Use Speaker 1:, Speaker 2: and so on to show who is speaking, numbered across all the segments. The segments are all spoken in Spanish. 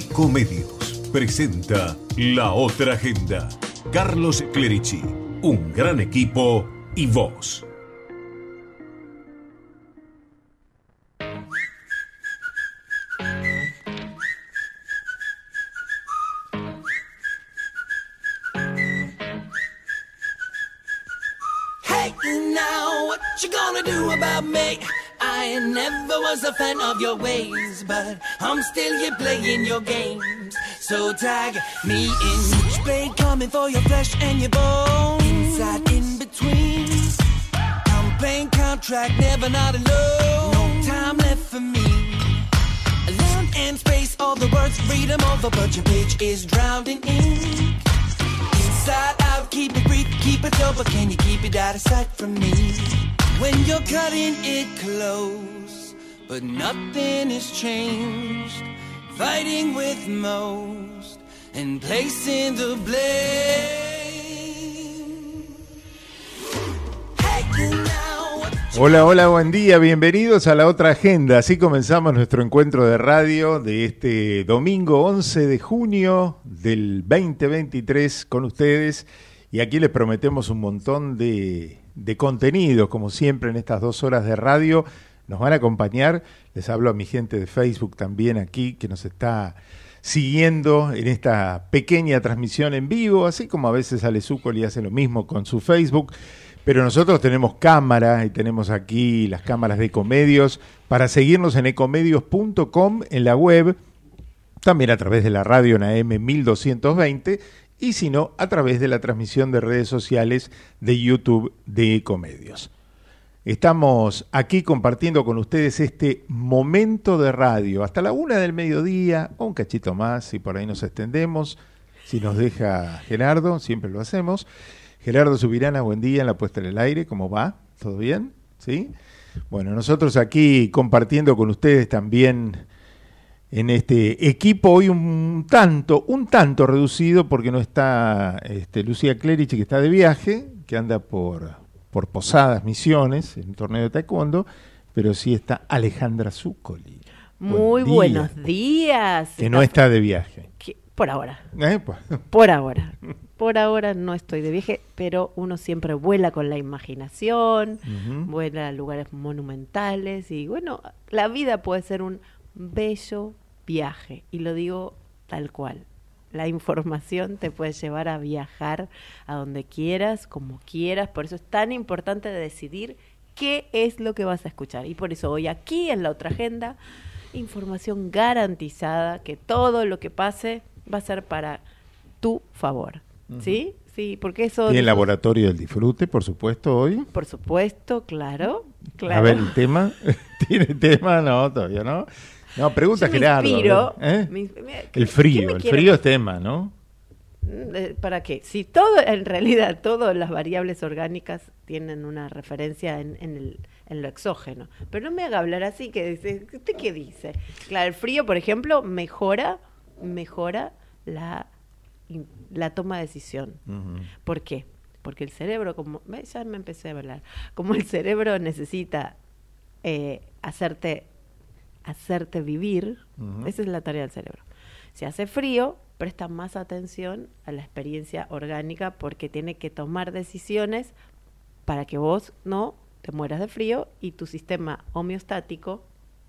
Speaker 1: Ecomedios presenta La Otra Agenda. Carlos Clerici, un gran equipo y vos.
Speaker 2: Your ways, but I'm still here playing your games. So tag me in. Switchblade coming for your flesh and your bones. Inside, in between. I'm playing contract, never not alone. No time left for me. Land and space, all the words, them over, but your page is drowned in. Inside out, keep it brief, keep it sober. Can you keep it out of sight from me? When you're cutting it close, but nothing has changed. Fighting with most and placing the blame.
Speaker 3: Hola, hola, buen día, bienvenidos a la otra agenda. Así comenzamos nuestro encuentro de radio de este domingo 11 de junio del 2023 con ustedes. Y aquí les prometemos un montón de, de contenidos, como siempre en estas dos horas de radio. Nos van a acompañar, les hablo a mi gente de Facebook también aquí, que nos está siguiendo en esta pequeña transmisión en vivo, así como a veces Ale Zúcoli hace lo mismo con su Facebook. Pero nosotros tenemos cámara y tenemos aquí las cámaras de Ecomedios para seguirnos en ecomedios.com en la web, también a través de la radio en AM 1220 y si no, a través de la transmisión de redes sociales de YouTube de Ecomedios. Estamos aquí compartiendo con ustedes este momento de radio hasta la una del mediodía o un cachito más, si por ahí nos extendemos, si nos deja Gerardo, siempre lo hacemos. Gerardo Subirana, buen día en la puesta en el aire, ¿cómo va? ¿Todo bien? ¿Sí? Bueno, nosotros aquí compartiendo con ustedes también en este equipo hoy un tanto, un tanto reducido porque no está este, Lucía Clerici que está de viaje, que anda por, por Posadas Misiones, en un torneo de taekwondo, pero sí está Alejandra Zuccoli.
Speaker 4: Muy
Speaker 3: Buen día.
Speaker 4: buenos días.
Speaker 3: Que no está de viaje.
Speaker 4: Que- Por ahora,
Speaker 3: Eh, pues,
Speaker 4: por ahora. Por ahora no estoy de viaje, pero uno siempre vuela con la imaginación, vuela a lugares monumentales y bueno, la vida puede ser un bello viaje y lo digo tal cual. La información te puede llevar a viajar a donde quieras, como quieras, por eso es tan importante decidir qué es lo que vas a escuchar. Y por eso hoy aquí en la otra agenda, información garantizada que todo lo que pase va a ser para tu favor. ¿Sí? Sí, porque eso...
Speaker 3: Tiene el laboratorio del disfrute, por supuesto, hoy.
Speaker 4: Por supuesto, claro. claro.
Speaker 3: A ver, el tema. ¿Tiene tema? No, todavía no. No, pregunta
Speaker 4: Yo
Speaker 3: Gerardo.
Speaker 4: inspiro,
Speaker 3: ¿eh?
Speaker 4: me ins- mira, ¿qué-
Speaker 3: El frío, el frío es tema, ¿no?
Speaker 4: Mm, eh, ¿Para qué? Si todo, en realidad, todas las variables orgánicas tienen una referencia en, en el, en lo exógeno. Pero no me haga hablar así, que dice, ¿usted qué dice? Claro, el frío, por ejemplo, mejora, mejora la, la toma de decisión. ¿Por qué? Porque el cerebro, como ya me empecé a hablar, como el cerebro necesita eh, hacerte, hacerte vivir, esa es la tarea del cerebro. Si hace frío, presta más atención a la experiencia orgánica porque tiene que tomar decisiones para que vos no te mueras de frío y tu sistema homeostático,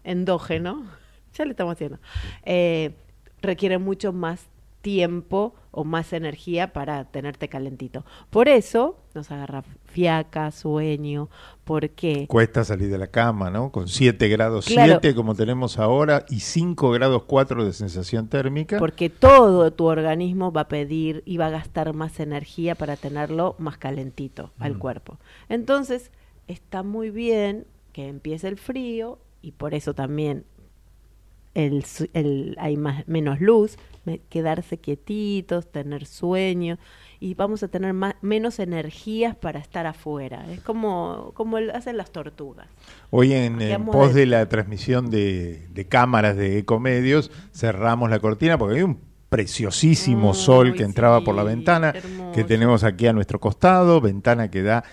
Speaker 4: endógeno, ya le estamos haciendo, eh, requiere mucho más tiempo o más energía para tenerte calentito. Por eso nos agarra fiaca, sueño, porque
Speaker 3: Cuesta salir de la cama, ¿no? Con 7 grados
Speaker 4: Claro.
Speaker 3: 7 como tenemos ahora y 5 grados 4 de sensación térmica.
Speaker 4: porque todo tu organismo va a pedir y va a gastar más energía para tenerlo más calentito al cuerpo. Entonces, está muy bien que empiece el frío y por eso también el, hay más, menos luz, quedarse quietitos, tener sueño y vamos a tener más, menos energías para estar afuera. Es como, como hacen las tortugas.
Speaker 3: Hoy en, pos
Speaker 4: de-
Speaker 3: de la transmisión de, de cámaras de Ecomedios, cerramos la cortina porque hay un preciosísimo sol que entraba por la ventana
Speaker 4: hermoso.
Speaker 3: que tenemos aquí a nuestro costado, ventana que da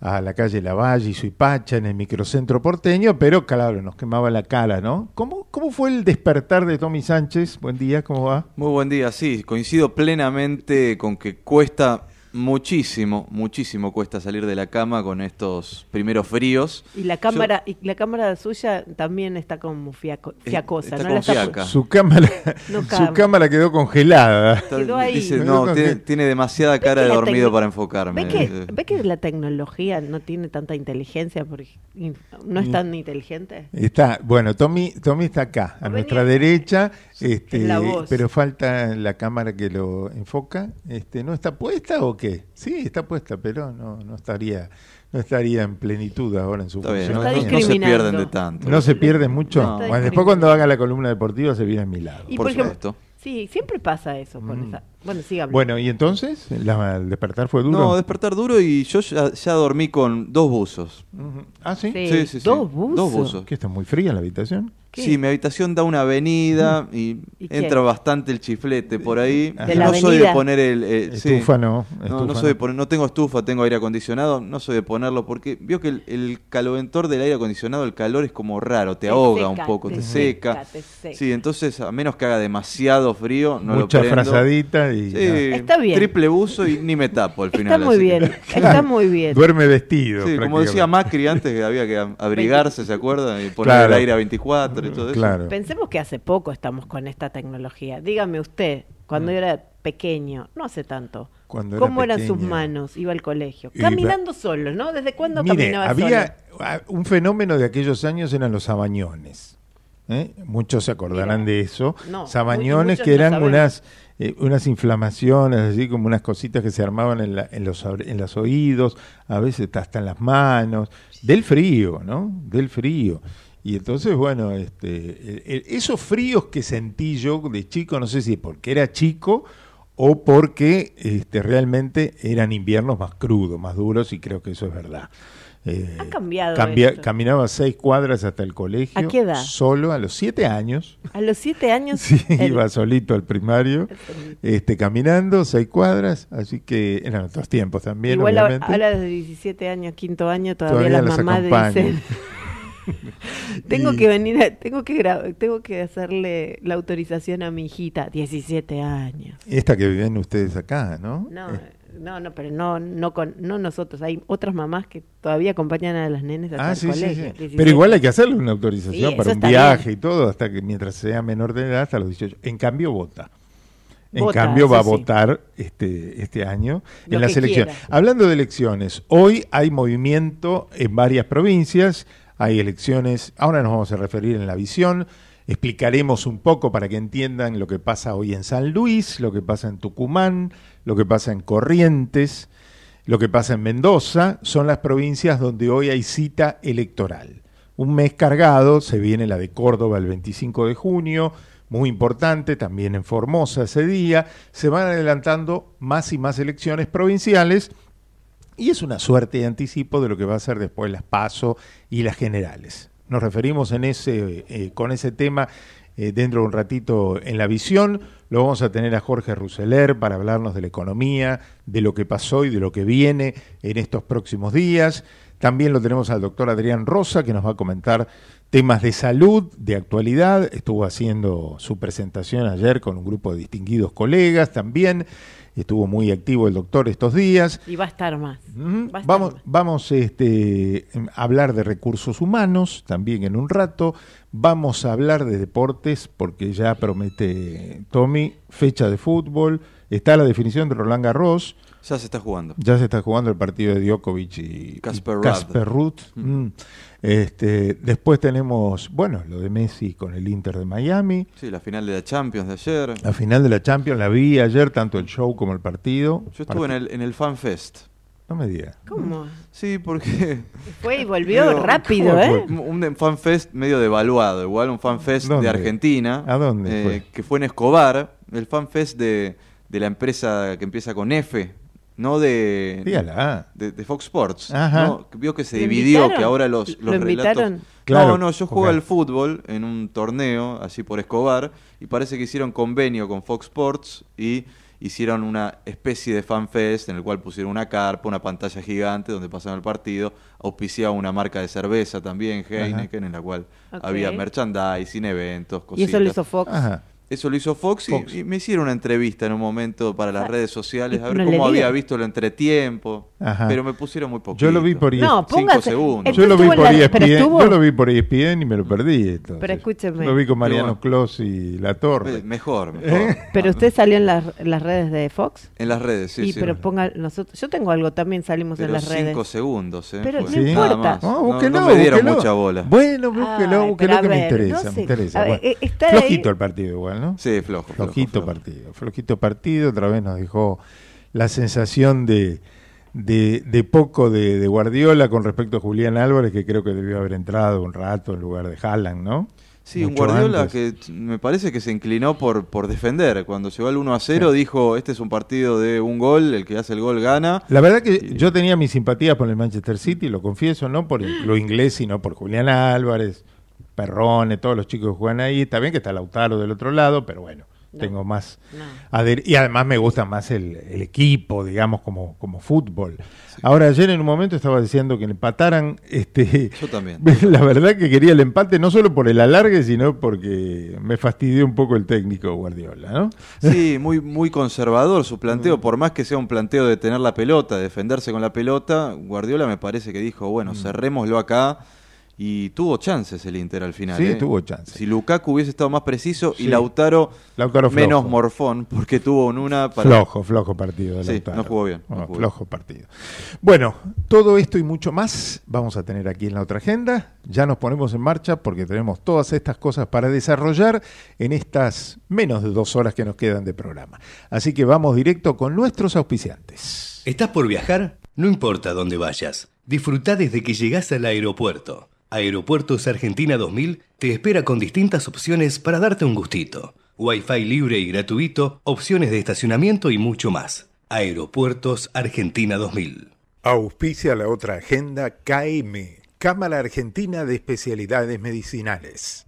Speaker 3: a la calle Lavalle y Suipacha en el microcentro porteño, pero claro, nos quemaba la cara, ¿no? ¿Cómo, ¿Cómo fue el despertar de Tommy Sánchez? Buen día, ¿cómo va?
Speaker 5: Muy buen día, sí, coincido plenamente con que cuesta muchísimo, muchísimo cuesta salir de la cama con estos primeros fríos.
Speaker 4: Y la cámara, y la cámara suya también está como fiaco-
Speaker 5: Eh,
Speaker 4: fiacosa,
Speaker 5: está
Speaker 4: ¿no?
Speaker 5: como
Speaker 4: La está-.
Speaker 3: Su cámara,
Speaker 4: No
Speaker 3: su cámara quedó congelada.
Speaker 4: Quedó ahí.
Speaker 5: Dice, no, tiene, tiene demasiada cara de dormido para enfocarme.
Speaker 4: ¿Ve que, ve que la tecnología no tiene tanta inteligencia? Porque no es tan inteligente.
Speaker 3: Está, bueno, Tommy, Tommy está acá, a
Speaker 4: Venía-
Speaker 3: nuestra derecha, este,
Speaker 4: la voz.
Speaker 3: pero falta la cámara que lo enfoca. Este, ¿No está puesta o qué? Sí, está puesta, pero no, no estaría, no estaría en plenitud ahora en su
Speaker 5: Está bien,
Speaker 3: función.
Speaker 5: no,
Speaker 4: Está
Speaker 5: no- no se pierden de tanto.
Speaker 3: No se pierde mucho.
Speaker 5: No.
Speaker 3: Bueno, después cuando haga la columna deportiva se viene a mi lado.
Speaker 4: Y
Speaker 5: Por
Speaker 4: ejemplo-
Speaker 5: supuesto.
Speaker 4: sí, siempre pasa eso con
Speaker 3: Mm.
Speaker 4: esa. Bueno, sí.
Speaker 3: Bueno, y entonces, la- el despertar fue duro.
Speaker 5: No, despertar duro y yo ya, ya dormí con dos buzos.
Speaker 3: Ah, sí.
Speaker 4: Sí.
Speaker 5: Sí, sí, sí.
Speaker 4: Dos buzos.
Speaker 5: Dos buzos.
Speaker 3: ¿Qué está muy fría la habitación?
Speaker 4: ¿Qué?
Speaker 5: Sí, mi habitación da una avenida y,
Speaker 4: ¿Y qué?
Speaker 5: entra bastante el chiflete por ahí.
Speaker 3: ¿De
Speaker 4: la
Speaker 5: no soy de poner el... eh.
Speaker 3: Estufa no.
Speaker 5: No,
Speaker 3: estufa
Speaker 5: no, soy de poner, no tengo estufa, tengo aire acondicionado, no soy de ponerlo porque vio que el, el caloventor del aire acondicionado, el calor es como raro, te,
Speaker 4: Te
Speaker 5: ahoga
Speaker 4: seca,
Speaker 5: un poco,
Speaker 4: te
Speaker 5: te,
Speaker 4: seca,
Speaker 5: seca.
Speaker 4: te seca.
Speaker 5: Sí, entonces a menos que haga demasiado frío, no
Speaker 3: Mucha
Speaker 5: lo prendo.
Speaker 3: frazadita y
Speaker 5: Sí,
Speaker 3: ya.
Speaker 4: Está bien.
Speaker 5: Triple buzo y ni me tapo al
Speaker 4: está
Speaker 5: final.
Speaker 4: muy
Speaker 5: así que-
Speaker 4: bien, está muy bien.
Speaker 3: duerme vestido.
Speaker 5: Sí, como decía. Macri antes que había que abrigarse, ¿se acuerda? Y poner
Speaker 3: Claro.
Speaker 5: el aire a 24 y todo eso.
Speaker 3: Claro.
Speaker 4: Pensemos que hace poco estamos con esta tecnología. Dígame usted, cuando era pequeño, no hace tanto,
Speaker 3: Mm. Cuando era
Speaker 4: ¿cómo eran sus manos? Iba al colegio.
Speaker 3: Iba-
Speaker 4: Caminando solo, ¿no? ¿Desde cuándo
Speaker 3: Mire,
Speaker 4: caminaba
Speaker 3: había
Speaker 4: solo?
Speaker 3: un fenómeno de aquellos años eran los sabañones. ¿Eh? Muchos se acordarán
Speaker 4: Mira,
Speaker 3: de eso.
Speaker 4: no,
Speaker 3: sabañones que eran unas eh, unas inflamaciones, así como unas cositas que se armaban en, la- en los en los oídos, a veces hasta en las manos, del frío, ¿no? Del frío. Y entonces, bueno, este, esos fríos que sentí yo de chico, no sé si porque era chico o porque este, realmente eran inviernos más crudos, más duros, y creo que eso es verdad. Eh,
Speaker 4: Ha cambiado
Speaker 3: cambia-
Speaker 4: esto.
Speaker 3: caminaba seis cuadras hasta el colegio.
Speaker 4: ¿A qué edad?
Speaker 3: Solo a los siete años.
Speaker 4: A los siete años.
Speaker 3: Sí,
Speaker 4: el-
Speaker 3: iba solito al primario, este, caminando seis cuadras, así que eran otros tiempos también,
Speaker 4: Igual ahora,
Speaker 3: obviamente.
Speaker 4: ahora de 17 años, quinto año, todavía,
Speaker 3: Todavía
Speaker 4: las mamás dicen... tengo
Speaker 3: Y-
Speaker 4: que venir, a- tengo que tengo que hacerle la autorización a mi hijita, 17 años.
Speaker 3: Esta que viven ustedes acá, ¿no?
Speaker 4: No,
Speaker 3: Eh,
Speaker 4: no, no, pero no, no con, no nosotros. Hay otras mamás que todavía acompañan a las nenes hasta
Speaker 3: Ah,
Speaker 4: el
Speaker 3: sí, sí,
Speaker 4: colegio.
Speaker 3: sí.
Speaker 4: 17.
Speaker 3: Pero igual hay que hacerle una
Speaker 4: Sí,
Speaker 3: autorización para un viaje
Speaker 4: bien.
Speaker 3: y todo, hasta que mientras sea menor de edad, hasta los 18. En cambio, vota. En
Speaker 4: Vota,
Speaker 3: cambio, va a
Speaker 4: sí.
Speaker 3: votar este, este año
Speaker 4: Lo
Speaker 3: en las elecciones.
Speaker 4: quiera.
Speaker 3: Hablando de elecciones, hoy hay movimiento en varias provincias, hay elecciones, ahora nos vamos a referir en la visión, explicaremos un poco para que entiendan lo que pasa hoy en San Luis, lo que pasa en Tucumán, lo que pasa en Corrientes, lo que pasa en Mendoza, son las provincias donde hoy hay cita electoral. Un mes cargado, se viene la de Córdoba el 25 de junio, muy importante, también en Formosa ese día, se van adelantando más y más elecciones provinciales y es una suerte de anticipo de lo que va a ser después las PASO y las generales. Nos referimos eh, con ese tema eh, dentro de un ratito en la visión. Lo vamos a tener a Jorge Ruseler para hablarnos de la economía, de lo que pasó y de lo que viene en estos próximos días. También lo tenemos al doctor Adrián Rosa, que nos va a comentar temas de salud, de actualidad. Estuvo haciendo su presentación ayer con un grupo de distinguidos colegas también. Estuvo muy activo el doctor estos días.
Speaker 4: Y va a estar más.
Speaker 3: Ujú.
Speaker 4: Va a estar
Speaker 3: Vamos,
Speaker 4: más.
Speaker 3: vamos este, a hablar de recursos humanos también en un rato. Vamos a hablar de deportes porque ya promete Tommy fecha de fútbol. Está la definición de Roland Garros.
Speaker 5: Ya se está jugando.
Speaker 3: Ya se está jugando el partido de Djokovic y
Speaker 5: Casper.
Speaker 3: Casper Ruud. Mm. Este, después tenemos, bueno, lo de Messi con el Inter de Miami.
Speaker 5: Sí, la final de la Champions de ayer.
Speaker 3: La final de la Champions la vi ayer, tanto el show como el partido.
Speaker 5: Yo estuve en el, en el Fan Fest.
Speaker 3: No me digas.
Speaker 4: ¿Cómo?
Speaker 5: Sí, porque...
Speaker 4: Fue y volvió
Speaker 5: Medio-
Speaker 4: rápido,
Speaker 3: ¿cómo
Speaker 4: ¿eh?
Speaker 5: Un un fan fest medio devaluado, igual un fan fest
Speaker 3: ¿Dónde?
Speaker 5: de Argentina.
Speaker 3: ¿A dónde
Speaker 5: eh,
Speaker 3: fue?
Speaker 5: Que fue en Escobar, el fan fest de, de la empresa que empieza con F, no de, de, de Fox Sports.
Speaker 3: Ajá.
Speaker 5: ¿no? Que Vio que se
Speaker 4: ¿Lo
Speaker 5: dividió,
Speaker 4: invitaron?
Speaker 5: que ahora los,
Speaker 4: ¿Lo
Speaker 5: los relatos...
Speaker 4: invitaron?
Speaker 3: Claro,
Speaker 5: no, no, yo juego al fútbol en un torneo, así por Escobar, y parece que hicieron convenio con Fox Sports y hicieron una especie de fanfest en el cual pusieron una carpa, una pantalla gigante donde pasaban el partido, auspiciaba una marca de cerveza también, Heineken, en la cual
Speaker 4: Ok.
Speaker 5: había merchandising, eventos,
Speaker 4: Y
Speaker 5: cositas.
Speaker 4: eso lo hizo Fox.
Speaker 3: Ajá.
Speaker 5: Eso lo hizo Fox, y-
Speaker 3: Fox.
Speaker 5: Y, me hicieron una entrevista en un momento para las
Speaker 4: Ah,
Speaker 5: redes sociales, a ver cómo había visto el entretiempo,
Speaker 3: Ajá.
Speaker 5: pero me pusieron muy poquito.
Speaker 3: Yo lo vi por E
Speaker 4: No,
Speaker 3: ESPN.
Speaker 5: Cinco
Speaker 4: póngase.
Speaker 5: segundos.
Speaker 3: Yo lo vi por E
Speaker 4: la- pero
Speaker 3: ESPN,
Speaker 4: estuvo-
Speaker 3: yo lo vi por E ESPN y me lo perdí. entonces.
Speaker 4: Pero escúcheme.
Speaker 3: Lo vi con Mariano. Clos y La Torre.
Speaker 5: Mejor, mejor.
Speaker 3: ¿Eh?
Speaker 4: Pero usted salió en las, en las redes de Fox.
Speaker 5: En las redes, sí,
Speaker 4: y
Speaker 5: sí.
Speaker 4: pero ponga nosotros. Yo tengo algo también salimos
Speaker 5: Pero
Speaker 4: en las redes.
Speaker 5: cinco segundos, ¿eh?
Speaker 4: Pero
Speaker 3: no
Speaker 4: importa.
Speaker 3: No,
Speaker 5: No,
Speaker 3: búsquelo,
Speaker 5: no me dieron
Speaker 3: búsquelo.
Speaker 5: mucha bola.
Speaker 3: Bueno, búsquelo,
Speaker 4: Ay,
Speaker 3: búsquelo que me
Speaker 4: ver,
Speaker 3: interesa,
Speaker 4: no
Speaker 3: me interesa.
Speaker 4: A ver,
Speaker 3: Bueno,
Speaker 4: estar ahí-
Speaker 3: flojito el partido igual, ¿no?
Speaker 5: Sí, flojo. flojo,
Speaker 3: Flojito
Speaker 5: flojo.
Speaker 3: partido, flojito partido, otra vez nos dejó la sensación de, de, de poco de, de Guardiola con respecto a Julián Álvarez, que creo que debió haber entrado un rato en lugar de Haaland, ¿no?
Speaker 5: Sí, un Guardiola
Speaker 3: antes.
Speaker 5: que me parece que se inclinó por, por defender. Cuando llegó al 1 a 0 dijo, este es un partido de un gol, el que hace el gol gana.
Speaker 3: La verdad que yo tenía mi simpatía por el Manchester City, lo confieso, no por el- lo inglés, sino por Julián Álvarez, Perrone, todos los chicos que juegan ahí. Está bien que está Lautaro del otro lado, pero bueno, tengo más...
Speaker 4: No.
Speaker 3: Y además me gusta más el, el equipo, digamos, como, como fútbol. Ahora, ayer en un momento estaba diciendo que empataran, este,
Speaker 5: Yo también.
Speaker 3: la verdad que quería el empate no solo por el alargue, sino porque me fastidió un poco el técnico Guardiola, ¿no?
Speaker 5: Sí, muy, muy conservador su
Speaker 3: Mm.
Speaker 5: planteo. Por más que sea un planteo de tener la pelota, de defenderse con la pelota, Guardiola me parece que dijo,
Speaker 3: Mm.
Speaker 5: bueno, cerrémoslo acá. Y tuvo chances el Inter al final.
Speaker 3: Sí,
Speaker 5: ¿eh?
Speaker 3: tuvo chances.
Speaker 5: Si Lukaku hubiese estado más preciso
Speaker 3: Sí.
Speaker 5: y Lautaro, menos morfón, porque tuvo un una para...
Speaker 3: Flojo, flojo partido de
Speaker 5: Sí,
Speaker 3: Lautaro.
Speaker 5: no jugó bien, no
Speaker 3: No,
Speaker 5: jugó
Speaker 3: flojo partido. Bueno, todo esto y mucho más vamos a tener aquí en la otra agenda. Ya nos ponemos en marcha porque tenemos todas estas cosas para desarrollar en estas menos de dos horas que nos quedan de programa. Así que vamos directo con nuestros auspiciantes.
Speaker 6: ¿Estás por viajar? No importa dónde vayas. Disfruta desde que llegás al aeropuerto. Aeropuertos Argentina 2000 te espera con distintas opciones para darte un gustito. Wi-Fi libre y gratuito, opciones de estacionamiento y mucho más. Aeropuertos Argentina 2000.
Speaker 3: Auspicia la otra agenda KM, Cámara Argentina de Especialidades Medicinales.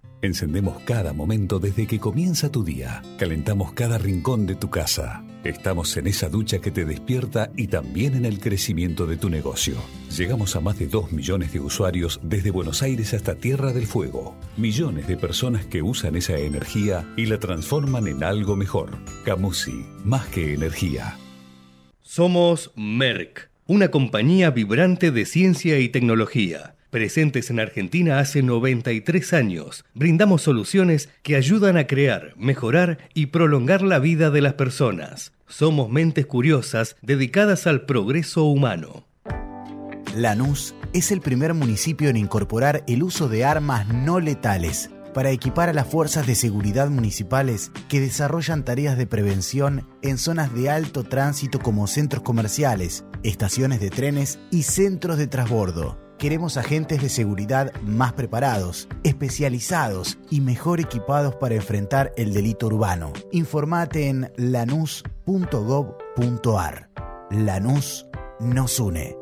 Speaker 1: Encendemos cada momento desde que comienza tu día. Calentamos cada rincón de tu casa. Estamos en esa ducha que te despierta y también en el crecimiento de tu negocio. Llegamos a más de 2 millones de usuarios desde Buenos Aires hasta Tierra del Fuego. Millones de personas que usan esa energía y la transforman en algo mejor. Camusi, más que energía.
Speaker 6: Somos Merck, una compañía vibrante de ciencia y tecnología. Presentes en Argentina hace 93 años, brindamos soluciones que ayudan a crear, mejorar y prolongar la vida de las personas. Somos mentes curiosas dedicadas al progreso humano.
Speaker 7: Lanús es el primer municipio en incorporar el uso de armas no letales para equipar a las fuerzas de seguridad municipales que desarrollan tareas de prevención en zonas de alto tránsito como centros comerciales, estaciones de trenes y centros de transbordo. Queremos agentes de seguridad más preparados, especializados y mejor equipados para enfrentar el delito urbano. Informate en lanús.gov.ar. Lanús nos une.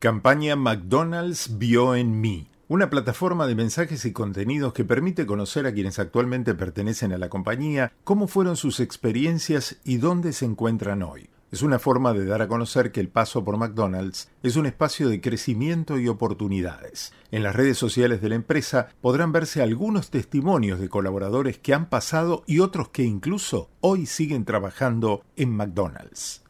Speaker 3: Campaña McDonald's vio en mí. Una plataforma de mensajes y contenidos que permite conocer a quienes actualmente pertenecen a la compañía, cómo fueron sus experiencias y dónde se encuentran hoy. Es una forma de dar a conocer que el paso por McDonald's es un espacio de crecimiento y oportunidades. En las redes sociales de la empresa podrán verse algunos testimonios de colaboradores que han pasado y otros que incluso hoy siguen trabajando en McDonald's.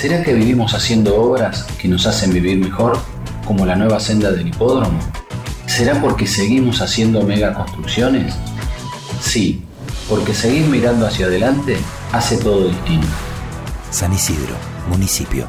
Speaker 8: ¿Será que vivimos haciendo obras que nos hacen vivir mejor, como la nueva senda del hipódromo? ¿Será porque seguimos haciendo megaconstrucciones? Sí, porque seguir mirando hacia adelante hace todo distinto.
Speaker 7: San Isidro, municipio.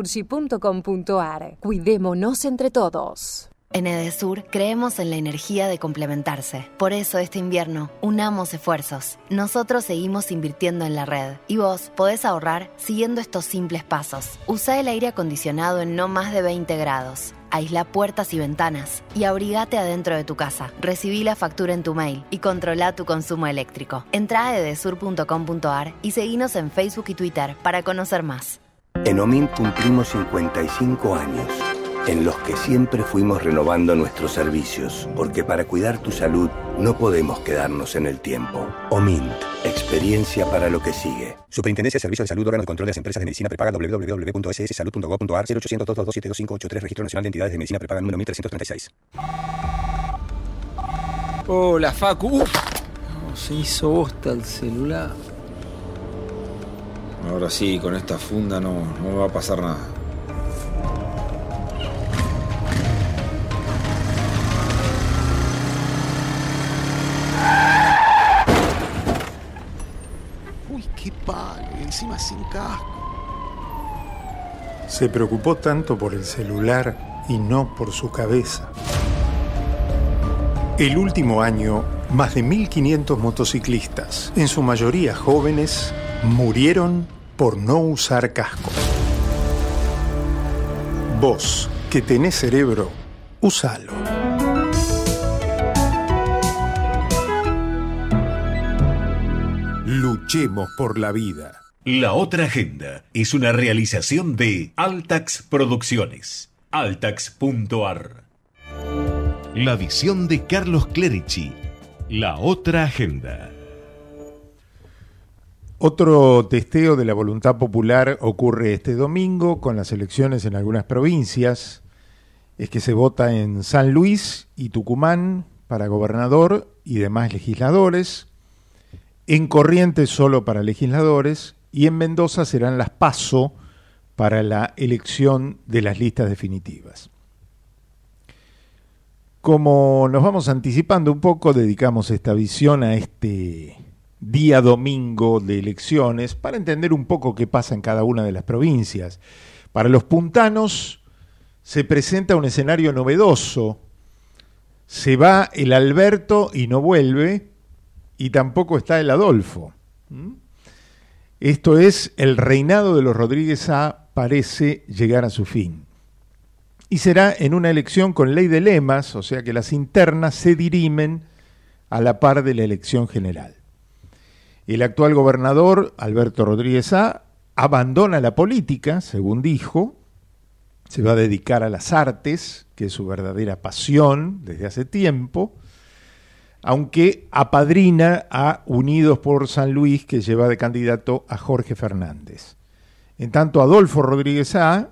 Speaker 9: denuncias.naturgy.com.ar. Cuidémonos entre todos.
Speaker 10: En Edesur creemos en la energía de complementarse. Por eso este invierno, unamos esfuerzos. Nosotros seguimos invirtiendo en la red y vos podés ahorrar siguiendo estos simples pasos. Usa el aire acondicionado en no más de 20 grados. Aísla puertas y ventanas y abrigate adentro de tu casa. Recibí la factura en tu mail y controla tu consumo eléctrico. Entra a edesur.com.ar y seguinos en Facebook y Twitter para conocer más.
Speaker 11: En OMIN cumplimos 55 años, en los que siempre fuimos renovando nuestros servicios, porque para cuidar tu salud no podemos quedarnos en el tiempo. OMINT, experiencia para lo que sigue.
Speaker 12: Superintendencia de Servicios de Salud, órgano de control de las empresas de medicina prepaga www.sssalud.gov.ar 0800-222-7253, Registro Nacional de Entidades de Medicina Prepaga número 1336.
Speaker 13: Hola, Facu. Uf, no, se hizo bosta el celular.
Speaker 14: Ahora sí, con esta funda no, no me va a pasar nada.
Speaker 15: Uy, qué palo, y encima sin casco.
Speaker 3: Se preocupó tanto por el celular y no por su cabeza. El último año, más de 1.500 motociclistas, en su mayoría jóvenes, murieron por no usar casco. Vos, que tenés cerebro, úsalo. Luchemos por la vida.
Speaker 16: La otra agenda es una realización de Altax Producciones. Altax.ar. La visión de Carlos Clerici. La otra agenda.
Speaker 3: Otro testeo de la voluntad popular ocurre este domingo con las elecciones en algunas provincias. Es que se vota en San Luis y Tucumán para gobernador y demás legisladores, en Corrientes solo para legisladores y en Mendoza serán las PASO para la elección de las listas definitivas. Como nos vamos anticipando un poco, dedicamos esta visión a este día domingo de elecciones para entender un poco qué pasa en cada una de las provincias. Para los puntanos se presenta un escenario novedoso. Se va el Alberto y no vuelve, y tampoco está el Adolfo. ¿Mm? Esto es, el reinado de los Rodríguez A parece llegar a su fin. Y será en una elección con ley de lemas, o sea que las internas se dirimen a la par de la elección general. El actual gobernador, Alberto Rodríguez A, abandona la política, según dijo, se va a dedicar a las artes, que es su verdadera pasión desde hace tiempo, aunque apadrina a Unidos por San Luis, que lleva de candidato a Jorge Fernández. En tanto, Adolfo Rodríguez A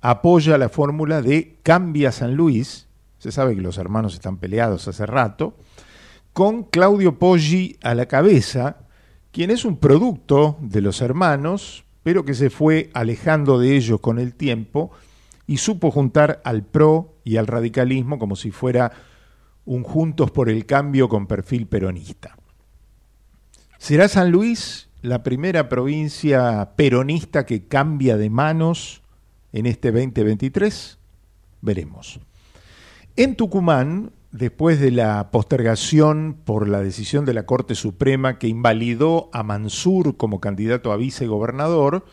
Speaker 3: apoya la fórmula de Cambia San Luis, se sabe que los hermanos están peleados hace rato, con Claudio Poggi a la cabeza, quien es un producto de los hermanos, pero que se fue alejando de ellos con el tiempo y supo juntar al PRO y al radicalismo como si fuera un Juntos por el Cambio con perfil peronista. ¿Será San Luis la primera provincia peronista que cambia de manos en este 2023? Veremos. En Tucumán, después de la postergación por la decisión de la Corte Suprema que invalidó a Mansur como candidato a vicegobernador,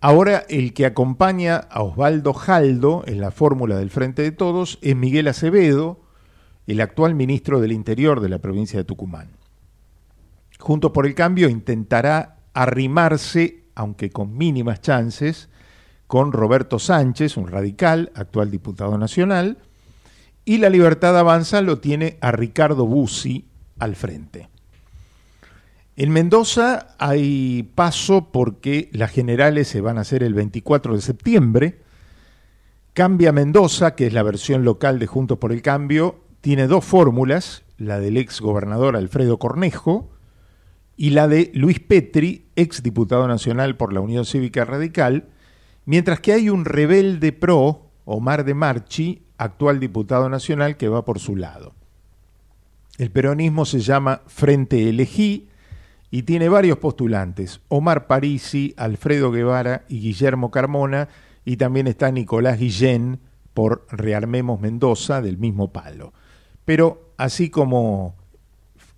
Speaker 3: ahora el que acompaña a Osvaldo Jaldo en la fórmula del Frente de Todos es Miguel Acevedo, el actual ministro del Interior de la provincia de Tucumán. Juntos por el Cambio intentará arrimarse, aunque con mínimas chances, con Roberto Sánchez, un radical, actual diputado nacional, y la Libertad Avanza lo tiene a Ricardo Bussi al frente. En Mendoza hay paso porque las generales se van a hacer el 24 de septiembre. Cambia Mendoza, que es la versión local de Juntos por el Cambio, tiene dos fórmulas, la del ex gobernador Alfredo Cornejo y la de Luis Petri, ex diputado nacional por la Unión Cívica Radical, mientras que hay un rebelde pro, Omar de Marchi, actual diputado nacional, que va por su lado. El peronismo se llama Frente Elegí y tiene varios postulantes, Omar Parisi, Alfredo Guevara y Guillermo Carmona, y también está Nicolás Guillén por Rearmemos Mendoza, del mismo palo. Pero así como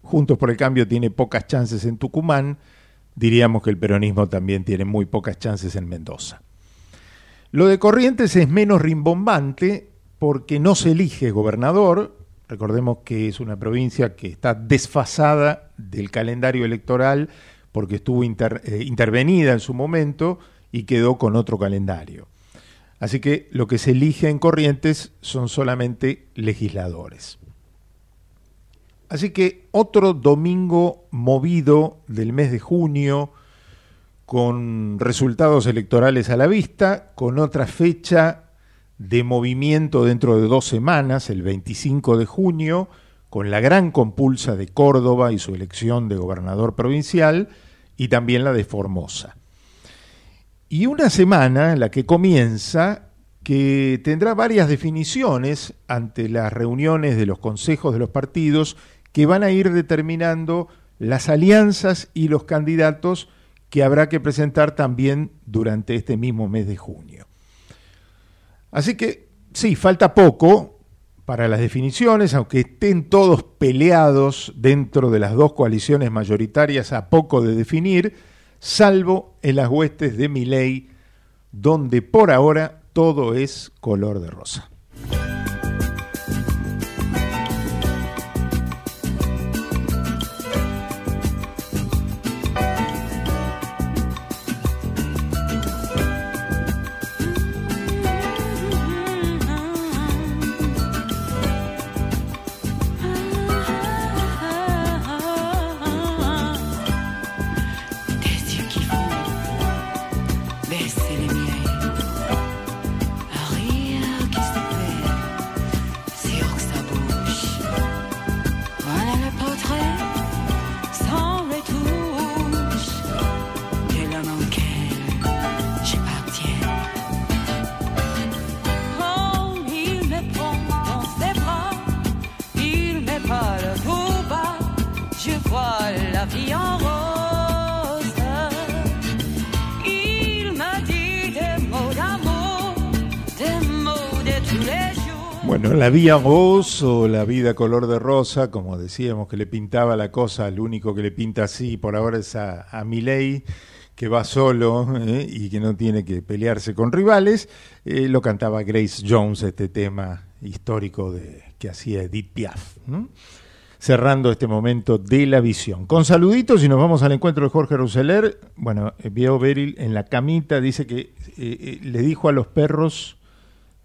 Speaker 3: Juntos por el Cambio tiene pocas chances en Tucumán, diríamos que el peronismo también tiene muy pocas chances en Mendoza. Lo de Corrientes es menos rimbombante porque no se elige gobernador, recordemos que es una provincia que está desfasada del calendario electoral porque estuvo eh, intervenida en su momento y quedó con otro calendario. Así que lo que se elige en Corrientes son solamente legisladores. Así que otro domingo movido del mes de junio, con resultados electorales a la vista, con otra fecha de movimiento dentro de dos semanas, el 25 de junio, con la gran compulsa de Córdoba y su elección de gobernador provincial, y también la de Formosa. Y una semana la que comienza que tendrá varias definiciones ante las reuniones de los consejos de los partidos que van a ir determinando las alianzas y los candidatos que habrá que presentar también durante este mismo mes de junio. Así que sí, falta poco para las definiciones, aunque estén todos peleados dentro de las dos coaliciones mayoritarias a poco de definir, salvo en las huestes de Miley, donde por ahora todo es color de rosa. La vía voz o la vida color de rosa, como decíamos que le pintaba la cosa, al único que le pinta así por ahora es a, a que va solo ¿eh? y que no tiene que pelearse con rivales. Eh, lo cantaba Grace Jones, este tema histórico de, que hacía Edith Piaf. Cerrando este momento de la visión. Con saluditos y nos vamos al encuentro de Jorge Rousseler. Bueno, eh, vio Beryl en la camita, dice que eh, le dijo a los perros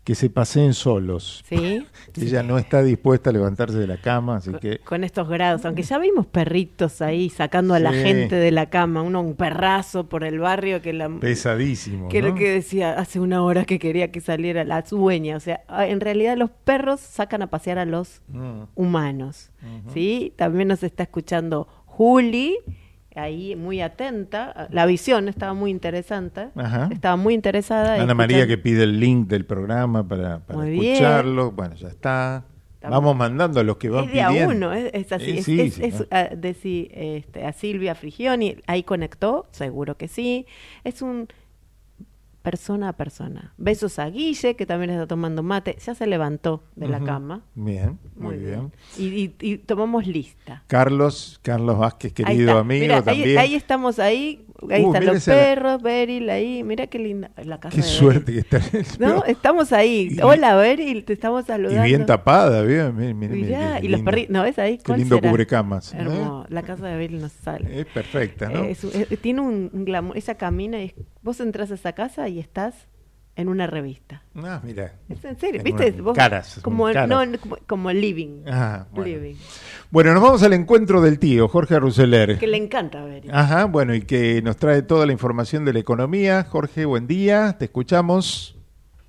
Speaker 3: que se paseen solos.
Speaker 4: Sí.
Speaker 3: Ella no está dispuesta a levantarse de la cama, así que...
Speaker 4: Con estos grados, aunque ya vimos perritos ahí sacando a la gente de la cama, uno un perrazo por el barrio que la...
Speaker 3: Pesadísimo,
Speaker 4: Que
Speaker 3: ¿no?
Speaker 4: lo que decía hace una hora que quería que saliera la dueña. O sea, ah, en realidad los perros sacan a pasear a los
Speaker 3: Mm.
Speaker 4: humanos. ¿sí? También nos está escuchando Juli, ahí muy atenta. La visión estaba muy interesante.
Speaker 3: Ajá.
Speaker 4: Estaba muy interesada.
Speaker 3: Ana María que pide el link del programa para, para
Speaker 4: Muy bien.
Speaker 3: escucharlo. Bueno, ya está.
Speaker 4: Estamos-
Speaker 3: Vamos mandando a los que van
Speaker 4: Es de a
Speaker 3: pidiendo.
Speaker 4: uno, es, es así.
Speaker 3: Eh,
Speaker 4: es,
Speaker 3: sí,
Speaker 4: es-
Speaker 3: sí,
Speaker 4: es,
Speaker 3: ¿no?
Speaker 4: ah, de si, este, a Silvia Frigioni, ahí conectó, seguro que sí. Es un persona a persona. Besos a Guille, que también está tomando mate, ya se levantó de la cama.
Speaker 3: Bien, muy, bien.
Speaker 4: Y, y- y tomamos lista.
Speaker 3: Carlos, Carlos Vázquez, querido amigo
Speaker 4: Mira, ahí,
Speaker 3: también.
Speaker 4: ahí estamos ahí, ahí
Speaker 3: Uh,
Speaker 4: están
Speaker 3: mira
Speaker 4: los
Speaker 3: esa-
Speaker 4: perros, Beryl, ahí, mira qué linda la casa
Speaker 3: Qué
Speaker 4: de
Speaker 3: suerte que está.
Speaker 4: No, estamos ahí.
Speaker 3: Y-
Speaker 4: Hola, Beryl, te estamos
Speaker 3: Y
Speaker 4: saludando.
Speaker 3: bien tapada, bien, miren,
Speaker 4: Mirá,
Speaker 3: qué
Speaker 4: y los perritos, ¿no ves ahí?
Speaker 3: Qué
Speaker 4: ¿Cuál
Speaker 3: lindo
Speaker 4: será?
Speaker 3: cubrecamas. ¿eh?
Speaker 4: Hermoso. La casa de Beryl nos sale.
Speaker 3: Es perfecta, ¿no?
Speaker 4: Eh, es tiene un, un glamour. Ella camina y vos entras a esa casa y estás en una revista.
Speaker 3: Ah, mira.
Speaker 4: Es en serio,
Speaker 3: En
Speaker 4: ¿viste?
Speaker 3: una-
Speaker 4: Vos-
Speaker 3: caras,
Speaker 4: Como,
Speaker 3: caras.
Speaker 4: No, como, como living.
Speaker 3: Ah, bueno.
Speaker 4: living.
Speaker 3: Bueno, nos vamos al encuentro del tío, Jorge Ruseler.
Speaker 4: Que le encanta ver.
Speaker 3: Ajá, bueno, y que nos trae toda la información de la economía. Jorge, buen día, te escuchamos.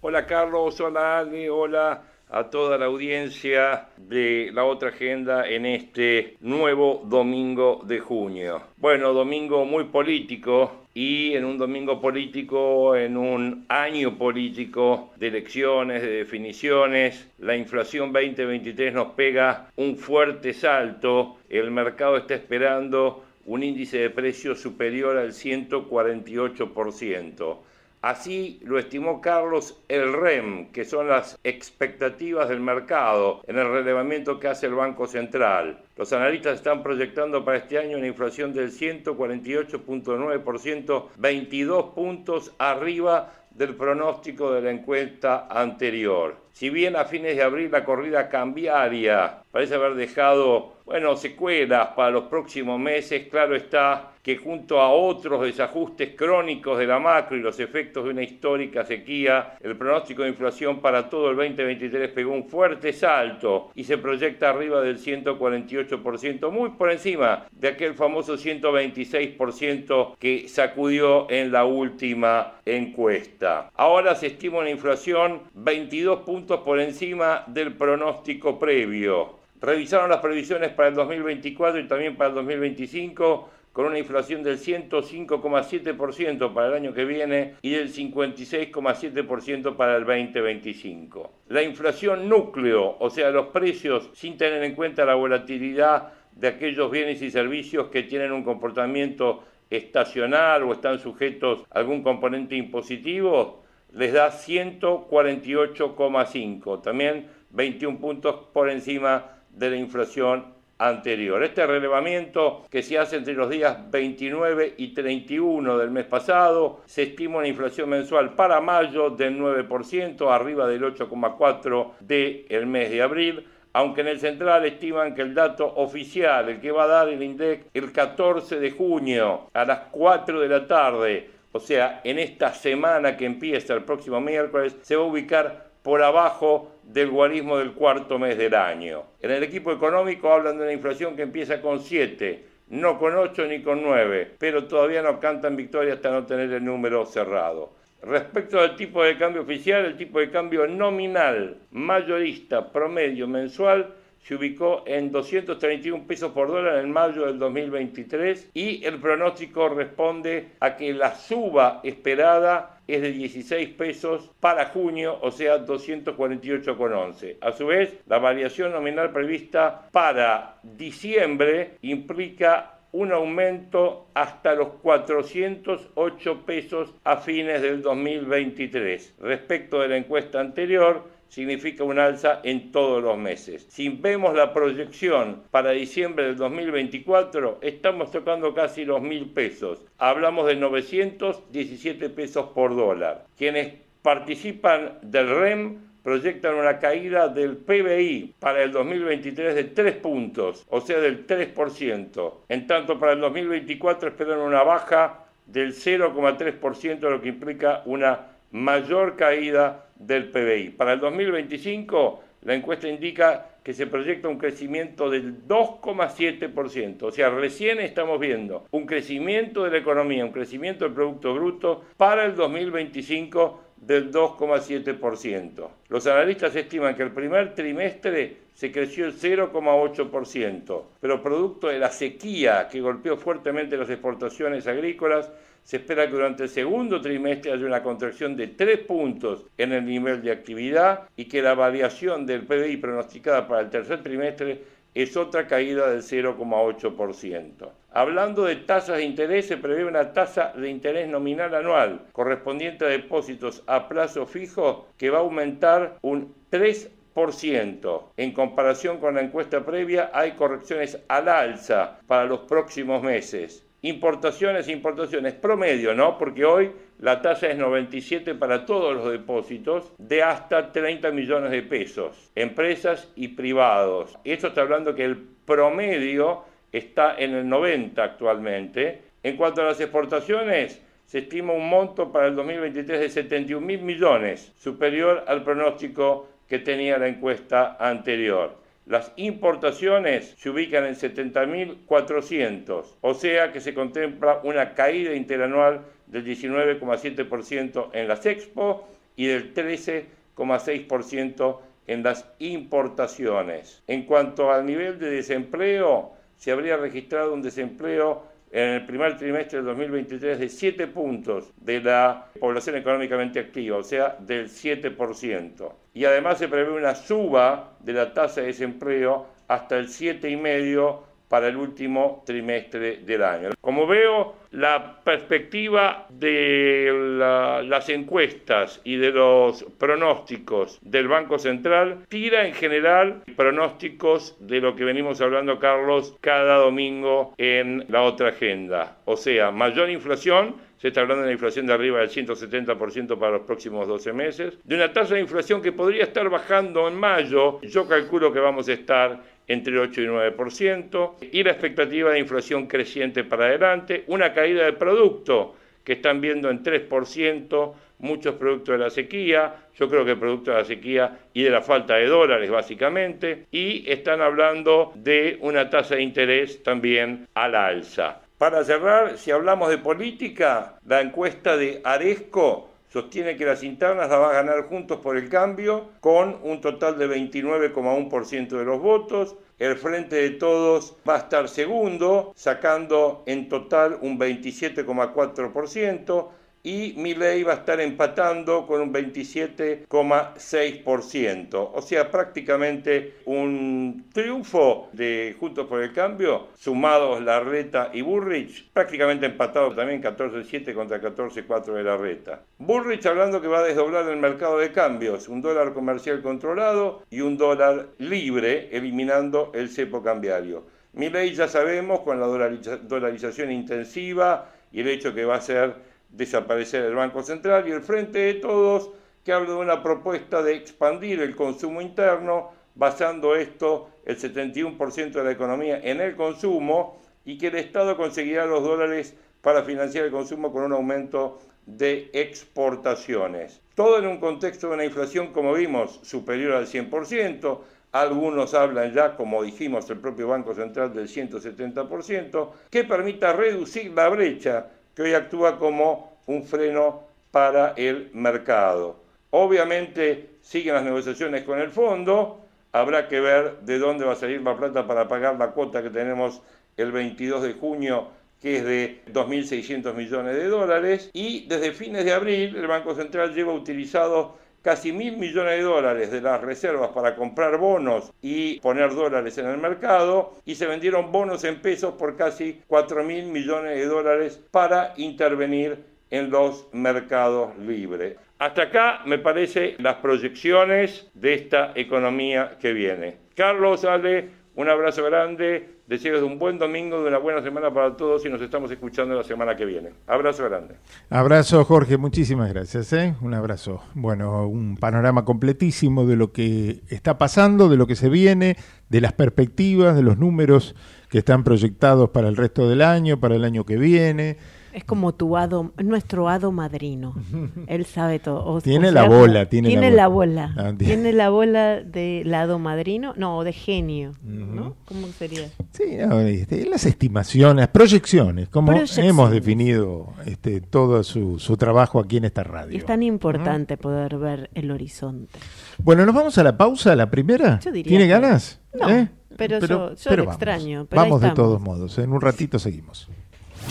Speaker 17: Hola Carlos, hola Ale, hola a toda la audiencia de la otra agenda en este nuevo domingo de junio. Bueno, domingo muy político y en un domingo político, en un año político de elecciones, de definiciones, la inflación 2023 nos pega un fuerte salto, el mercado está esperando un índice de precios superior al 148%. Así lo estimó Carlos el REM, que son las expectativas del mercado en el relevamiento que hace el Banco Central. Los analistas están proyectando para este año una inflación del 148.9%, 22 puntos arriba del pronóstico de la encuesta anterior. Si bien a fines de abril la corrida cambiaria parece haber dejado, bueno, secuelas para los próximos meses, claro está que junto a otros desajustes crónicos de la macro y los efectos de una histórica sequía, el pronóstico de inflación para todo el 2023 pegó un fuerte salto y se proyecta arriba del 148%, muy por encima de aquel famoso 126% que sacudió en la última encuesta. Ahora se estima una inflación 22 por encima del pronóstico previo. Revisaron las previsiones para el 2024 y también para el 2025 con una inflación del 105,7% para el año que viene y del 56,7% para el 2025. La inflación núcleo, o sea, los precios sin tener en cuenta la volatilidad de aquellos bienes y servicios que tienen un comportamiento estacional o están sujetos a algún componente impositivo, les da 148,5, también 21 puntos por encima de la inflación anterior. Este relevamiento que se hace entre los días 29 y 31 del mes pasado, se estima una inflación mensual para mayo del 9%, arriba del 8,4% del mes de abril, aunque en el central estiman que el dato oficial, el que va a dar el INDEC el 14 de junio a las 4 de la tarde, o sea, en esta semana que empieza el próximo miércoles, se va a ubicar por abajo del guarismo del cuarto mes del año. En el equipo económico hablan de una inflación que empieza con 7, no con 8 ni con 9, pero todavía no cantan victoria hasta no tener el número cerrado. Respecto al tipo de cambio oficial, el tipo de cambio nominal mayorista promedio mensual se ubicó en 231 pesos por dólar en mayo del 2023 y el pronóstico responde a que la suba esperada es de 16 pesos para junio, o sea 248,11. A su vez, la variación nominal prevista para diciembre implica un aumento hasta los 408 pesos a fines del 2023. Respecto de la encuesta anterior, significa un alza en todos los meses. Si vemos la proyección para diciembre del 2024, estamos tocando casi los mil pesos. Hablamos de 917 pesos por dólar. Quienes participan del REM proyectan una caída del PBI para el 2023 de 3 puntos, o sea del 3%. En tanto, para el 2024 esperan una baja del 0,3%, lo que implica una mayor caída del PBI. Para el 2025, la encuesta indica que se proyecta un crecimiento del 2,7%. O sea, recién estamos viendo un crecimiento de la economía, un crecimiento del Producto Bruto para el 2025 del 2,7%. Los analistas estiman que el primer trimestre se creció el 0,8%, pero producto de la sequía que golpeó fuertemente las exportaciones agrícolas, se espera que durante el segundo trimestre haya una contracción de 3 puntos en el nivel de actividad y que la variación del PBI pronosticada para el tercer trimestre es otra caída del 0,8%. Hablando de tasas de interés, se prevé una tasa de interés nominal anual correspondiente a depósitos a plazo fijo que va a aumentar un 3%. En comparación con la encuesta previa, hay correcciones al alza para los próximos meses. Importaciones, importaciones promedio, ¿no? Porque hoy la tasa es 97 para todos los depósitos de hasta 30 millones de pesos, empresas y privados. Esto está hablando que el promedio está en el 90 actualmente. En cuanto a las exportaciones, se estima un monto para el 2023 de 71 mil millones, superior al pronóstico que tenía la encuesta anterior. Las importaciones se ubican en 70.400, o sea que se contempla una caída interanual del 19,7% en las expo y del 13,6% en las importaciones. En cuanto al nivel de desempleo, se habría registrado un desempleo en el primer trimestre del 2023 de 7 puntos de la población económicamente activa, o sea, del 7%. Y además se prevé una suba de la tasa de desempleo hasta el 7,5% para el último trimestre del año. Como veo, la perspectiva de las encuestas y de los pronósticos del Banco Central tira en general pronósticos de lo que venimos hablando, Carlos, cada domingo en la otra agenda. O sea, mayor inflación, se está hablando de una inflación de arriba del 170% para los próximos 12 meses, de una tasa de inflación que podría estar bajando en mayo, yo calculo que vamos a estar entre 8 y 9%, y la expectativa de inflación creciente para adelante, una caída del producto que están viendo en 3%, muchos productos de la sequía, yo creo que producto de la sequía y de la falta de dólares básicamente, y están hablando de una tasa de interés también a la alza. Para cerrar, si hablamos de política, la encuesta de Aresco sostiene que las internas las va a ganar Juntos por el Cambio con un total de 29,1% de los votos. El Frente de Todos va a estar segundo, sacando en total un 27,4% y Milei va a estar empatando con un 27,6%. O sea, prácticamente un triunfo de Juntos por el Cambio, sumados Larreta y Burrich, prácticamente empatado también 14,7 contra 14,4 de Larreta. Burrich hablando que va a desdoblar el mercado de cambios, un dólar comercial controlado y un dólar libre, eliminando el cepo cambiario. Milei ya sabemos, con la dolarización intensiva y el hecho que va a ser desaparecer el Banco Central y el Frente de Todos, que habla de una propuesta de expandir el consumo interno, basando esto, el 71% de la economía, en el consumo y que el Estado conseguirá los dólares para financiar el consumo con un aumento de exportaciones. Todo en un contexto de una inflación, como vimos, superior al 100%. Algunos hablan ya, como dijimos, el propio Banco Central del 170%, que permita reducir la brecha que hoy actúa como un freno para el mercado. Obviamente siguen las negociaciones con el fondo, habrá que ver de dónde va a salir la plata para pagar la cuota que tenemos el 22 de junio, que es de 2.600 millones de dólares, y desde fines de abril el Banco Central lleva utilizado casi mil millones de dólares de las reservas para comprar bonos y poner dólares en el mercado y se vendieron bonos en pesos por casi cuatro mil millones de dólares para intervenir en los mercados libres. Hasta acá me parece las proyecciones de esta economía que viene. Carlos, Ale, un abrazo grande Deseos de un buen domingo, de una buena semana para todos y nos estamos escuchando la semana que viene. Abrazo grande.
Speaker 3: Abrazo, Jorge, muchísimas gracias. ¿eh? Un abrazo. Bueno, un panorama completísimo de lo que está pasando, de lo que se viene, de las perspectivas, de los números que están proyectados para el resto del año, para el año que viene
Speaker 4: es como tu hado, nuestro hado madrino. Él sabe todo.
Speaker 3: tiene la bola, tiene,
Speaker 4: la bola. Ah, tiene la bola de hado madrino, no, de genio, ¿no? ¿Cómo sería?
Speaker 3: Sí, este, las estimaciones, proyecciones, como hemos definido este, todo su, su, trabajo aquí en esta radio.
Speaker 4: es tan importante poder ver el horizonte.
Speaker 3: Bueno, nos vamos a la pausa, la primera. ¿Tiene ganas?
Speaker 4: No, ¿Eh? pero, yo, yo extraño.
Speaker 3: vamos de todos modos, en un ratito seguimos.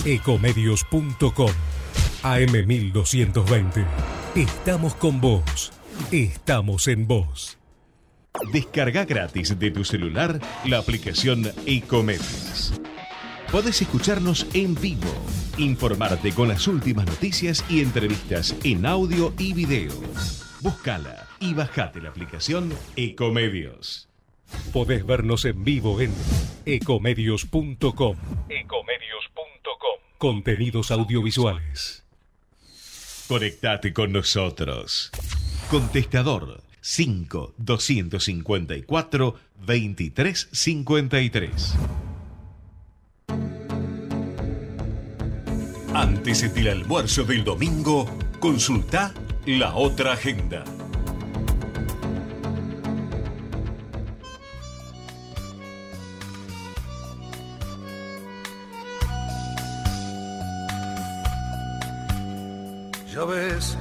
Speaker 1: Ecomedios.com AM1220. Estamos con vos. Estamos en vos. Descarga gratis de tu celular la aplicación Ecomedios. Podés escucharnos en vivo, informarte con las últimas noticias y entrevistas en audio y video. Búscala y bajate la aplicación Ecomedios. Podés vernos en vivo en ecomedios.com. Ecomedios.com. Contenidos audiovisuales. Conectate con nosotros. Contestador 5 254 2353. Antes del almuerzo del domingo, consulta la otra agenda.
Speaker 18: Ya ves,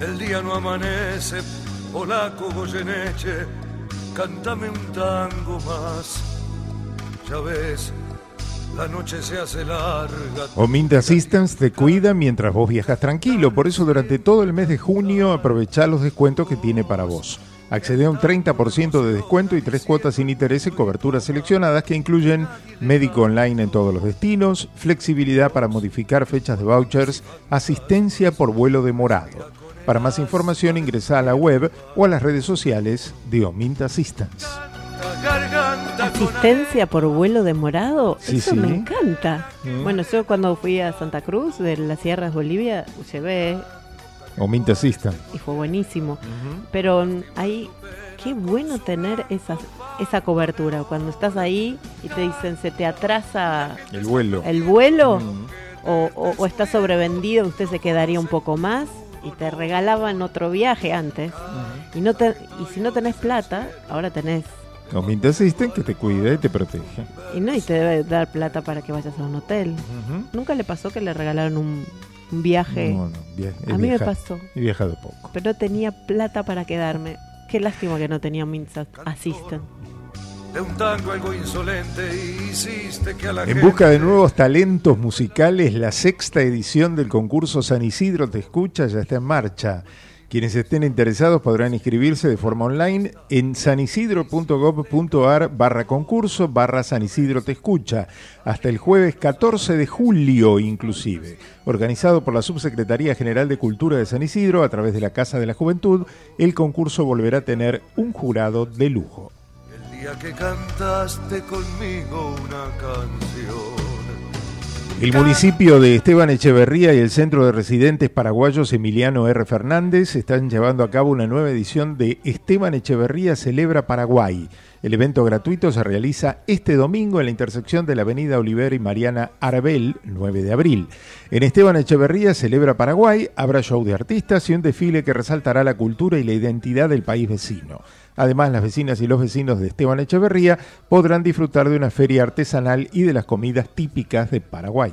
Speaker 18: el día no amanece, polaco Goyeneche, cántame un tango más. Ya ves, la noche se hace larga.
Speaker 3: Omint Assistance te cuida mientras vos viajas tranquilo, por eso durante todo el mes de junio aprovecha los descuentos que tiene para vos. Accede a un 30% de descuento y tres cuotas sin interés en coberturas seleccionadas que incluyen médico online en todos los destinos, flexibilidad para modificar fechas de vouchers, asistencia por vuelo demorado. Para más información ingresa a la web o a las redes sociales de Omint Assistance.
Speaker 4: Asistencia por vuelo demorado,
Speaker 3: Sí,
Speaker 4: eso
Speaker 3: sí.
Speaker 4: me encanta.
Speaker 3: Mm.
Speaker 4: Bueno, yo cuando fui a Santa Cruz de las Sierras Bolivia llevé
Speaker 3: Omint Assistance.
Speaker 4: y fue buenísimo. Pero mm, ahí, qué bueno tener esa, esa cobertura. Cuando estás ahí y te dicen se te atrasa
Speaker 3: El vuelo.
Speaker 4: el vuelo o, o- o está sobrevendido, usted se quedaría un poco más y te regalaban otro viaje antes. y, no te, y si no tenés plata, ahora tenés.
Speaker 3: Omint Assistance que te cuida y te protege.
Speaker 4: Y no, y te debe dar plata para que vayas a un hotel. ¿Nunca le pasó que le regalaron un, un viaje?
Speaker 3: No, no, via- he
Speaker 4: a mí me pasó.
Speaker 3: He viajado poco.
Speaker 4: Pero tenía plata para quedarme. Qué lástima que no tenía Mint Assistant.
Speaker 18: De un tango algo insolente hiciste que a la
Speaker 3: En
Speaker 18: gente
Speaker 3: busca de nuevos talentos musicales, la sexta edición del concurso San Isidro Te Escucha ya está en marcha. Quienes estén interesados podrán inscribirse de forma online en sanisidro.gov.ar barra concurso barra San Isidro Te Escucha hasta el jueves 14 de julio inclusive. Organizado por la Subsecretaría General de Cultura de San Isidro a través de la Casa de la Juventud, el concurso volverá a tener un jurado de lujo.
Speaker 18: el día que cantaste conmigo una canción.
Speaker 3: El municipio de Esteban Echeverría y el Centro de Residentes Paraguayos Emiliano R. Fernández están llevando a cabo una nueva edición de Esteban Echeverría Celebra Paraguay. El evento gratuito se realiza este domingo en la intersección de la Avenida Oliver y Mariana Arbel, 9 de abril. En Esteban Echeverría Celebra Paraguay habrá show de artistas y un desfile que resaltará la cultura y la identidad del país vecino. Además, las vecinas y los vecinos de Esteban Echeverría podrán disfrutar de una feria artesanal y de las comidas típicas de Paraguay.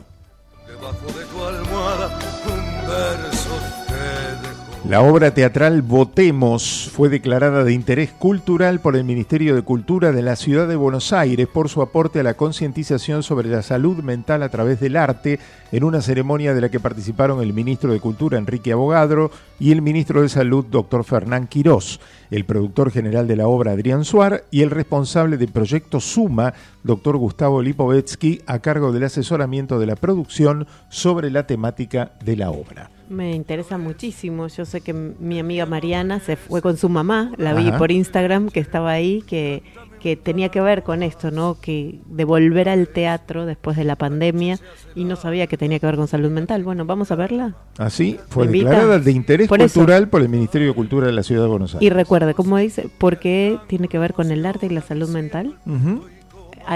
Speaker 18: Debajo de tu almohada un verso te dejo.
Speaker 3: La obra teatral Votemos fue declarada de interés cultural por el Ministerio de Cultura de la Ciudad de Buenos Aires por su aporte a la concientización sobre la salud mental a través del arte en una ceremonia de la que participaron el ministro de Cultura Enrique Abogadro y el ministro de Salud Dr. Fernán Quirós, el productor general de la obra Adrián Suar y el responsable del proyecto Suma, Dr. Gustavo Lipovetsky, a cargo del asesoramiento de la producción sobre la temática de la obra.
Speaker 4: Me interesa muchísimo. Yo sé que mi amiga Mariana se fue con su mamá, la vi por Instagram que estaba ahí, que, que tenía que ver con esto, ¿no? Que de volver al teatro después de la pandemia y no sabía que tenía que ver con salud mental. Bueno, vamos a verla.
Speaker 3: Así fue
Speaker 4: ¿Me invita?
Speaker 3: declarada de interés
Speaker 4: Por eso.
Speaker 3: cultural por el Ministerio de Cultura de la Ciudad de Buenos
Speaker 4: Y
Speaker 3: Aires.
Speaker 4: recuerde, ¿cómo dice? ¿Por qué tiene que ver con el arte y la salud mental?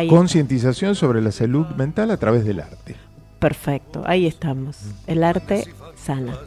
Speaker 3: Concientización sobre la salud mental a través del arte.
Speaker 4: perfecto, ahí estamos. El arte sana.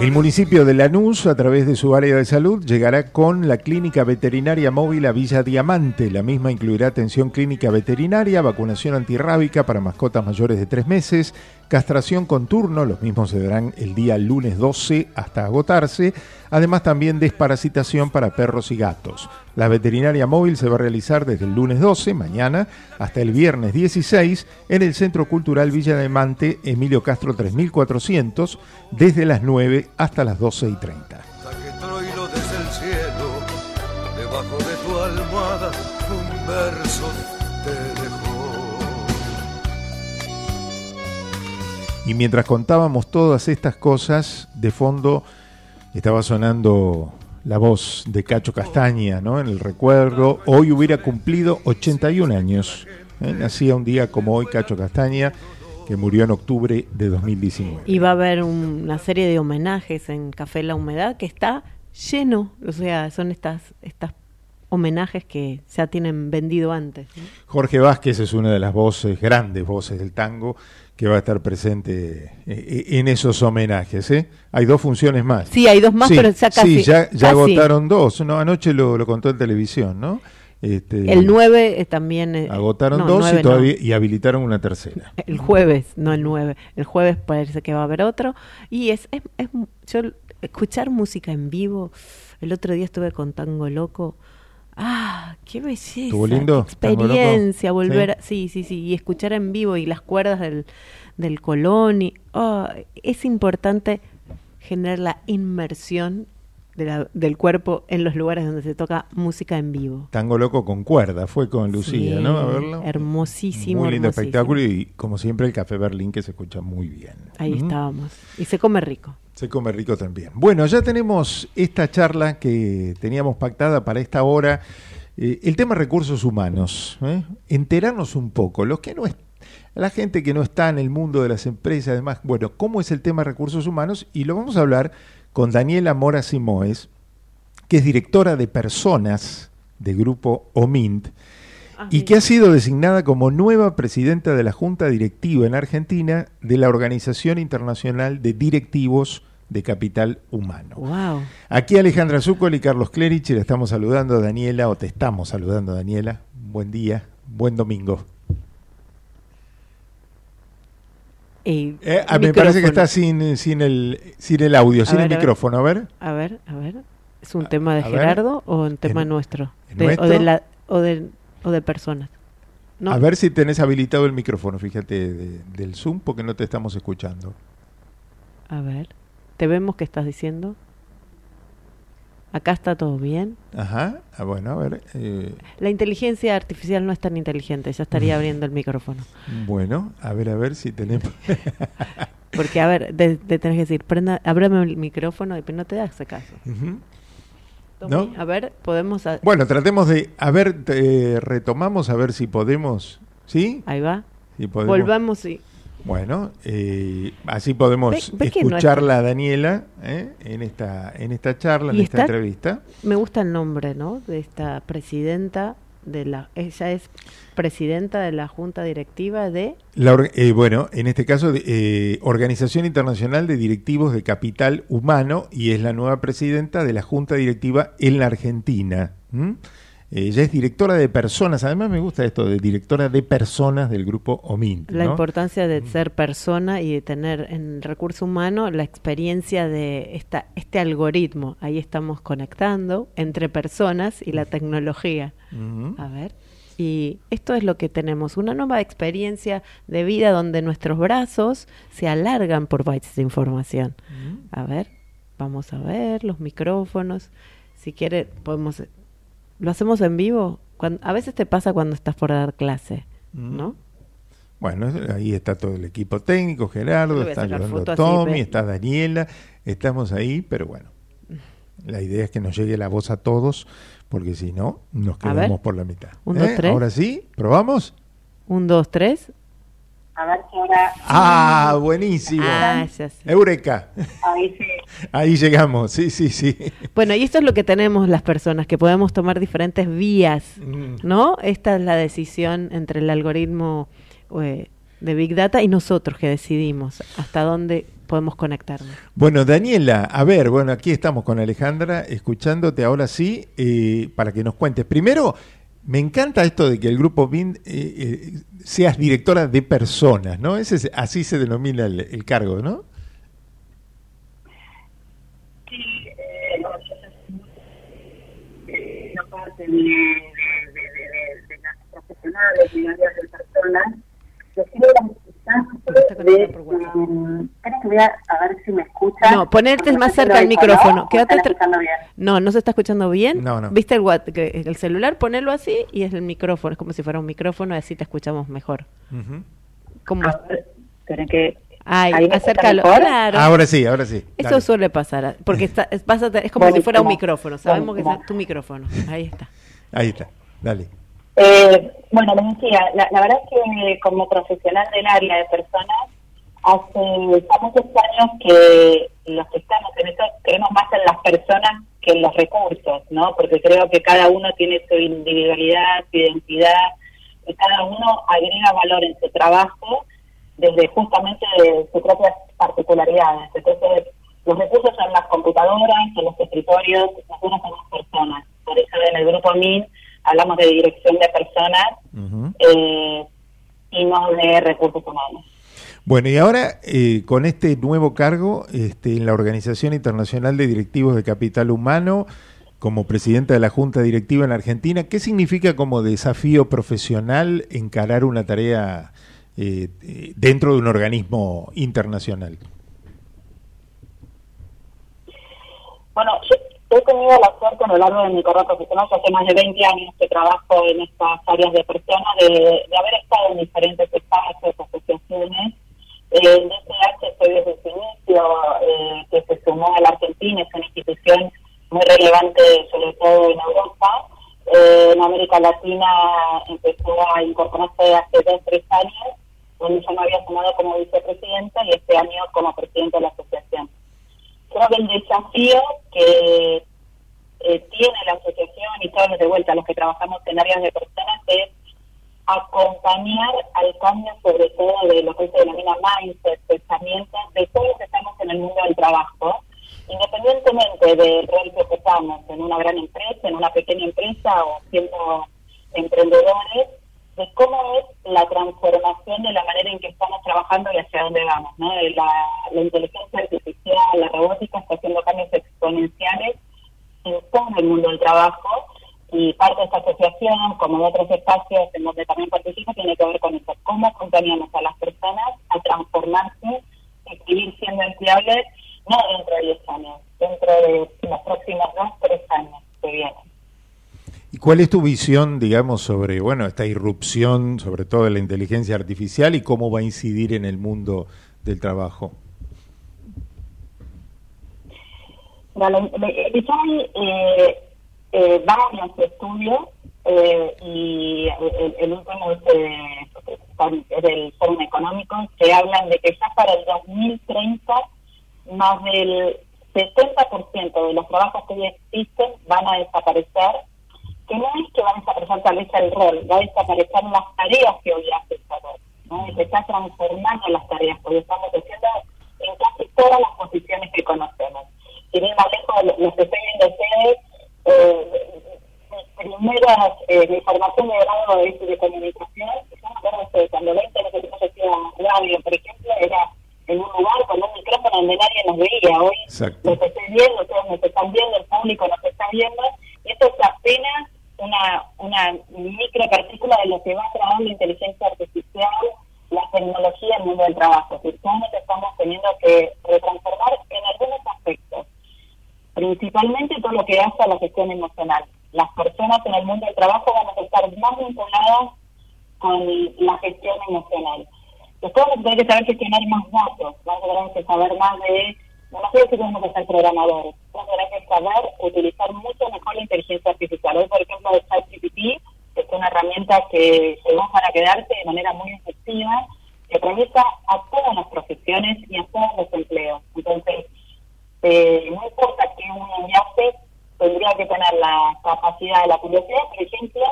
Speaker 18: El
Speaker 3: municipio de Lanús, a través de su área de salud, llegará con la clínica veterinaria móvil a Villa Diamante. La misma incluirá atención clínica veterinaria, vacunación antirrábica para mascotas mayores de tres meses, castración con turno, los mismos se darán el día lunes 12 hasta agotarse, además también desparasitación para perros y gatos. La veterinaria móvil se va a realizar desde el lunes 12, mañana, hasta el viernes 16, en el Centro Cultural Villa Diamante, Emilio Castro 3400, desde las 9 hasta las 12 y 30. Y mientras contábamos todas estas cosas, de fondo estaba sonando la voz de Cacho Castaña, ¿no? En el recuerdo, hoy hubiera cumplido 81 años. ¿eh? Nacía un día como hoy Cacho Castaña, que murió en octubre de 2019.
Speaker 4: Y va a haber un- una serie de homenajes en Café La Humedad que está lleno, o sea, son estas estas homenajes que ya tienen vendido antes.
Speaker 3: Jorge Vázquez es una de las voces, grandes voces del tango, que va a estar presente eh, en esos homenajes. ¿eh? Hay dos funciones más.
Speaker 4: Sí, hay dos más, pero ya casi.
Speaker 3: Sí, ya, ya agotaron dos. No, anoche lo, lo contó en televisión, ¿no?
Speaker 4: Este, el 9 también. Eh,
Speaker 3: agotaron dos y, todavía, y habilitaron una tercera.
Speaker 4: El jueves, no el 9. El jueves parece que va a haber otro. Y es, es, es yo, escuchar música en vivo. El otro día estuve con Tango Loco. Ah, qué belleza.
Speaker 3: ¿Estuvo lindo?
Speaker 4: experiencia, volver, ¿Sí? ¿Sí? sí, y escuchar en vivo y las cuerdas del, del Colón. Y, oh, es importante generar la inmersión del cuerpo en los lugares donde se toca música en vivo.
Speaker 3: Tango Loco con cuerda, fue con Lucía, ¿no? A verlo.
Speaker 4: Hermosísimo.
Speaker 3: Muy lindo espectáculo y como siempre el Café Berlín que se escucha muy bien.
Speaker 4: Ahí estábamos. Y se come rico.
Speaker 3: Se come rico también. Bueno, ya tenemos esta charla que teníamos pactada para esta hora. Eh, el tema recursos humanos. ¿eh? Enterarnos un poco. Los que no la gente que no está en el mundo de las empresas, además, bueno, ¿cómo es el tema recursos humanos? Y lo vamos a hablar con Daniela Mora Simoes, que es directora de personas del grupo OMINT y que ha sido designada como nueva presidenta de la Junta Directiva en Argentina de la Organización Internacional de Directivos de Capital Humano.
Speaker 4: Wow.
Speaker 3: Aquí Alejandra Zúcol y Carlos Clerich, le estamos saludando a Daniela, o te estamos saludando Daniela. Buen día, buen domingo. Eh, ah, me parece que está sin, sin, el, sin el audio, sin el micrófono. A ver.
Speaker 4: A ver, a ver. ¿Es un tema de Gerardo o un tema nuestro? o, de la, o, de, o de personas.
Speaker 3: A ver si tenés habilitado el micrófono, fíjate, del Zoom, porque no te estamos escuchando.
Speaker 4: A ver, ¿te vemos qué estás diciendo? Acá está todo bien.
Speaker 3: Ajá, ah, bueno, a ver.
Speaker 4: Eh. La inteligencia artificial no es tan inteligente, ya estaría abriendo el micrófono.
Speaker 3: Bueno, a ver, a ver si tenemos.
Speaker 4: Porque, a ver, te tenés que decir, prenda, ábreme el micrófono y no te das caso. ¿No? A ver, podemos.
Speaker 3: Bueno, tratemos de. A ver, retomamos a ver si podemos. ¿Sí?
Speaker 4: Ahí va. Volvamos y.
Speaker 3: Bueno, eh, así podemos escucharla a Daniela eh, en esta en esta charla, en esta entrevista.
Speaker 4: Me gusta el nombre, ¿no? De esta presidenta de la ella es presidenta de la junta directiva de
Speaker 3: la, eh, bueno en este caso de, organización internacional de directivos de capital humano y es la nueva presidenta de la junta directiva en la Argentina ella es directora de personas, además me gusta esto, de directora de personas del grupo OMINT.
Speaker 4: La importancia de ser persona y de tener en el recurso humano la experiencia de esta, este algoritmo. Ahí estamos conectando entre personas y la tecnología. A ver. Y esto es lo que tenemos, una nueva experiencia de vida donde nuestros brazos se alargan por bytes de información. A ver, vamos a ver los micrófonos. Si quiere, podemos lo hacemos en vivo. Cuando, a veces te pasa cuando estás por dar clase, ¿no?
Speaker 3: Bueno, ahí está todo el equipo técnico, Gerardo, está Tommy, está Daniela, estamos ahí, pero bueno, la idea es que nos llegue la voz a todos, porque si no, nos quedamos por la mitad.
Speaker 4: Un, dos,
Speaker 3: ¿Eh?
Speaker 4: tres.
Speaker 3: Ahora sí, ¿probamos?
Speaker 4: Un, dos, tres.
Speaker 19: A ver si ahora...
Speaker 3: Ah, buenísimo. Ah, Eureka.
Speaker 19: Ahí sí.
Speaker 3: Ahí llegamos, sí, sí, sí.
Speaker 4: Bueno, y esto es lo que tenemos las personas, que podemos tomar diferentes vías, mm. ¿no? Esta es la decisión entre el algoritmo eh, de Big Data y nosotros que decidimos hasta dónde podemos conectarnos.
Speaker 3: Bueno, Daniela, a ver, bueno, aquí estamos con Alejandra, escuchándote ahora sí, eh, para que nos cuentes. Primero, me encanta esto de que el grupo BIN eh, seas directora de personas, ¿no? Ese, así se denomina el cargo, ¿no?
Speaker 19: parte de, de, de, de, las profesionales de personas, recibe la de, um, que voy a, a, ver si me escucha.
Speaker 4: No, ponerte más cerca del micrófono. ¿no? Quédate no, no se está escuchando bien.
Speaker 3: No, no.
Speaker 4: ¿Viste el, el celular? Ponelo así y es el micrófono. Es como si fuera un micrófono y así te escuchamos mejor. Uh -huh.
Speaker 19: Que
Speaker 4: Ay, acércalo. Claro.
Speaker 3: Ahora sí, ahora sí.
Speaker 4: Eso suele pasar, porque está, es, es como si fuera un micrófono. Sabemos que es tu micrófono. Ahí está.
Speaker 3: Ahí está. Dale.
Speaker 19: Eh, bueno, les decía, la, la, verdad es que como profesional del área de personas, hace muchos años que los que estamos en esto creemos más en las personas que los recursos, ¿no? Porque creo que cada uno tiene su individualidad, su identidad, y cada uno agrega valor en su trabajo desde justamente sus propias particularidades. Entonces, los recursos son las computadoras, son los escritorios, nosotros somos personas. Por eso en el grupo MIN hablamos de dirección de personas eh, y no de recursos humanos.
Speaker 3: Bueno, y ahora eh, con este nuevo cargo este, en la Organización Internacional de Directivos de Capital Humano, como presidenta de la Junta Directiva en Argentina, ¿qué significa como desafío profesional encarar una tarea eh, dentro de un organismo internacional?
Speaker 19: Bueno, yo he tenido la suerte a lo largo de mi carrera profesional, hace más de 20 años que trabajo en estas áreas de personas, de, de haber estado en diferentes espacios, asociaciones, el DCH fue desde su inicio, eh, que se sumó a la Argentina, es una institución muy relevante, sobre todo en Europa. Eh, en América Latina empezó a incorporarse hace dos tres años, donde yo me había sumado como vicepresidenta y este año como presidente de la asociación. Creo que el desafío que eh, tiene la asociación y todos los de vuelta, los que trabajamos en áreas de personas, es acompañar al cambio, sobre todo de lo que se denomina mindset, pensamientos, de todos los que estamos en el mundo del trabajo, independientemente del rol que ocupamos en una gran empresa, en una pequeña empresa o siendo emprendedores, de cómo es la transformación de la manera en que estamos trabajando y hacia dónde vamos. ¿no? La, la inteligencia artificial, la robótica está haciendo cambios exponenciales en todo el mundo del trabajo y parte de esta asociación, como de otros espacios en donde también participo, tiene que ver con eso, cómo acompañamos a las personas a transformarse y seguir siendo empleables, no dentro de 10 años, dentro de los próximos 2, 3 años que vienen.
Speaker 3: ¿Y cuál es tu visión, digamos, sobre bueno esta irrupción, sobre todo de la inteligencia artificial y cómo va a incidir en el mundo del trabajo?
Speaker 19: Vale, eh, eh, varios estudios eh, y el, último es, eh, del Fórum Económico que hablan de que ya para el 2030 más del 70% de los trabajos que hoy existen van a desaparecer, que no es que van a desaparecer tal vez el rol, va a desaparecer las tareas que hoy hace el rol, ¿no? y se está transformando las tareas, porque estamos haciendo en casi todas las posiciones que conocemos. Si bien más lejos, los que estoy viendo ustedes, eh, primeras, eh, mi formación de grado de, de comunicación, yo me acuerdo que cuando 20 años que hacía radio, por ejemplo, era en un lugar con un micrófono donde nadie nos veía. Hoy Exacto. los estoy viendo, todos nos están viendo, el público nos está viendo, y esto es apenas una, una micropartícula de lo que va a traer la inteligencia artificial, la tecnología en el mundo del trabajo. Es decir, estamos teniendo que retransformar en algunos aspectos principalmente todo lo que hace a la gestión emocional. Las personas en el mundo del trabajo vamos a estar más vinculadas con la gestión emocional. Después vamos a tener que saber gestionar más datos, vamos a tener que saber más de, no sé si tenemos que ser programadores, a tener que saber utilizar mucho mejor la inteligencia artificial. Hoy, por ejemplo, ChatGPT es una herramienta que va para quedarse de manera muy efectiva, que atraviesa a todas las profesiones y a todos los empleos. Entonces, eh, no importa que uno viaje, tendría que tener la capacidad de la curiosidad, por ejemplo,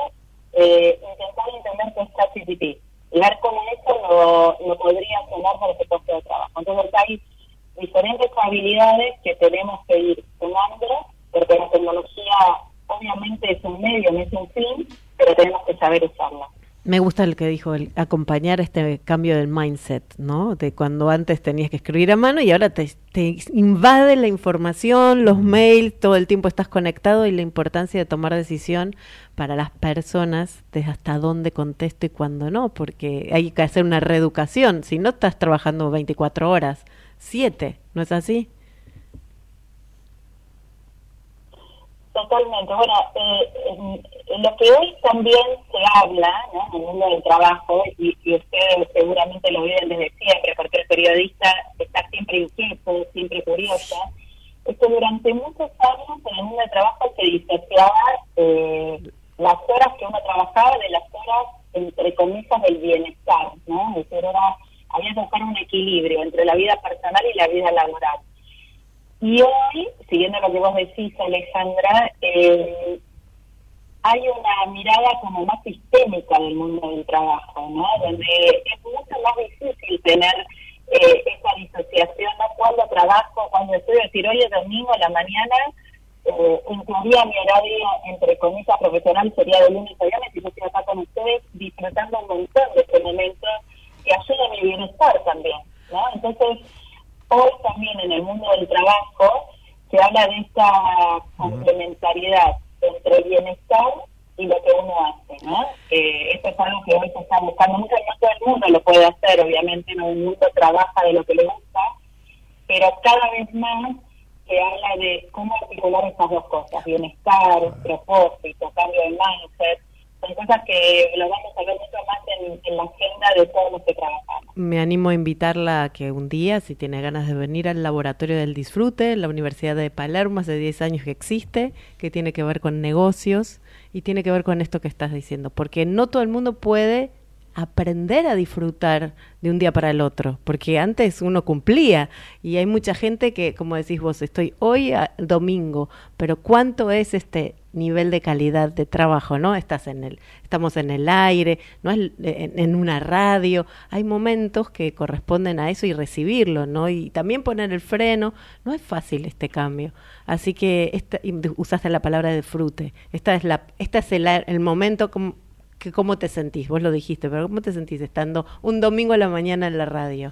Speaker 19: eh, intentar entender qué es ChatGPT y ver cómo eso lo, lo podría tomar para ese puesto de trabajo. Entonces hay diferentes habilidades que tenemos que ir tomando, porque la tecnología obviamente es un medio, no es un fin, pero tenemos que saber usarla.
Speaker 4: Me gusta el que dijo, el acompañar este cambio del mindset, ¿no? De cuando antes tenías que escribir a mano y ahora te, invade la información, los mails, todo el tiempo estás conectado y la importancia de tomar decisión para las personas de hasta dónde contesto y cuándo no, porque hay que hacer una reeducación. Si no estás trabajando 24 horas, 7, ¿no es así?
Speaker 19: Totalmente. Bueno, eh, lo que hoy también se habla ¿no? en el mundo del trabajo, y, ustedes seguramente lo viven desde siempre, porque el periodista está siempre inquieto, siempre curioso, es que durante muchos años en el mundo del trabajo se disociaba eh, las horas que uno trabajaba de las horas, entre comillas, del bienestar, ¿no? Es decir, era, había que buscar un equilibrio entre la vida personal y la vida laboral. Y hoy, siguiendo lo que vos decís, Alejandra, eh, hay una mirada como más sistémica del mundo del trabajo, ¿no? Donde es mucho más difícil tener eh, esa disociación, ¿no? Cuando trabajo, cuando estoy, decir, hoy es domingo a la mañana, eh, mi horario, entre comillas, profesional sería de lunes a viernes y yo estoy acá con ustedes disfrutando un montón de este momento que ayuda a mi bienestar también, ¿no? Entonces, hoy también en el mundo del trabajo se habla de esta complementariedad entre el bienestar y lo que uno hace, ¿no? Eh, esto es algo que hoy se está buscando mucho, no todo el mundo lo puede hacer, obviamente no el mundo trabaja de lo que le gusta, pero cada vez más se habla de cómo articular estas dos cosas, bienestar, propósito, cambio de mindset, son cosas que lo vamos a ver mucho más en, la agenda de todos los que trabajamos.
Speaker 4: Me animo a invitarla a que un día, si tiene ganas de venir al Laboratorio del Disfrute, la Universidad de Palermo, hace 10 años que existe, que tiene que ver con negocios y tiene que ver con esto que estás diciendo, porque no todo el mundo puede aprender a disfrutar de un día para el otro, porque antes uno cumplía y hay mucha gente que, como decís vos, estoy hoy a domingo, pero ¿cuánto es este nivel de calidad de trabajo, ¿no? Estás en el, estamos en el aire, no es en, una radio, hay momentos que corresponden a eso y recibirlo, ¿no? Y también poner el freno, no es fácil este cambio. Así que usaste la palabra disfrute. Esta es la, esta es el, el momento como que cómo te sentís, vos lo dijiste, pero cómo te sentís estando un domingo a la mañana en la radio.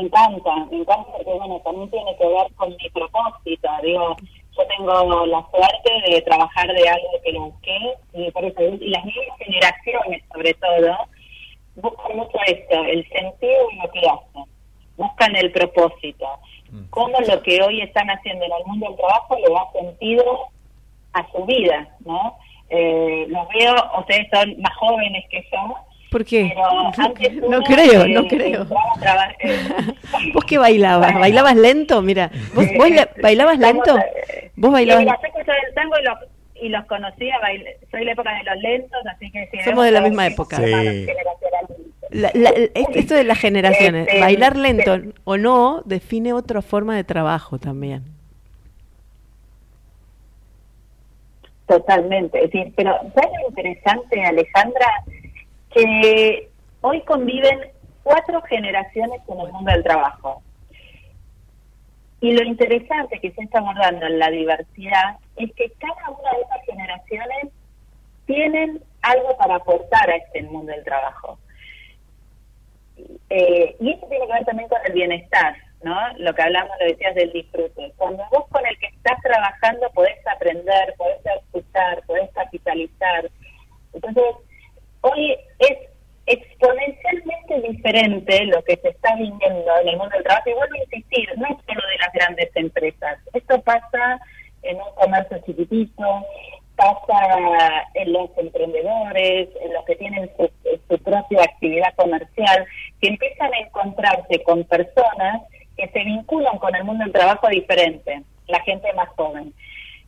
Speaker 19: Me encanta, me encanta porque bueno, también tiene que ver con mi propósito, digo, yo tengo la suerte de trabajar de algo que lo busqué y por eso y las nuevas generaciones sobre todo buscan mucho esto, el sentido y lo que hacen, buscan el propósito, mm. cómo lo que hoy están haciendo en el mundo del trabajo le da sentido a su vida, ¿no? Eh, los veo, ustedes son más jóvenes que yo.
Speaker 4: ¿Por qué? no, creo, no creo. Eh, ¿Vos qué bailabas? ¿Bailabas lento? Mira, ¿vos, vos bailabas lento? ¿Vos bailabas
Speaker 19: lento? el tango y los, y los conocía, soy la época de los lentos, así que...
Speaker 4: Somos de la misma época. Sí. esto de las generaciones, este, bailar lento o no, define otra forma de trabajo también.
Speaker 19: Totalmente. Es decir, pero ¿sabes lo interesante, Alejandra? Que hoy conviven cuatro generaciones en el mundo del trabajo. Y lo interesante que se está abordando en la diversidad es que cada una de esas generaciones tienen algo para aportar a este mundo del trabajo. Eh, y eso tiene que ver también con el bienestar. ¿no? Lo que hablamos, lo decías del disfrute. Cuando vos con el que estás trabajando podés aprender, podés escuchar, podés capitalizar. Entonces, hoy es exponencialmente diferente lo que se está viviendo en el mundo del trabajo. Y vuelvo a insistir, no es solo de las grandes empresas. Esto pasa en un comercio chiquitito, pasa en los emprendedores, en los que tienen su, su propia actividad comercial, que empiezan a encontrarse con personas que se vinculan con el mundo del trabajo diferente, la gente más joven.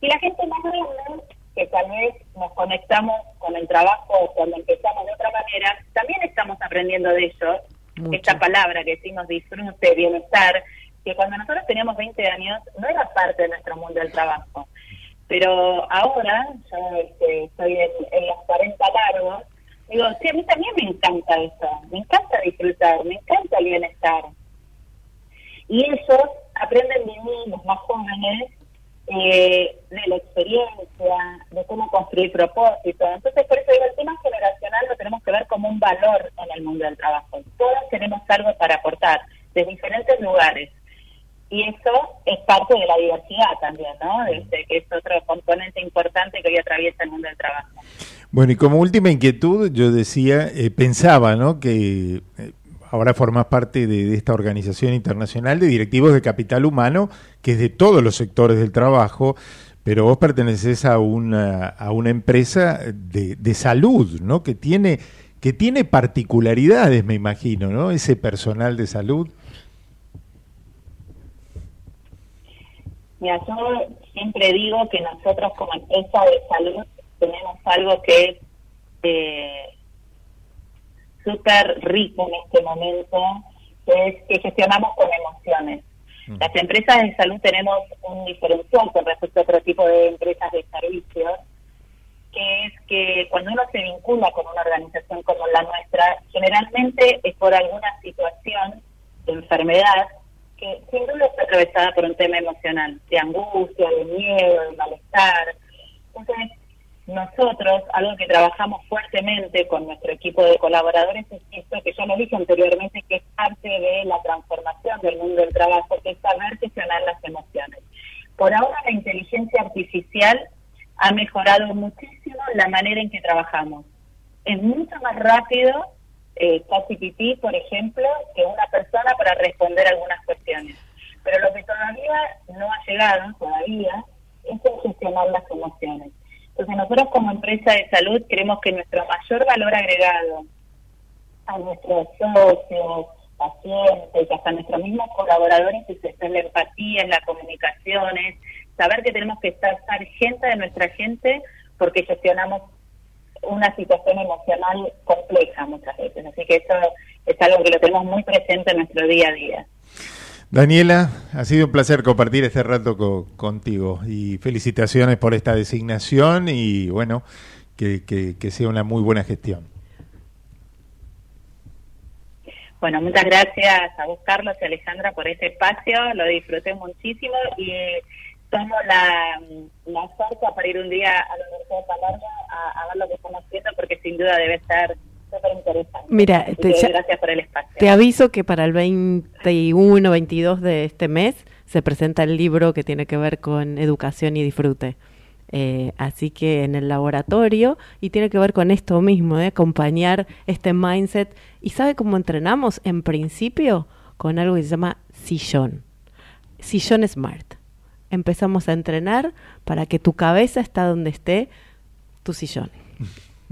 Speaker 19: Y la gente más grande, que tal vez nos conectamos con el trabajo cuando empezamos de otra manera, también estamos aprendiendo de ellos, esta palabra que decimos disfrute, bienestar, que cuando nosotros teníamos 20 años no era parte de nuestro mundo del trabajo. Pero ahora, yo este, estoy en, los 40 largos, digo, sí, a mí también me encanta eso, me encanta disfrutar, me encanta el bienestar. Y ellos aprenden de mí, los más jóvenes, eh, de la experiencia, de cómo construir propósitos. Entonces, por eso digo, el tema generacional lo tenemos que ver como un valor en el mundo del trabajo. Todos tenemos algo para aportar, de diferentes lugares. Y eso es parte de la diversidad también, ¿no? Este, que es otro componente importante que hoy atraviesa el mundo del trabajo.
Speaker 3: Bueno, y como última inquietud, yo decía, eh, pensaba, ¿no? Que eh, ahora formas parte de, esta organización internacional de directivos de capital humano, que es de todos los sectores del trabajo, pero vos perteneces a una, a una empresa de, de salud, ¿no? Que tiene, que tiene particularidades, me imagino, ¿no? Ese personal de salud.
Speaker 19: Yo siempre digo que nosotros como empresa de salud tenemos algo que es eh, súper rico en este momento, es que gestionamos con emociones.
Speaker 3: Mm.
Speaker 19: Las empresas de salud tenemos un diferencial con respecto a otro tipo de empresas de servicios, que es que cuando uno se vincula con una organización como la nuestra, generalmente es por alguna situación de enfermedad que sin duda está atravesada por un tema emocional, de angustia, de miedo, de malestar. Entonces, nosotros, algo que trabajamos fuertemente con nuestro equipo de colaboradores es esto que ya lo dije anteriormente, que es parte de la transformación del mundo del trabajo, que es saber gestionar las emociones. Por ahora la inteligencia artificial ha mejorado muchísimo la manera en que trabajamos. Es mucho más rápido eh, por ejemplo, que una persona para responder algunas cuestiones. Pero lo que todavía no ha llegado, todavía, es el gestionar las emociones. Entonces nosotros como empresa de salud creemos que nuestro mayor valor agregado a nuestros socios, pacientes, hasta nuestros mismos colaboradores es en la empatía, en las comunicaciones, saber que tenemos que estar gente de nuestra gente porque gestionamos una situación emocional compleja muchas veces. Así que eso es algo que lo tenemos muy presente en nuestro día a día.
Speaker 3: Daniela, ha sido un placer compartir este rato co- contigo y felicitaciones por esta designación y bueno, que, que- sea una muy buena gestión.
Speaker 19: Bueno, muchas gracias a vos, Carlos y Alejandra, por este espacio. Lo disfruté muchísimo y tomo la, la para ir un día a la Universidad de Palermo a, a ver lo que estamos haciendo porque sin duda debe ser súper interesante.
Speaker 4: Mira, te-
Speaker 19: que
Speaker 4: ya-
Speaker 19: gracias por el espacio.
Speaker 4: Te aviso que para el 21, 22 de este mes se presenta el libro que tiene que ver con educación y disfrute. Eh, así que en el laboratorio y tiene que ver con esto mismo, de acompañar este mindset. ¿Y sabe cómo entrenamos? En principio con algo que se llama sillón. Sillón Smart. Empezamos a entrenar para que tu cabeza está donde esté tu sillón.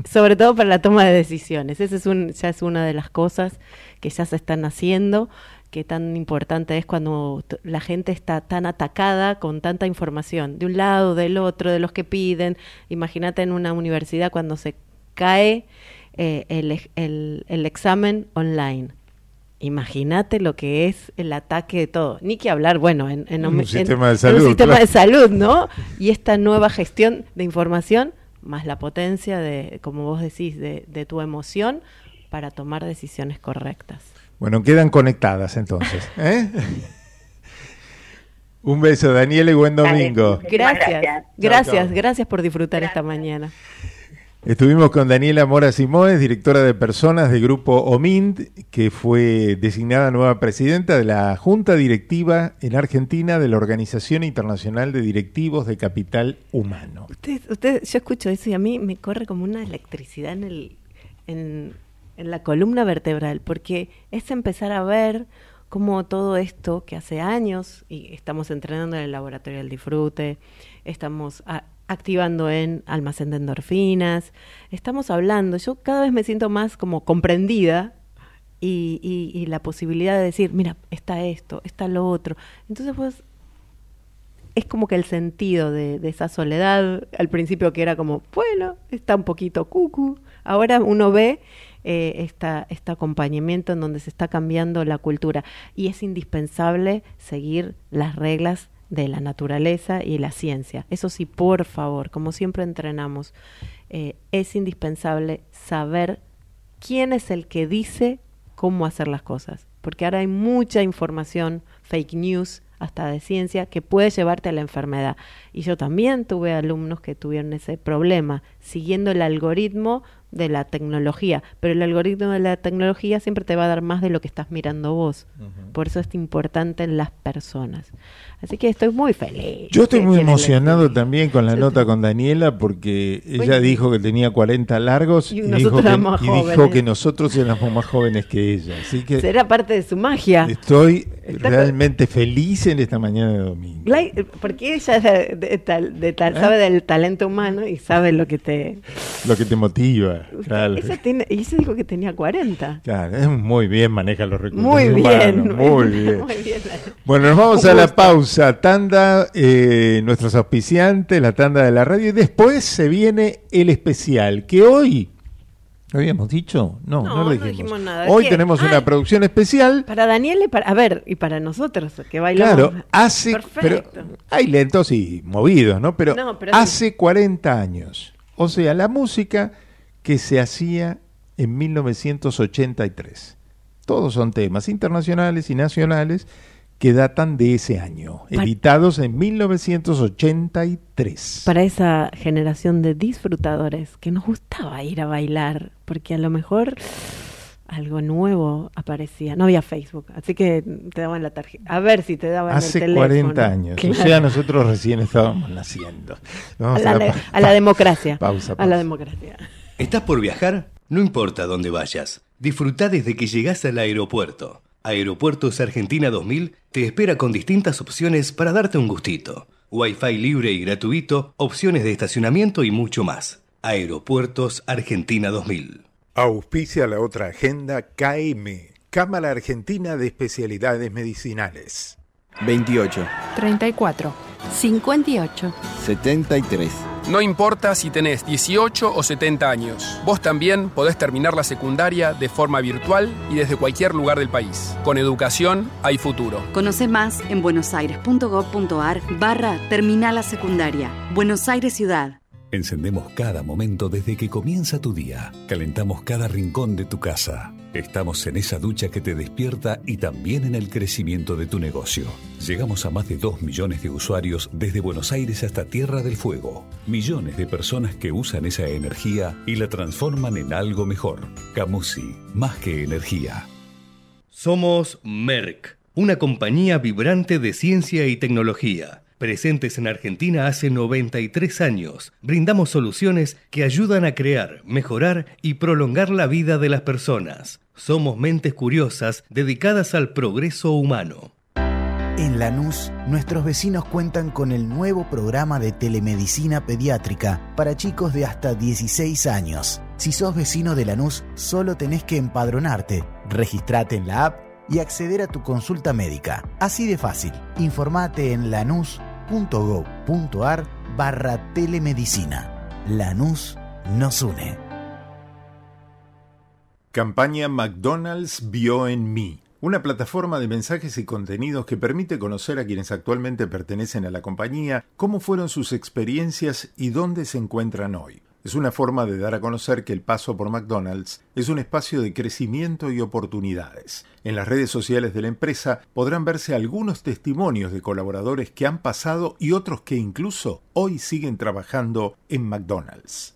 Speaker 4: Sobre todo para la toma de decisiones. Esa es un, ya es una de las cosas que ya se están haciendo, que tan importante es cuando la gente está tan atacada con tanta información, de un lado, del otro, de los que piden. Imagínate en una universidad cuando se cae eh, el, el- el examen online. Imagínate lo que es el ataque de todo. Ni que hablar, bueno, en, en
Speaker 3: Un
Speaker 4: en-
Speaker 3: sistema de
Speaker 4: en
Speaker 3: salud,
Speaker 4: un sistema
Speaker 3: claro.
Speaker 4: de salud, ¿no? Y esta nueva gestión de información, más la potencia de, como vos decís, de, de tu emoción para tomar decisiones correctas.
Speaker 3: Bueno, quedan conectadas entonces. ¿eh? Un beso, Daniela, y buen domingo.
Speaker 4: Gracias,
Speaker 19: gracias.
Speaker 4: gracias, por disfrutar esta mañana.
Speaker 3: Estuvimos con Daniela Mora Simoes, directora de personas del grupo OMINT, que fue designada nueva presidenta de la Junta Directiva en Argentina de la Organización Internacional de Directivos de Capital Humano.
Speaker 4: Usted, usted, yo escucho eso y a mí me corre como una electricidad en, el, en, en la columna vertebral, porque es empezar a ver cómo todo esto que hace años, y estamos entrenando en el laboratorio del disfrute, estamos activando en almacén de endorfinas, estamos hablando, yo cada vez me siento más como comprendida y, y- y la posibilidad de decir, mira, está esto, está lo otro. Entonces vos es como que el sentido de, de esa soledad, al principio que era como, bueno, está un poquito cucu, ahora uno ve eh, esta, este acompañamiento en donde se está cambiando la cultura y es indispensable seguir las reglas de la naturaleza y la ciencia. Eso sí, por favor, como siempre entrenamos, eh, es indispensable saber quién es el que dice cómo hacer las cosas, porque ahora hay mucha información, fake news, hasta de ciencia, que puede llevarte a la enfermedad. Y yo también tuve alumnos que tuvieron ese problema, siguiendo el algoritmo de la tecnología, pero el algoritmo de la tecnología siempre te va a dar más de lo que estás mirando vos. Por eso es importante en las personas. Así que estoy muy feliz.
Speaker 3: Yo estoy
Speaker 4: ¿Qué
Speaker 3: muy emocionado también con la nota con Daniela porque ella
Speaker 4: Bueno.
Speaker 3: dijo que tenía 40 largos
Speaker 4: Y
Speaker 3: dijo, que,
Speaker 4: éramos
Speaker 3: y dijo
Speaker 4: jóvenes.
Speaker 3: que nosotros éramos más jóvenes que ella. Así que
Speaker 4: Será parte de su magia.
Speaker 3: estoy
Speaker 4: Está con-
Speaker 3: realmente feliz en esta mañana de domingo.
Speaker 4: Like, Porque ella de, de tal- de tal-
Speaker 3: ¿Eh?
Speaker 4: sabe del talento humano y sabe lo que te...
Speaker 3: Lo que te motiva. Claro.
Speaker 4: Ella, tiene, y ella dijo que tenía 40.
Speaker 3: Claro, muy bien maneja los recursos
Speaker 4: Muy bien.
Speaker 3: humanos, muy bien.
Speaker 4: Muy bien.
Speaker 3: Bueno, nos vamos a la
Speaker 4: gusto.
Speaker 3: pausa. Tanda, eh, nuestros auspiciantes, la tanda de la radio. Y después se viene el especial, que hoy ¿Lo habíamos dicho? No, no,
Speaker 4: No,
Speaker 3: lo
Speaker 4: no
Speaker 3: dijimos.
Speaker 4: nada.
Speaker 3: Hoy
Speaker 4: ¿Qué?
Speaker 3: tenemos
Speaker 4: Ah.
Speaker 3: una producción especial.
Speaker 4: Para Daniel, y para, a ver, y para nosotros que bailamos.
Speaker 3: Claro, hace. Pero hay lentos y movidos, ¿no? Pero,
Speaker 4: No, pero
Speaker 3: hace 40 años. O sea, la música que se hacía en 1983. Todos son temas internacionales y nacionales que datan de ese año,
Speaker 4: Pa-
Speaker 3: editados en 1983.
Speaker 4: para esa generación de disfrutadores que nos gustaba ir a bailar, porque a lo mejor algo nuevo aparecía. No había Facebook, así que te daban la tarjeta. A ver si te daban
Speaker 3: Hace
Speaker 4: el teléfono.
Speaker 3: 40 años. O sea, nosotros recién estábamos naciendo.
Speaker 4: a,
Speaker 3: Vamos
Speaker 4: la,
Speaker 3: a
Speaker 4: a la democracia.
Speaker 3: Pausa,
Speaker 4: A
Speaker 3: pausa.
Speaker 4: la democracia.
Speaker 6: ¿Estás por viajar? No importa dónde vayas. Disfruta desde que llegás al aeropuerto. Aeropuertos Argentina 2000 te espera con distintas opciones para darte un gustito. Wi-Fi libre y gratuito, opciones de estacionamiento y mucho más. Aeropuertos Argentina 2000.
Speaker 3: Auspicia la otra agenda KM, Cámara Argentina de Especialidades Medicinales.
Speaker 13: 28,
Speaker 20: 34, 58.
Speaker 13: 73.
Speaker 21: No importa si tenés 18 o 70 años, vos también podés terminar la secundaria de forma virtual y desde cualquier lugar del país. Con educación hay futuro.
Speaker 22: Conoce más en buenosaires.gov.ar barra Terminal a Secundaria. Buenos Aires Ciudad.
Speaker 16: Encendemos cada momento desde que comienza tu día. Calentamos cada rincón de tu casa. Estamos en esa ducha que te despierta y también en el crecimiento de tu negocio. Llegamos a más de 2 millones de usuarios desde Buenos Aires hasta Tierra del Fuego. Millones de personas que usan esa energía y la transforman en algo mejor. Camusi, más que energía.
Speaker 6: Somos Merck, una compañía vibrante de ciencia y tecnología. Presentes en Argentina hace 93 años, brindamos soluciones que ayudan a crear, mejorar y prolongar la vida de las personas. Somos mentes curiosas dedicadas al progreso humano.
Speaker 7: En Lanús, nuestros vecinos cuentan con el nuevo programa de telemedicina pediátrica para chicos de hasta 16 años. Si sos vecino de Lanús, solo tenés que empadronarte, registrate en la app y acceder a tu consulta médica. Así de fácil. Informate en lanús.gov.ar barra telemedicina. Lanús nos une.
Speaker 3: Campaña McDonald's vio en mí. Una plataforma de mensajes y contenidos que permite conocer a quienes actualmente pertenecen a la compañía, cómo fueron sus experiencias y dónde se encuentran hoy. Es una forma de dar a conocer que el paso por McDonald's es un espacio de crecimiento y oportunidades. En las redes sociales de la empresa podrán verse algunos testimonios de colaboradores que han pasado y otros que incluso hoy siguen trabajando en McDonald's.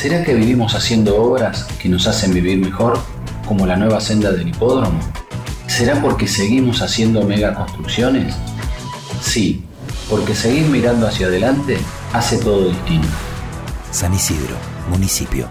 Speaker 8: ¿Será que vivimos haciendo obras que nos hacen vivir mejor, como la nueva senda del hipódromo? ¿Será porque seguimos haciendo megaconstrucciones? Sí, porque seguir mirando hacia adelante hace todo distinto.
Speaker 7: San Isidro, municipio.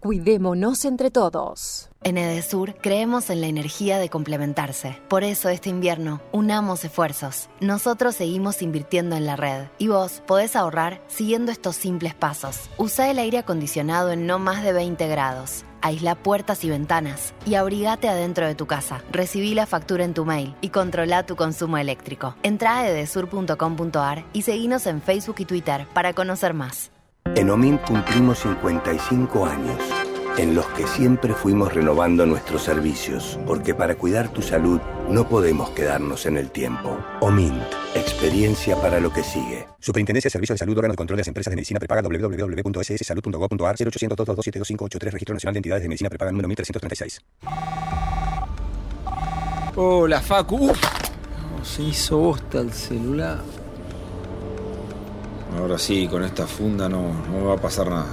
Speaker 9: Cuidémonos entre todos.
Speaker 10: En Edesur creemos en la energía de complementarse. Por eso este invierno, unamos esfuerzos. Nosotros seguimos invirtiendo en la red y vos podés ahorrar siguiendo estos simples pasos. Usa el aire acondicionado en no más de 20 grados. Aísla puertas y ventanas y abrigate adentro de tu casa. Recibí la factura en tu mail y controla tu consumo eléctrico. Entra a edesur.com.ar y seguinos en Facebook y Twitter para conocer más.
Speaker 11: En OMINT cumplimos 55 años, en los que siempre fuimos renovando nuestros servicios, porque para cuidar tu salud no podemos quedarnos en el tiempo. OMINT, experiencia para lo que sigue.
Speaker 23: Superintendencia de Servicios de Salud, órgano de control de las empresas de medicina prepaga www.sssalud.gov.ar 0800 227 Registro Nacional de Entidades de Medicina Prepaga número 1336.
Speaker 13: Hola, Facu. Uf, no, se hizo bosta el celular.
Speaker 14: Ahora sí, con esta funda no, no me va a pasar nada.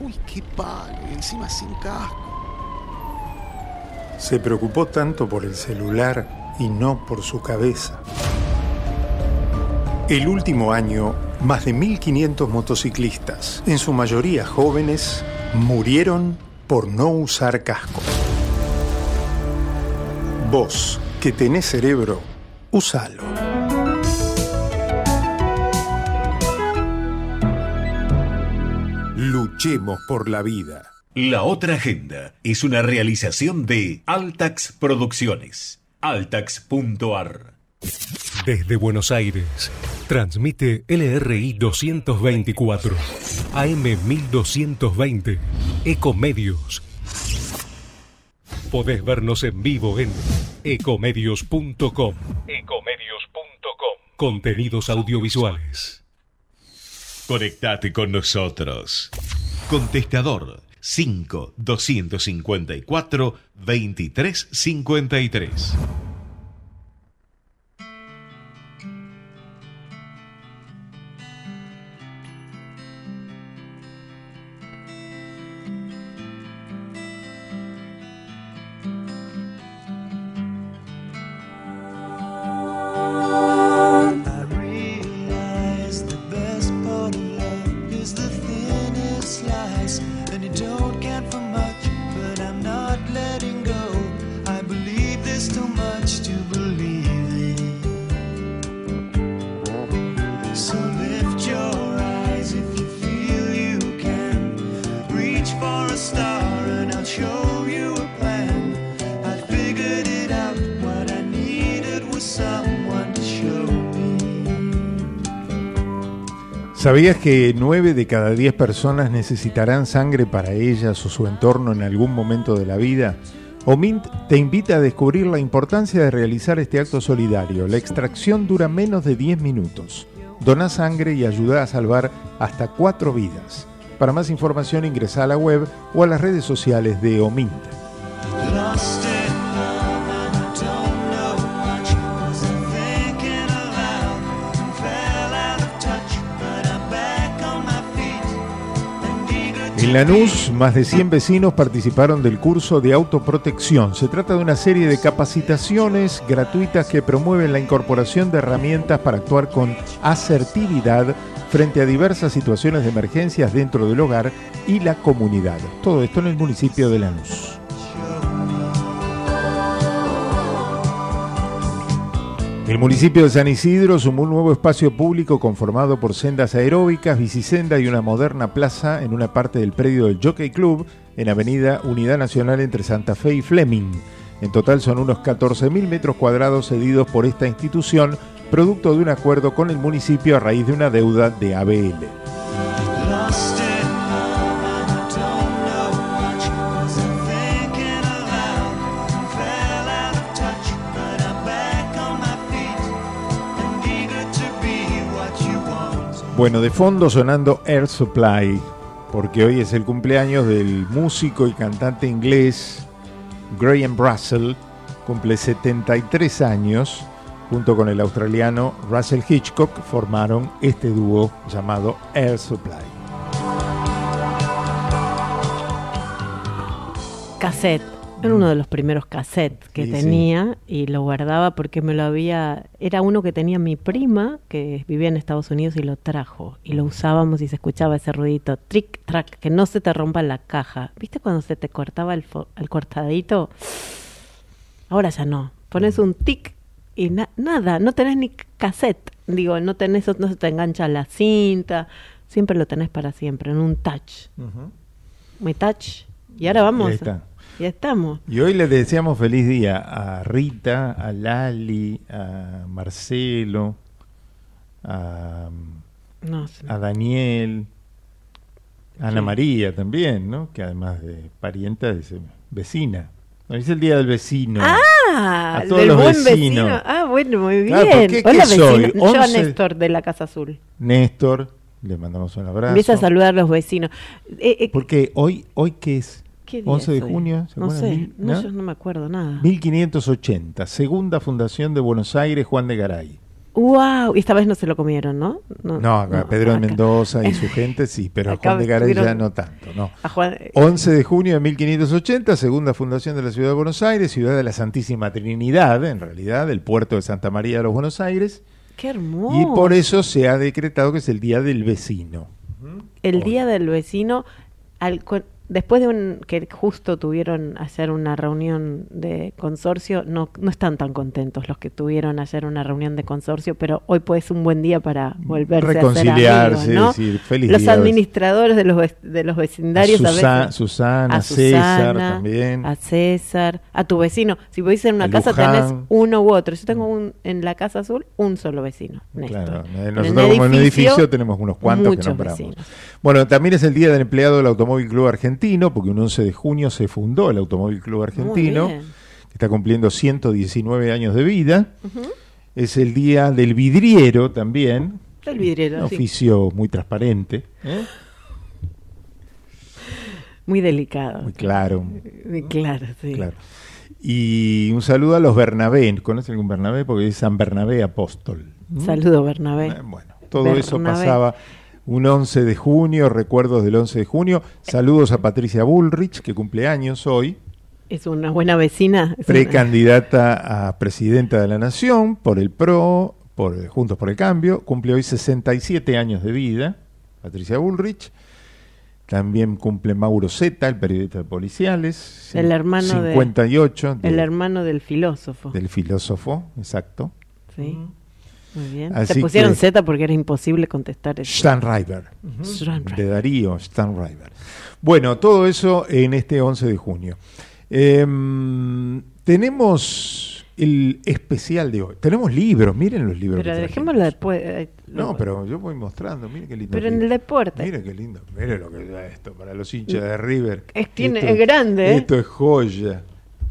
Speaker 15: Uy, qué palo. y Encima sin casco.
Speaker 3: Se preocupó tanto por el celular y no por su cabeza. El último año, más de 1.500 motociclistas, en su mayoría jóvenes, murieron por no usar casco. Vos, que tenés cerebro, usalo. Luchemos por la vida.
Speaker 1: La otra agenda es una realización de Altax Producciones. Altax.ar.
Speaker 24: Desde Buenos Aires, transmite LRI 224, AM 1220, Ecomedios. Podés vernos en vivo en ecomedios.com. Ecomedios.com. Contenidos audiovisuales.
Speaker 1: Conectate con nosotros. Contestador 5 254 2353.
Speaker 3: ¿Sabías que 9 de cada 10 personas necesitarán sangre para ellas o su entorno en algún momento de la vida? OMINT te invita a descubrir la importancia de realizar este acto solidario. La extracción dura menos de 10 minutos. Dona sangre y ayuda a salvar hasta 4 vidas. Para más información ingresa a la web o a las redes sociales de OMINT. En Lanús, más de 100 vecinos participaron del curso de autoprotección. Se trata de una serie de capacitaciones gratuitas que promueven la incorporación de herramientas para actuar con asertividad frente a diversas situaciones de emergencias dentro del hogar y la comunidad. Todo esto en el municipio de Lanús. El municipio de San Isidro sumó un nuevo espacio público conformado por sendas aeróbicas, bicisenda y una moderna plaza en una parte del predio del Jockey Club en Avenida Unidad Nacional entre Santa Fe y Fleming. En total son unos 14.000 metros cuadrados cedidos por esta institución, producto de un acuerdo con el municipio a raíz de una deuda de ABL. Bueno, de fondo sonando Air Supply, porque hoy es el cumpleaños del músico y cantante inglés Graham Russell, cumple 73 años, junto con el australiano Russell Hitchcock formaron este dúo llamado Air Supply.
Speaker 4: Cassette. Era uno de los primeros cassettes que
Speaker 3: Sí, sí.
Speaker 4: tenía y lo guardaba porque me lo había... Era uno que tenía mi prima que vivía en Estados Unidos y lo trajo. Y lo usábamos y se escuchaba ese ruidito, trick, track, que no se te rompa la caja. ¿Viste cuando se te cortaba el, fo- el cortadito? Ahora ya no. Pones un tic y na- nada, no tenés ni cassette. Digo, no tenés, no se te engancha la cinta. Siempre lo tenés para siempre, en un touch. Mi touch. Y ahora vamos.
Speaker 3: ahí está.
Speaker 4: Ya estamos.
Speaker 3: Y hoy le deseamos feliz día a Rita, a Lali, a Marcelo, a,
Speaker 4: No sé.
Speaker 3: a Daniel, Ana María también, ¿no? Que además de parienta es vecina. Hoy es el día del vecino.
Speaker 4: Ah,
Speaker 3: A todos
Speaker 4: del
Speaker 3: los
Speaker 4: buen
Speaker 3: vecinos.
Speaker 4: vecino. Ah, bueno, muy bien.
Speaker 3: Claro, ¿por qué?
Speaker 4: Hola,
Speaker 3: ¿Qué soy?
Speaker 4: Yo,
Speaker 3: 11.
Speaker 4: Néstor, de la Casa Azul.
Speaker 3: Néstor, le mandamos un abrazo.
Speaker 4: Empieza a saludar a los vecinos. Eh, eh,
Speaker 3: Porque hoy, hoy ¿qué es?
Speaker 4: ¿Qué día
Speaker 3: 11 de
Speaker 4: hoy?
Speaker 3: junio, ¿se
Speaker 4: No sé,
Speaker 3: Mil-
Speaker 4: no,
Speaker 3: ¿no?
Speaker 4: yo no me acuerdo nada.
Speaker 3: 1580, segunda fundación de Buenos Aires, Juan de Garay.
Speaker 4: Wow, y esta vez no se lo comieron, ¿no?
Speaker 3: No, acá Pedro de. Mendoza y su gente sí, pero a Juan de Garay ya no tanto, no.
Speaker 4: A Juan-
Speaker 3: 11 de junio de 1580, segunda fundación de la ciudad de Buenos Aires, ciudad de la Santísima Trinidad, en realidad, del puerto de Santa María de los Buenos Aires,
Speaker 4: Qué hermoso.
Speaker 3: y por eso se ha decretado que es el Día del Vecino.
Speaker 4: El día del vecino, al, cu- después de un, que justo tuvieron ayer una reunión de consorcio, no, no están tan contentos los que tuvieron ayer una reunión de consorcio, pero hoy puede ser un buen día para volverse a
Speaker 3: Reconciliarse,
Speaker 4: amigos, ¿no?
Speaker 3: decir, feliz
Speaker 4: Los
Speaker 3: día.
Speaker 4: administradores de los, de los vecindarios a,
Speaker 3: Susa-
Speaker 4: veces-
Speaker 3: Susana,
Speaker 4: a
Speaker 3: César
Speaker 4: Susana,
Speaker 3: también.
Speaker 4: a César, a tu vecino. Si vivís en una
Speaker 3: A
Speaker 4: casa
Speaker 3: Luján.
Speaker 4: tenés uno u otro. Yo tengo un, en la casa azul un solo vecino, Néstor.
Speaker 3: Claro,
Speaker 4: En el
Speaker 3: nosotros como en un edificio tenemos unos cuantos que nombramos.
Speaker 4: vecinos.
Speaker 3: Bueno, también es el Día del Empleado del Automóvil Club Argentino, porque un 11 de junio se fundó el Automóvil Club Argentino, que está cumpliendo 119 años de vida. Es el Día del Vidriero también,
Speaker 4: El vidriero,
Speaker 3: un
Speaker 4: sí.
Speaker 3: oficio muy transparente, ¿eh?
Speaker 4: Muy delicado.
Speaker 3: muy claro.
Speaker 4: Muy claro, sí.
Speaker 3: Claro. Y un saludo a los Bernabé. ¿Conocen algún Bernabé? Porque es San Bernabé Apóstol.
Speaker 4: Saludo, Bernabé.
Speaker 3: Eh, bueno, todo eso pasaba un 11 de junio, recuerdos del 11 de junio. Saludos a Patricia Bullrich, que cumple años hoy,
Speaker 4: Es una buena vecina. Una-
Speaker 3: precandidata a presidenta de la Nación por el PRO, por Juntos por el Cambio. Cumple hoy 67 años de vida, Patricia Bullrich. También cumple Mauro Zeta, el periodista de policiales.
Speaker 4: El hermano de-
Speaker 3: 58 de-
Speaker 4: El hermano del filósofo.
Speaker 3: del filósofo, exacto.
Speaker 4: Sí. Muy bien.
Speaker 3: Así
Speaker 4: Se pusieron Z porque era imposible contestar eso.
Speaker 3: Stanriver,
Speaker 4: Stanriver.
Speaker 3: de Darío Stanriver. Bueno, todo eso en este 11 de junio. Em, tenemos el especial de hoy. Tenemos libros, miren los libros.
Speaker 4: Pero dejémoslo después. eh.
Speaker 3: No, pero yo voy mostrando, miren qué lindo.
Speaker 4: Pero en el deporte.
Speaker 3: Miren qué lindo, miren lo que es esto para los hinchas de River.
Speaker 4: Es- tiene-
Speaker 3: Esto
Speaker 4: es grande, ¿eh?
Speaker 3: Esto es joya.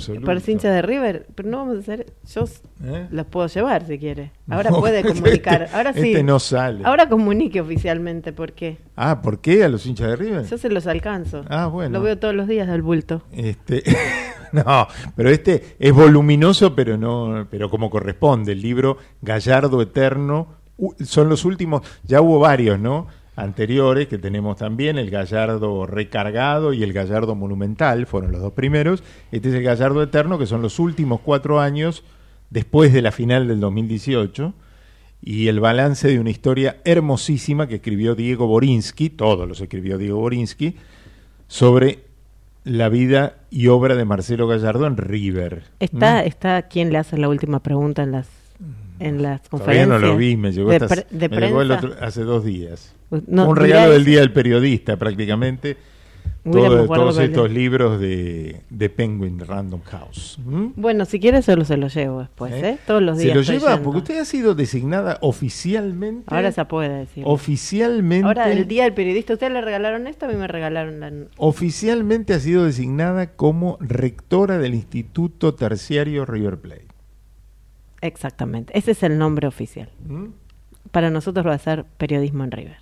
Speaker 3: Absoluta.
Speaker 4: Para hincha de River, pero no vamos a hacer. Yo s-
Speaker 3: ¿Eh?
Speaker 4: los puedo llevar si quiere. Ahora
Speaker 3: No,
Speaker 4: puede
Speaker 3: este-
Speaker 4: comunicar. Ahora sí.
Speaker 3: este no sale.
Speaker 4: Ahora comunique oficialmente porque
Speaker 3: Ah, ¿por qué a los hinchas de River?
Speaker 4: yo se los alcanzo.
Speaker 3: Ah, bueno.
Speaker 4: Lo veo todos los días del bulto.
Speaker 3: Este, no, pero este es voluminoso, pero no, pero como corresponde. El libro Gallardo Eterno son los últimos. Ya hubo varios, ¿no? Anteriores que tenemos también el Gallardo recargado y el Gallardo monumental fueron los dos primeros. Este es el Gallardo Eterno que son los últimos cuatro años después de la final del 2018 y el balance de una historia hermosísima que escribió Diego Borinsky, todos los escribió Diego Borinsky, sobre la vida y obra de Marcelo Gallardo en River.
Speaker 4: Está, está quien le hace la última pregunta en las en las
Speaker 3: Todavía
Speaker 4: conferencias.
Speaker 3: no lo vi, me llegó,
Speaker 4: de, de
Speaker 3: me llegó el otro- hace dos días.
Speaker 4: No,
Speaker 3: Un regalo del Día del Periodista, prácticamente. Todo- todos
Speaker 4: el-
Speaker 3: estos libros de, de Penguin Random House. ¿Mm?
Speaker 4: Bueno, si quiere solo se lo llevo después, ¿eh? Todos los días.
Speaker 3: Se lo
Speaker 4: estoy
Speaker 3: lleva
Speaker 4: yendo.
Speaker 3: porque usted ha sido designada oficialmente.
Speaker 4: Ahora se puede decir.
Speaker 3: Oficialmente.
Speaker 4: Ahora, el día del periodista, ¿ustedes le regalaron esto? A mí me regalaron la...
Speaker 3: Oficialmente ha sido designada como rectora del Instituto Terciario River Plate.
Speaker 4: Exactamente. Ese es el nombre oficial.
Speaker 3: ¿Mm?
Speaker 4: Para nosotros va a ser periodismo en River.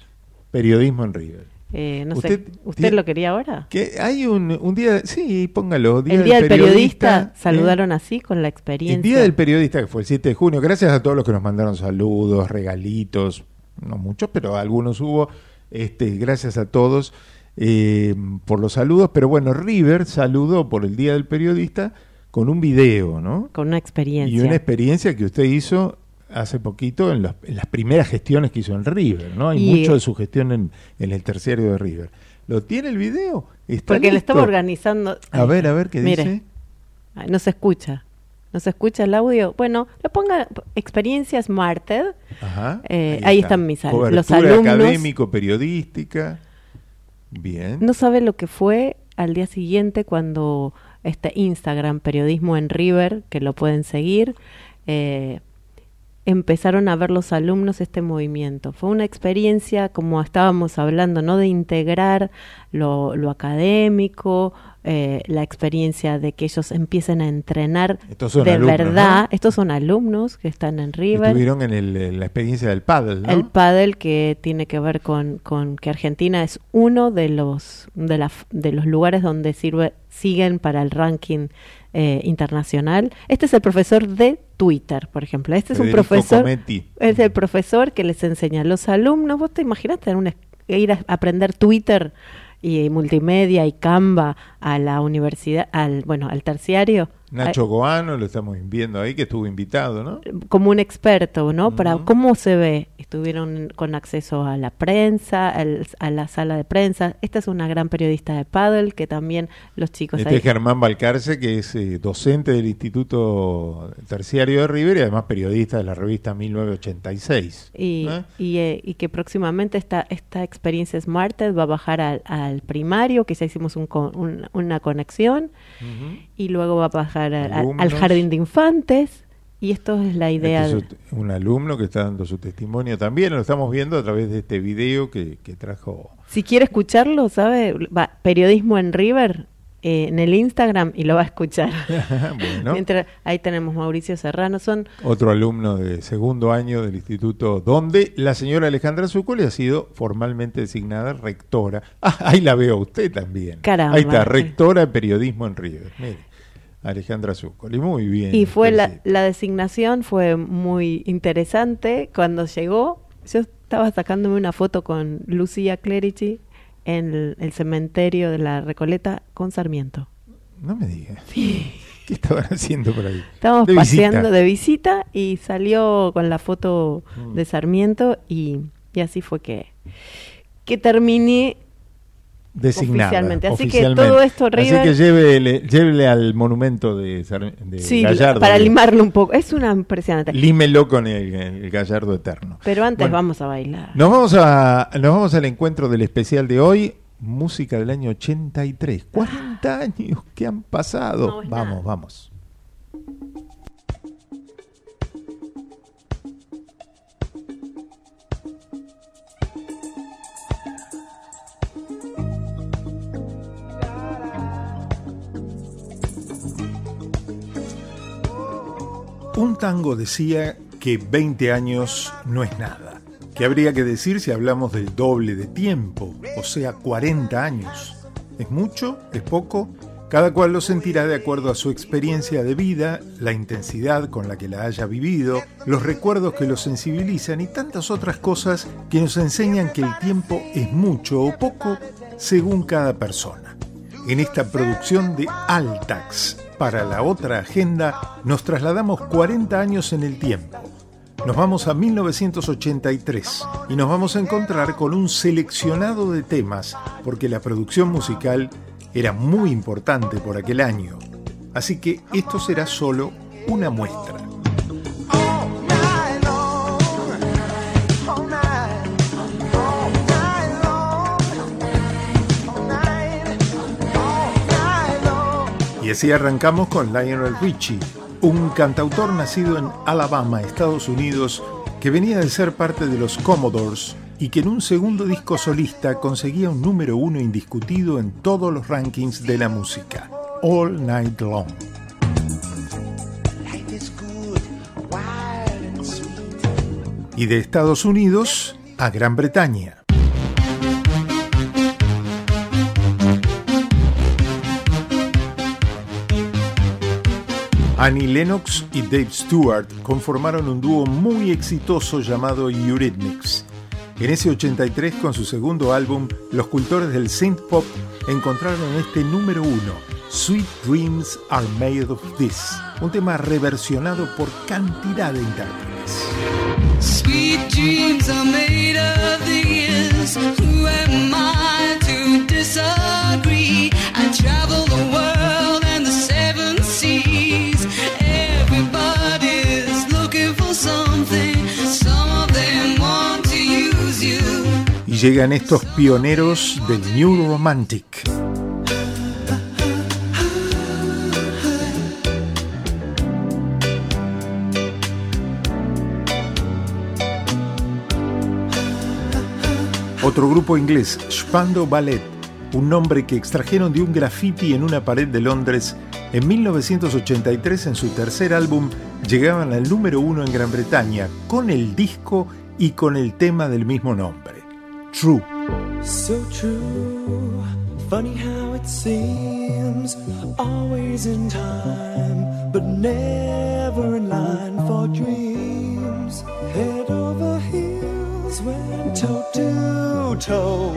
Speaker 3: Periodismo en River.
Speaker 4: Eh, no
Speaker 3: ¿Usted
Speaker 4: sé, ¿usted lo quería ahora?
Speaker 3: Que hay un, un día, sí, póngalo. Día
Speaker 4: el día del periodista,
Speaker 3: ¿eh?
Speaker 4: saludaron así con la experiencia.
Speaker 3: El Día del Periodista, que fue el 7 de junio. Gracias a todos los que nos mandaron saludos, regalitos, no muchos, pero algunos hubo. Este, gracias a todos eh, por los saludos. Pero bueno, River saludó por el Día del Periodista con un video, ¿no?
Speaker 4: Con una experiencia.
Speaker 3: Y una experiencia que usted hizo hace poquito en, las- en las primeras gestiones que hizo en River, ¿no? Hay
Speaker 4: Y-
Speaker 3: mucho de su gestión en, en el terciario de River. ¿Lo tiene el video? ¿Está
Speaker 4: Porque
Speaker 3: listo?
Speaker 4: estaba organizando...
Speaker 3: A ver, a ver qué
Speaker 4: Mire.
Speaker 3: dice.
Speaker 4: No se escucha. No se escucha el audio. Bueno, le ponga experiencias Marted.
Speaker 3: Ajá.
Speaker 4: Eh, ahí están mis
Speaker 3: Cobertura
Speaker 4: los alumnos.
Speaker 3: académico, periodística. Bien.
Speaker 4: No sabe lo que fue al día siguiente cuando este Instagram, Periodismo en River, que lo pueden seguir, eh, empezaron a ver los alumnos este movimiento. Fue una experiencia, como estábamos hablando, ¿no? De integrar lo, lo académico, eh, la experiencia de que ellos empiecen a entrenar de
Speaker 3: alumnos,
Speaker 4: verdad.
Speaker 3: ¿no?
Speaker 4: Estos son alumnos que están en River.
Speaker 3: Estuvieron en, el- en la experiencia del paddle, ¿no?
Speaker 4: El pádel que tiene que ver con, con que Argentina es uno de los de, la, de los lugares donde sirve siguen para el ranking eh, internacional. Este es el profesor de Twitter, por ejemplo. Este es un profesor. Es el profesor que les enseña a los alumnos. ¿Vos te imaginas tener una, ir a aprender Twitter y multimedia y Canva a la universidad, al bueno, al terciario?
Speaker 3: Nacho Goano, lo estamos viendo ahí, que estuvo invitado, ¿no?
Speaker 4: como un experto, ¿no? Para cómo se ve. Estuvieron con acceso a la prensa, al- a la sala de prensa. Esta es una gran periodista de paddle que también los chicos
Speaker 3: Este
Speaker 4: ahí-
Speaker 3: es Germán Balcarce, que es eh, docente del Instituto Terciario de River y además periodista de la revista 1986.
Speaker 4: y,
Speaker 3: ¿eh?
Speaker 4: y, eh, y que próximamente esta, esta experiencia Smarted va a bajar al, al primario, que ya hicimos un un- una conexión, y luego va a bajar al- jardín de infantes. Y esto es la idea.
Speaker 3: Este
Speaker 4: de-
Speaker 3: es un alumno que está dando su testimonio también, lo estamos viendo a través de este video que, que trajo.
Speaker 4: Si quiere escucharlo, ¿sabe? Va, periodismo en River eh, en el Instagram y lo va a escuchar.
Speaker 3: Bueno.
Speaker 4: Mientras, ahí tenemos Mauricio Serrano. Son
Speaker 3: Otro alumno de segundo año del instituto, donde la señora Alejandra Zuccoli ha sido formalmente designada rectora. Ah, ahí la veo a usted también.
Speaker 4: Caramba.
Speaker 3: Ahí está, rectora de periodismo en River. Mire, Alejandra Zuccoli, muy bien.
Speaker 4: Y fue la, la designación fue muy interesante. Cuando llegó, yo estaba sacándome una foto con Lucía Clerici en el, el cementerio de la Recoleta con Sarmiento.
Speaker 3: No me diga. ¿Qué estaban haciendo por ahí?
Speaker 4: Estábamos
Speaker 3: De visita.
Speaker 4: paseando de visita y salió con la foto
Speaker 3: Mm.
Speaker 4: de Sarmiento y, y así fue que, que terminé
Speaker 3: Designada,
Speaker 4: oficialmente. Así que todo esto, River,
Speaker 3: Así que llévele, llévele al monumento de, de
Speaker 4: sí,
Speaker 3: Gallardo.
Speaker 4: para limarlo un poco. Es una impresionante.
Speaker 3: Límelo con el, el Gallardo Eterno.
Speaker 4: Pero antes
Speaker 3: Bueno.
Speaker 4: vamos a bailar.
Speaker 3: Nos vamos, a, nos vamos al encuentro del especial de hoy, música del año 83. 40 años que han pasado. vamos, vamos. Un tango decía que 20 años no es nada. ¿Qué habría que decir si hablamos del doble de tiempo? O sea, 40 años. ¿Es mucho? ¿Es poco? Cada cual lo sentirá de acuerdo a su experiencia de vida, la intensidad con la que la haya vivido, los recuerdos que lo sensibilizan y tantas otras cosas que nos enseñan que el tiempo es mucho o poco según cada persona. En esta producción de Altax para la otra agenda nos trasladamos 40 años en el tiempo. Nos vamos a 1983 y nos vamos a encontrar con un seleccionado de temas porque la producción musical era muy importante por aquel año. Así que esto será solo una muestra. Y así arrancamos con Lionel Richie, un cantautor nacido en Alabama, Estados Unidos, que venía de ser parte de los Commodores y que en un segundo disco solista conseguía un número uno indiscutido en todos los rankings de la música, All Night Long. Y de Estados Unidos a Gran Bretaña. Annie Lennox y Dave Stewart conformaron un dúo muy exitoso llamado Eurythmics. En ese 83, con su segundo álbum, los cultores del synth pop encontraron este número uno, Sweet Dreams Are Made of This, un tema reversionado por cantidad de intérpretes.
Speaker 18: Sweet of disagree?
Speaker 3: llegan estos pioneros del New Romantic. Otro grupo inglés, Spando Ballet, un nombre que extrajeron de un graffiti en una pared de Londres, en 1983 en su tercer álbum llegaban al número uno en Gran Bretaña con el disco y con el tema del mismo nombre. True.
Speaker 18: So true, funny how it seems, always in time, but never in line for dreams. Head over heels, went toe to toe.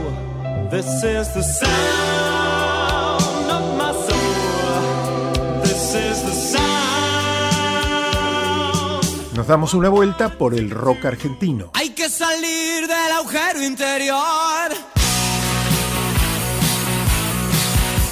Speaker 18: This is the sound of my soul. This is the sound.
Speaker 3: Nos damos una vuelta por el rock argentino.
Speaker 18: Hay que salir del agujero interior.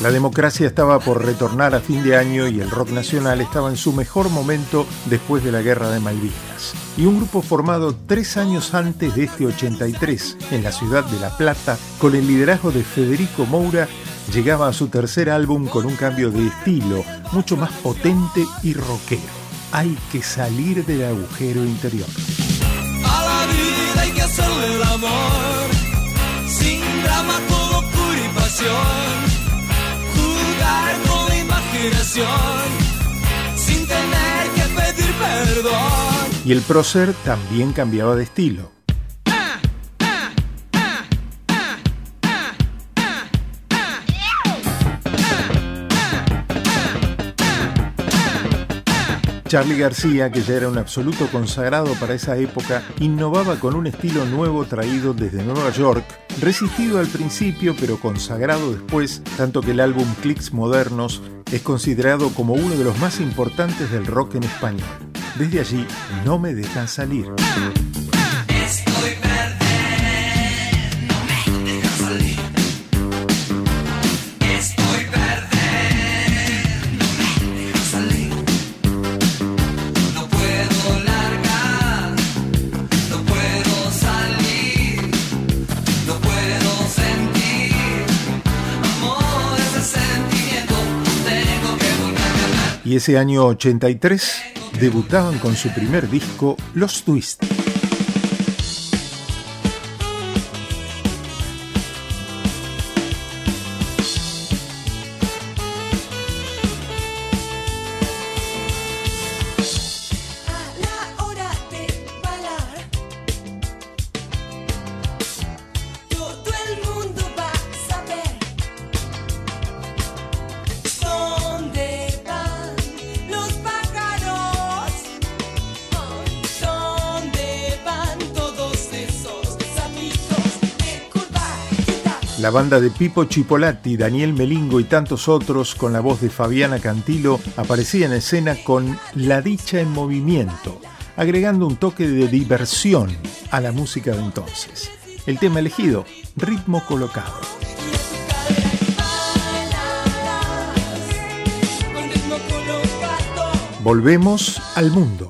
Speaker 3: La democracia estaba por retornar a fin de año y el rock nacional estaba en su mejor momento después de la guerra de Malvinas. Y un grupo formado tres años antes de este 83 en la ciudad de La Plata, con el liderazgo de Federico Moura, llegaba a su tercer álbum con un cambio de estilo mucho más potente y rockero. Hay que salir del agujero interior.
Speaker 18: Amor. Sin drama, todo pura y pasión. Jugar con la imaginación. Sin tener que pedir perdón.
Speaker 3: Y el prócer también cambiaba de estilo. Charlie García, que ya era un absoluto consagrado para esa época, innovaba con un estilo nuevo traído desde Nueva York, resistido al principio pero consagrado después, tanto que el álbum Clicks Modernos es considerado como uno de los más importantes del rock en español. Desde allí, no me dejan salir. Y ese año 83 debutaban con su primer disco, Los Twist.
Speaker 18: La
Speaker 3: banda de Pipo Chipolati, Daniel Melingo y tantos otros, con la voz de Fabiana Cantilo, aparecía en escena con La Dicha en Movimiento, agregando un toque de diversión a la música de entonces. El tema elegido, Ritmo Colocado. Volvemos al mundo.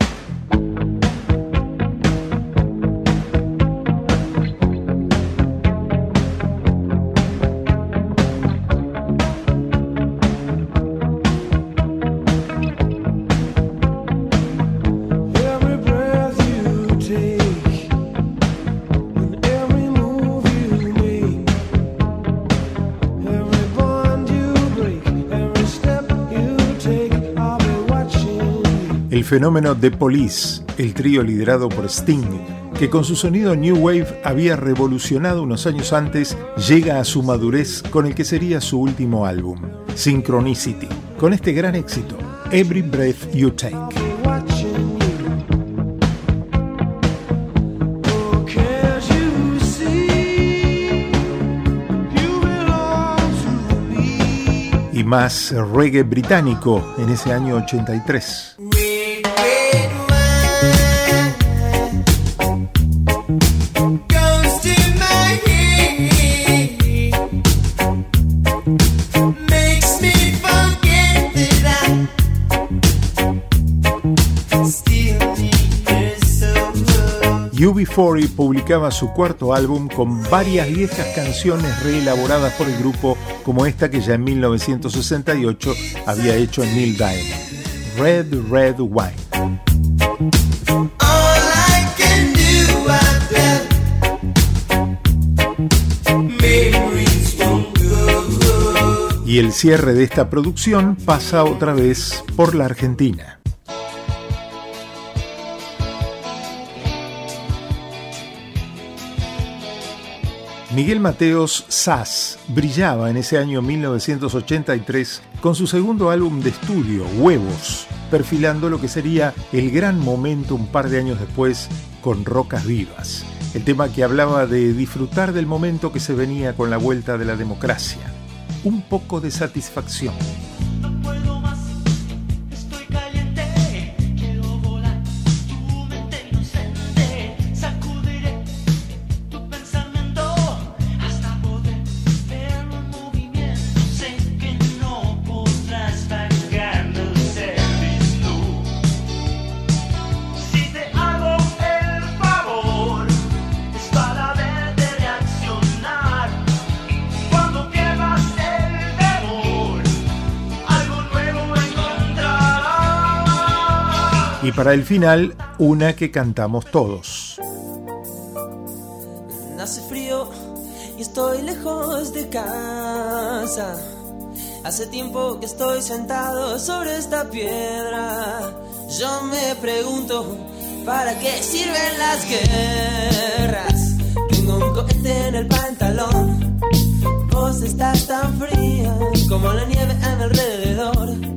Speaker 3: Fenómeno The Police, el trío liderado por Sting, que con su sonido New Wave había revolucionado unos años antes, llega a su madurez con el que sería su último álbum, Synchronicity, con este gran éxito, Every Breath You Take. Más reggae británico en ese año 83. 40 publicaba su cuarto álbum con varias viejas canciones reelaboradas por el grupo, como esta que ya en 1968 había hecho Neil Diamond, Red Red Wine.
Speaker 18: Y
Speaker 3: el cierre de esta producción pasa otra vez por la Argentina. Miguel Mateos Sass brillaba en ese año 1983 con su segundo álbum de estudio, Huevos, perfilando lo que sería el gran momento un par de años después con Rocas Vivas, el tema que hablaba de disfrutar del momento que se venía con la vuelta de la democracia. Un poco de satisfacción.
Speaker 18: Para el
Speaker 3: final, una que cantamos todos.
Speaker 2: Hace frío y estoy lejos de casa. Hace tiempo que estoy sentado sobre esta piedra. Yo me pregunto, ¿para qué sirven las guerras? Tengo un cohete en el pantalón. Vos estás tan fría como la nieve a mi alrededor.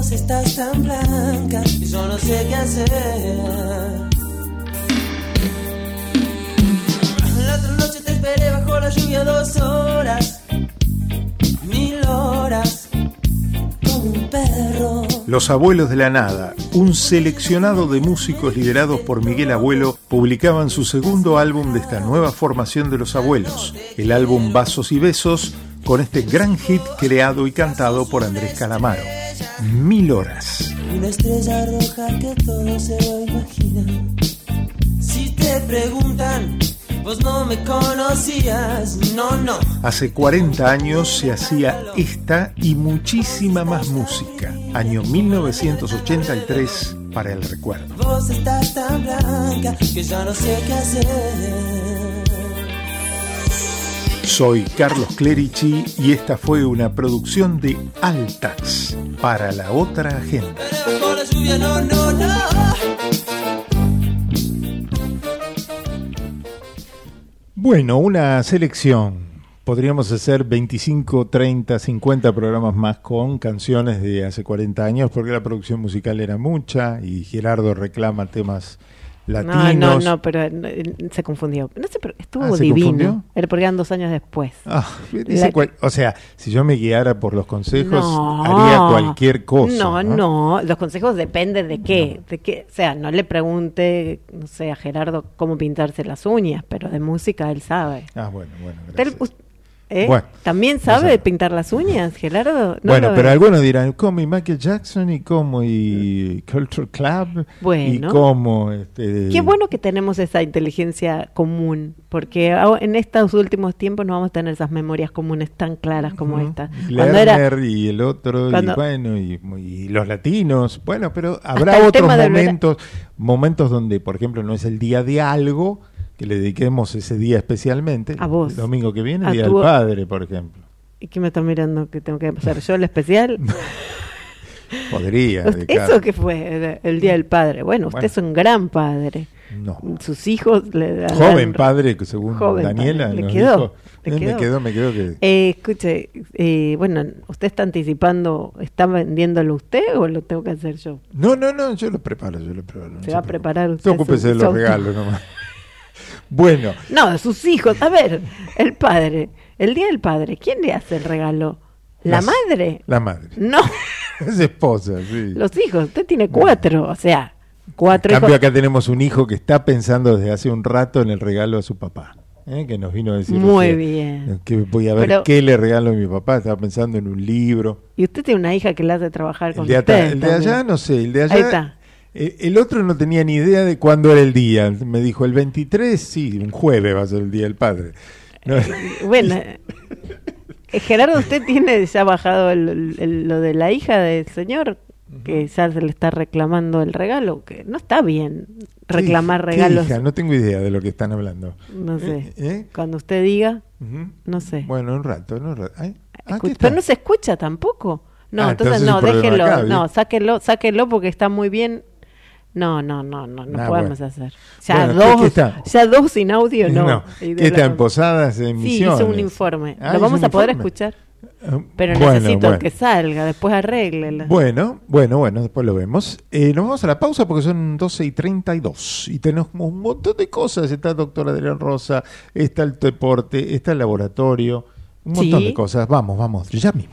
Speaker 2: Estás tan blanca y yo no sé qué hacer. La otra noche te esperé bajo la lluvia dos horas, mil horas, como un perro.
Speaker 3: Los Abuelos de la Nada, un seleccionado de músicos liderados por Miguel Abuelo, publicaban su segundo álbum de esta nueva formación de los abuelos, el álbum Vasos y Besos, con este gran hit creado y cantado por Andrés Calamaro. Mil horas.
Speaker 2: Una estrella roja que todo se lo imagina. Si te preguntan, vos no me conocías, no, no.
Speaker 3: Hace 40 años se hacía esta y muchísima más música. Año 1983 para el recuerdo.
Speaker 2: Vos estás tan blanca que ya no sé qué hacer.
Speaker 3: Soy Carlos Clerici y esta fue una producción de Altax para la otra agenda. Bueno, una selección. Podríamos hacer 25, 30, 50 programas más con canciones de hace 40 años porque la producción musical era mucha y Gerardo reclama temas latinos.
Speaker 4: No, no, no, pero eh, se confundió. No sé, pero estuvo
Speaker 3: Ah, ¿se
Speaker 4: divino. Era porque eran dos años después.
Speaker 3: Ah,
Speaker 4: La-
Speaker 3: cual- o sea, si yo me guiara por los consejos,
Speaker 4: No.
Speaker 3: haría cualquier cosa.
Speaker 4: No,
Speaker 3: ¿no?
Speaker 4: no, Los consejos dependen de qué. De qué. O sea, no le pregunte, no sé, a Gerardo cómo pintarse las uñas, pero de música él sabe.
Speaker 3: Ah, bueno, bueno.
Speaker 4: Él, us- ¿eh?
Speaker 3: Bueno,
Speaker 4: ¿También sabe pintar las uñas, Gerardo? No
Speaker 3: bueno, pero algunos dirán, ¿cómo? ¿Y Michael Jackson? ¿Y cómo? ¿Y Culture Club?
Speaker 4: Bueno.
Speaker 3: ¿Y cómo? Este,
Speaker 4: Qué bueno que tenemos esa inteligencia común, porque en estos últimos tiempos no vamos a tener esas memorias comunes tan claras como esta. Cuando
Speaker 3: Lerner
Speaker 4: era
Speaker 3: y el otro,
Speaker 4: cuando-
Speaker 3: y bueno, y, y los latinos. Bueno, pero habrá otros momentos, momentos donde, por ejemplo, no es el día de algo, que le dediquemos ese día especialmente.
Speaker 4: A vos.
Speaker 3: El domingo que viene,
Speaker 4: A
Speaker 3: el Día
Speaker 4: tu-
Speaker 3: del Padre, por ejemplo.
Speaker 4: ¿Y qué me está mirando que tengo que hacer yo el especial?
Speaker 3: Podría. Dedicar.
Speaker 4: ¿Eso que fue? El, Día del Padre. Bueno, usted
Speaker 3: Bueno.
Speaker 4: es un gran padre.
Speaker 3: No.
Speaker 4: Sus hijos le dan-
Speaker 3: Joven padre, según
Speaker 4: Joven
Speaker 3: Daniela
Speaker 4: padre. Le quedó,
Speaker 3: dijo.
Speaker 4: le
Speaker 3: Eh, Me
Speaker 4: quedó.
Speaker 3: me quedó que...
Speaker 4: Eh, escuche, eh, bueno, ¿usted está anticipando, está vendiéndolo usted o lo tengo que hacer yo?
Speaker 3: No, no, no, yo lo preparo, yo lo preparo. no
Speaker 4: Se va a preparar
Speaker 3: Usted ocúpese de los regalos nomás. Bueno,
Speaker 4: No, sus hijos. A ver, el padre, el Día del Padre, ¿quién le hace el regalo? ¿La
Speaker 3: Las-
Speaker 4: madre?
Speaker 3: la madre.
Speaker 4: No,
Speaker 3: Es esposa, sí.
Speaker 4: los hijos. Usted tiene cuatro, o sea, cuatro
Speaker 3: En cambio,
Speaker 4: hijos.
Speaker 3: acá tenemos un hijo que está pensando desde hace un rato en el regalo a su papá. ¿eh? Que nos vino a decir.
Speaker 4: Muy
Speaker 3: que-
Speaker 4: bien.
Speaker 3: Que voy a ver
Speaker 4: Pero-
Speaker 3: qué le regalo a mi papá. Estaba pensando en un libro.
Speaker 4: Y usted tiene una hija que la hace trabajar con
Speaker 3: de,
Speaker 4: usted.
Speaker 3: el de allá, no sé. El de allá.
Speaker 4: Ahí está.
Speaker 3: Eh, El otro no tenía ni idea de cuándo era el día. Me dijo, el 23, sí, un jueves va a ser el Día del Padre. No,
Speaker 4: Bueno, eh, Gerardo, ¿usted tiene ya bajado el- el- lo de la hija del señor? Que ya se le está reclamando el regalo, que no está bien reclamar
Speaker 3: ¿Qué
Speaker 4: regalos.
Speaker 3: hija? No tengo idea de lo que están hablando.
Speaker 4: No sé.
Speaker 3: ¿Eh?
Speaker 4: Cuando usted diga, no sé.
Speaker 3: Bueno, un rato, en un rato. Ay,
Speaker 4: Escu- pero no se escucha tampoco. No,
Speaker 3: Ah,
Speaker 4: entonces,
Speaker 3: entonces
Speaker 4: no, déjenlo. no, sáquenlo porque está muy bien. No, no, no, no, no
Speaker 3: Ah,
Speaker 4: podemos
Speaker 3: bueno.
Speaker 4: hacer. Ya
Speaker 3: Bueno, ¿qué-
Speaker 4: dos,
Speaker 3: qué está?
Speaker 4: ya dos sin audio, no.
Speaker 3: ¿Qué está en Posadas en
Speaker 4: Sí, hizo un informe.
Speaker 3: Ah,
Speaker 4: Lo vamos a poder
Speaker 3: informe.
Speaker 4: escuchar.
Speaker 3: Ah,
Speaker 4: Pero
Speaker 3: bueno,
Speaker 4: necesito
Speaker 3: bueno.
Speaker 4: que salga, después arréglelo.
Speaker 3: Bueno, bueno, bueno, después lo vemos. Eh, nos vamos a la pausa porque son 12 y 32 y tenemos un montón de cosas. Está el doctor Adrián Rosa, está el deporte, está el laboratorio, un montón
Speaker 4: Sí.
Speaker 3: de cosas. Vamos, vamos, ya mismo.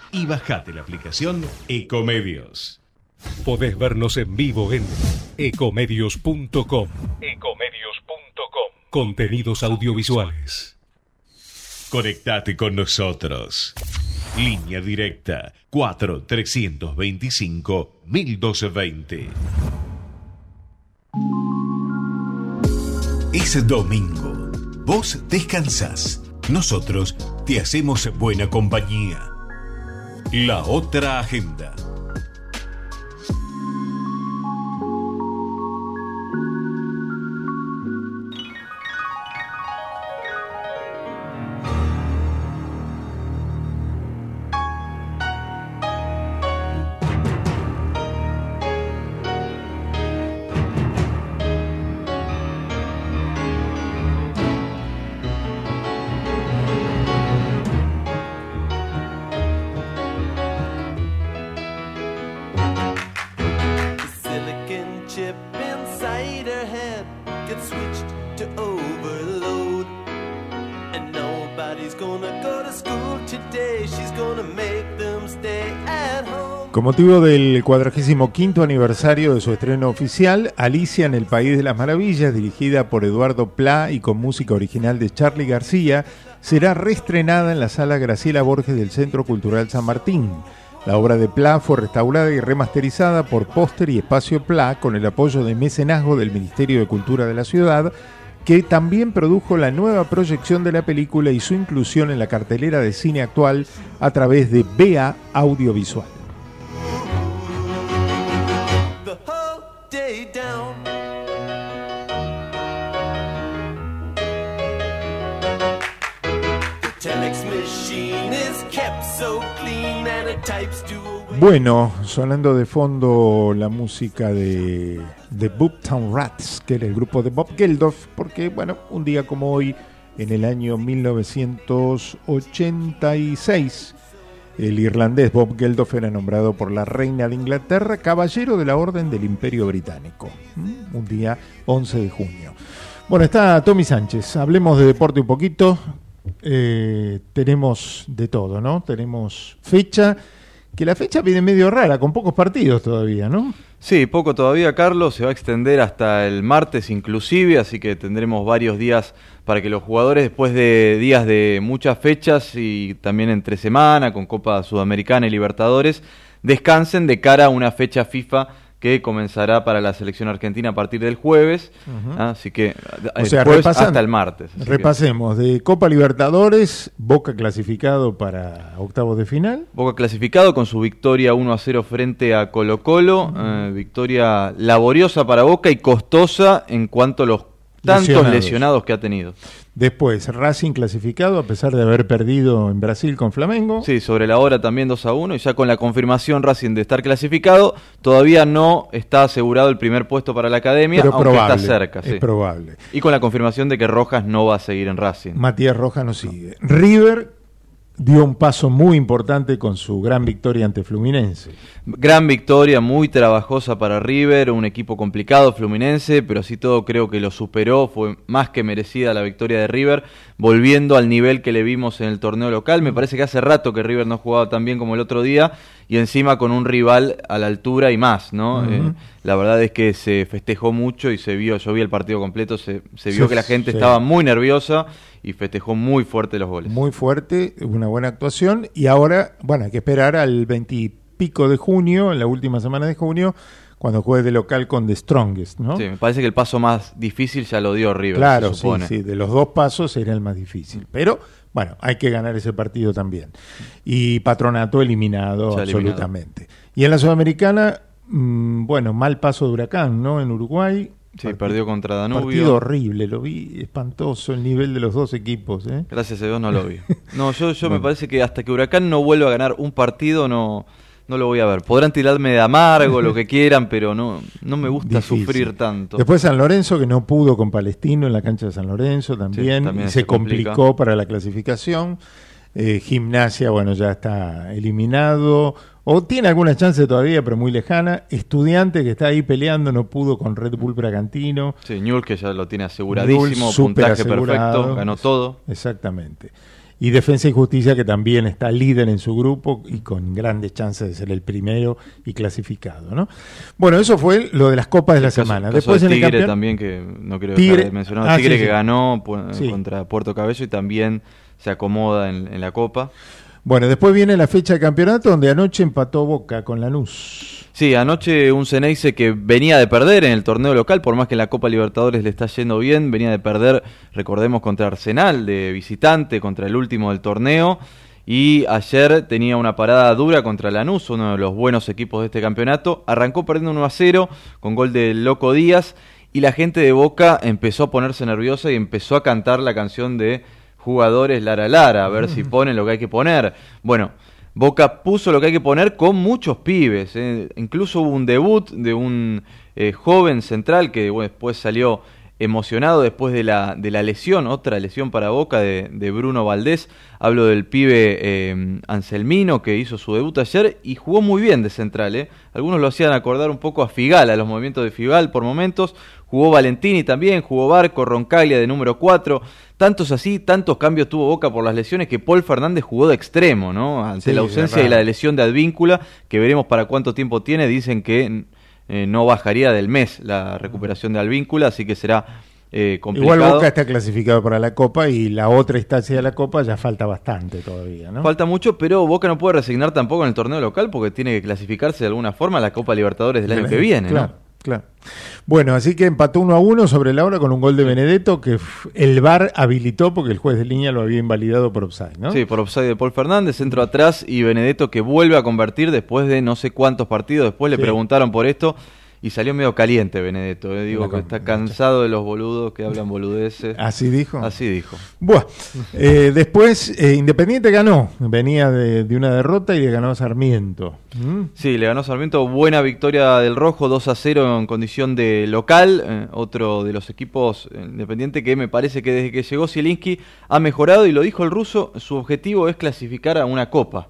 Speaker 1: y bajate la aplicación Ecomedios.
Speaker 24: Podés vernos en vivo en ecomedios.com. Contenidos audiovisuales.
Speaker 1: Conectate con nosotros. Línea directa 4 325 1220. Es domingo. Vos descansás. Nosotros te hacemos buena compañía. La otra agenda.
Speaker 3: Con motivo del 45 aniversario de su estreno oficial, Alicia en el País de las Maravillas, dirigida por Eduardo Pla y con música original de Charlie García, será reestrenada en la sala Graciela Borges del Centro Cultural San Martín. La obra de Pla fue restaurada y remasterizada por Póster y Espacio Pla con el apoyo de mecenazgo del Ministerio de Cultura de la ciudad, que también produjo la nueva proyección de la película y su inclusión en la cartelera de cine actual a través de BA Audiovisual. Bueno, sonando de fondo la música de, de Booptown Rats, que era el grupo de Bob Geldof, porque, bueno, un día como hoy, en el año 1986, el irlandés Bob Geldof era nombrado por la reina de Inglaterra caballero de la Orden del Imperio Británico, un día 11 de junio. Bueno, está Tommy Sánchez, hablemos de deporte un poquito. Eh, tenemos de todo, ¿no? Tenemos fecha, que la fecha viene medio rara, con pocos partidos todavía, ¿no?
Speaker 5: Sí, poco todavía, Carlos. Se va a extender hasta el martes inclusive, así que tendremos varios días para que los jugadores, después de días de muchas fechas y también entre semana, con Copa Sudamericana y Libertadores, descansen de cara a una fecha FIFA que comenzará para la selección argentina a partir del jueves.
Speaker 3: Ujú.
Speaker 5: Así que
Speaker 3: O
Speaker 5: el
Speaker 3: sea,
Speaker 5: jueves
Speaker 3: repasan-
Speaker 5: hasta el martes. así que-
Speaker 3: Repasemos, de Copa Libertadores, Boca clasificado para octavos de final.
Speaker 5: Boca clasificado con su victoria 1 a 0 frente a Colo Colo, eh, victoria laboriosa para Boca y costosa en cuanto a los tantos
Speaker 3: Lesionados.
Speaker 5: lesionados, que ha tenido.
Speaker 3: Después, Racing clasificado a pesar de haber perdido en Brasil con Flamengo.
Speaker 5: Sí, sobre la hora también 2 a 1 y ya con la confirmación Racing de estar clasificado, todavía no está asegurado el primer puesto para la academia,
Speaker 3: Pero
Speaker 5: aunque
Speaker 3: probable,
Speaker 5: está cerca.
Speaker 3: es
Speaker 5: sí.
Speaker 3: probable.
Speaker 5: Y con la confirmación de que Rojas no va a seguir en Racing.
Speaker 3: Matías Rojas no sigue. River dio un paso muy importante con su gran victoria ante Fluminense.
Speaker 5: Gran victoria, muy trabajosa para River, un equipo complicado Fluminense, pero así todo creo que lo superó, fue más que merecida la victoria de River, volviendo al nivel que le vimos en el torneo local. Me parece que hace rato que River no jugaba tan bien como el otro día y encima con un rival a la altura y más, ¿no? Eh, la verdad es que se festejó mucho y se vio, yo vi el partido completo, se, se vio
Speaker 3: Sí,
Speaker 5: que la gente
Speaker 3: sí.
Speaker 5: estaba muy nerviosa y festejó muy fuerte los goles.
Speaker 3: Muy fuerte, una buena actuación. Y ahora, bueno, hay que esperar al 20 y pico de junio, en la última semana de junio, cuando juegue de local con The Strongest, ¿no?
Speaker 5: Sí, me parece que el paso más difícil ya lo dio River,
Speaker 3: Claro,
Speaker 5: se
Speaker 3: sí, sí, de los dos pasos era el más difícil. Pero, bueno, hay que ganar ese partido también. Y Patronato eliminado absolutamente. Y en la Sudamericana, mm, bueno, mal paso de Huracán, ¿no? En Uruguay.
Speaker 5: Sí, perdió contra Danubio.
Speaker 3: Partido horrible, lo vi espantoso el nivel de los dos equipos, ¿eh?
Speaker 5: Gracias a Dios no lo vi. No, yo, yo me parece que hasta que Huracán no vuelva a ganar un partido no, no lo voy a ver. Podrán tirarme de amargo, lo que quieran, pero no, no me gusta
Speaker 3: Difícil.
Speaker 5: sufrir tanto.
Speaker 3: Después San Lorenzo, que no pudo con Palestino en la cancha de San Lorenzo también,
Speaker 5: también
Speaker 3: y se
Speaker 5: se complica.
Speaker 3: complicó para la clasificación. Eh, gimnasia, bueno, ya está eliminado, o tiene alguna chance todavía, pero muy lejana. Estudiante que está ahí peleando, no pudo con Red Bull Bragantino.
Speaker 5: Sí, Newell que ya lo tiene aseguradísimo,
Speaker 3: Newell's súper
Speaker 5: puntaje
Speaker 3: asegurado.
Speaker 5: perfecto, ganó todo.
Speaker 3: Exactamente. Y Defensa y Justicia, que también está líder en su grupo y con grandes chances de ser el primero y clasificado. ¿no? Bueno, eso fue lo de las copas de la
Speaker 5: Caso-
Speaker 3: semana.
Speaker 5: caso
Speaker 3: Después
Speaker 5: de
Speaker 3: en el
Speaker 5: Tigre
Speaker 3: campeón-
Speaker 5: también, que no quiero
Speaker 3: Tigre-
Speaker 5: dejar de mencionar.
Speaker 3: Ah,
Speaker 5: Tigre
Speaker 3: sí,
Speaker 5: que
Speaker 3: sí.
Speaker 5: ganó
Speaker 3: Sí.
Speaker 5: contra Puerto Cabello y también se acomoda en, en la Copa.
Speaker 3: Bueno, después viene la fecha de campeonato donde anoche empató Boca con Lanús.
Speaker 5: Sí, anoche un Ceneice que venía de perder en el torneo local, por más que en la Copa Libertadores le está yendo bien, venía de perder, recordemos, contra Arsenal de visitante, contra el último del torneo. Y ayer tenía una parada dura contra Lanús, uno de los buenos equipos de este campeonato. Arrancó perdiendo 1 a 0 con gol del Loco Díaz. Y la gente de Boca empezó a ponerse nerviosa y empezó a cantar la canción de jugadores Lara Lara, a ver si ponen lo que hay que poner. Bueno, Boca puso lo que hay que poner con muchos pibes. eh. Incluso hubo un debut de un eh, joven central que bueno, después salió emocionado después de la, de la lesión, otra lesión para Boca de, de Bruno Valdés. Hablo del pibe eh, Anselmino que hizo su debut ayer y jugó muy bien de central. eh. Algunos lo hacían acordar un poco a Figal, a los movimientos de Figal por momentos. Jugó Valentini también, jugó Barco, Roncaglia de número 4. Tantos así, tantos cambios tuvo Boca por las lesiones que Paul Fernández jugó de extremo, ¿no? Ante
Speaker 3: Sí,
Speaker 5: la ausencia y la lesión de Advíncula, que veremos para cuánto tiempo tiene. Dicen que eh, no bajaría del mes la recuperación de Advíncula, así que será eh, complicado.
Speaker 3: Igual Boca está clasificado para la Copa y la otra instancia de la Copa ya falta bastante todavía, ¿no?
Speaker 5: Falta mucho, pero Boca no puede resignar tampoco en el torneo local porque tiene que clasificarse de alguna forma a la Copa Libertadores del año que viene,
Speaker 3: Claro,
Speaker 5: ¿no?
Speaker 3: Claro. Bueno, así que empató uno a uno sobre la hora con un gol de Benedetto que el VAR habilitó porque el juez de línea lo había invalidado por offside, ¿no?
Speaker 5: Sí, por offside de Paul Fernández, centro atrás y Benedetto que vuelve a convertir después de no sé cuántos partidos. Después le
Speaker 3: Sí.
Speaker 5: preguntaron por esto y salió medio caliente Benedetto. eh. Digo que está cansado de los boludos que hablan boludeces.
Speaker 3: Así dijo.
Speaker 5: Así dijo.
Speaker 3: Bueno, eh, después eh, Independiente ganó, venía de, de una derrota y le ganó a Sarmiento. ¿Mm?
Speaker 5: Sí, le ganó Sarmiento. Buena victoria del Rojo, 2 a 0 en condición de local. eh, otro de los equipos independiente que me parece que desde que llegó Zielinski ha mejorado y lo dijo el ruso, su objetivo es clasificar a una copa.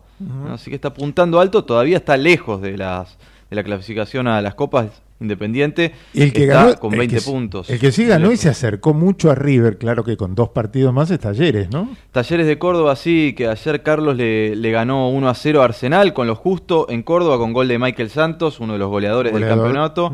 Speaker 5: Así que está apuntando alto, todavía está lejos de las de la clasificación a las copas independiente.
Speaker 3: El que
Speaker 5: está
Speaker 3: ganó,
Speaker 5: con
Speaker 3: el
Speaker 5: 20
Speaker 3: que-
Speaker 5: puntos.
Speaker 3: El que sí ganó y se acercó mucho a River, claro que con dos partidos más es Talleres, ¿no?
Speaker 5: Talleres de Córdoba, sí, que ayer Carlos le, le ganó 1 a 0 a Arsenal con lo justo en Córdoba con gol de Michael Santos, uno de los goleadores
Speaker 3: Goleador.
Speaker 5: del campeonato.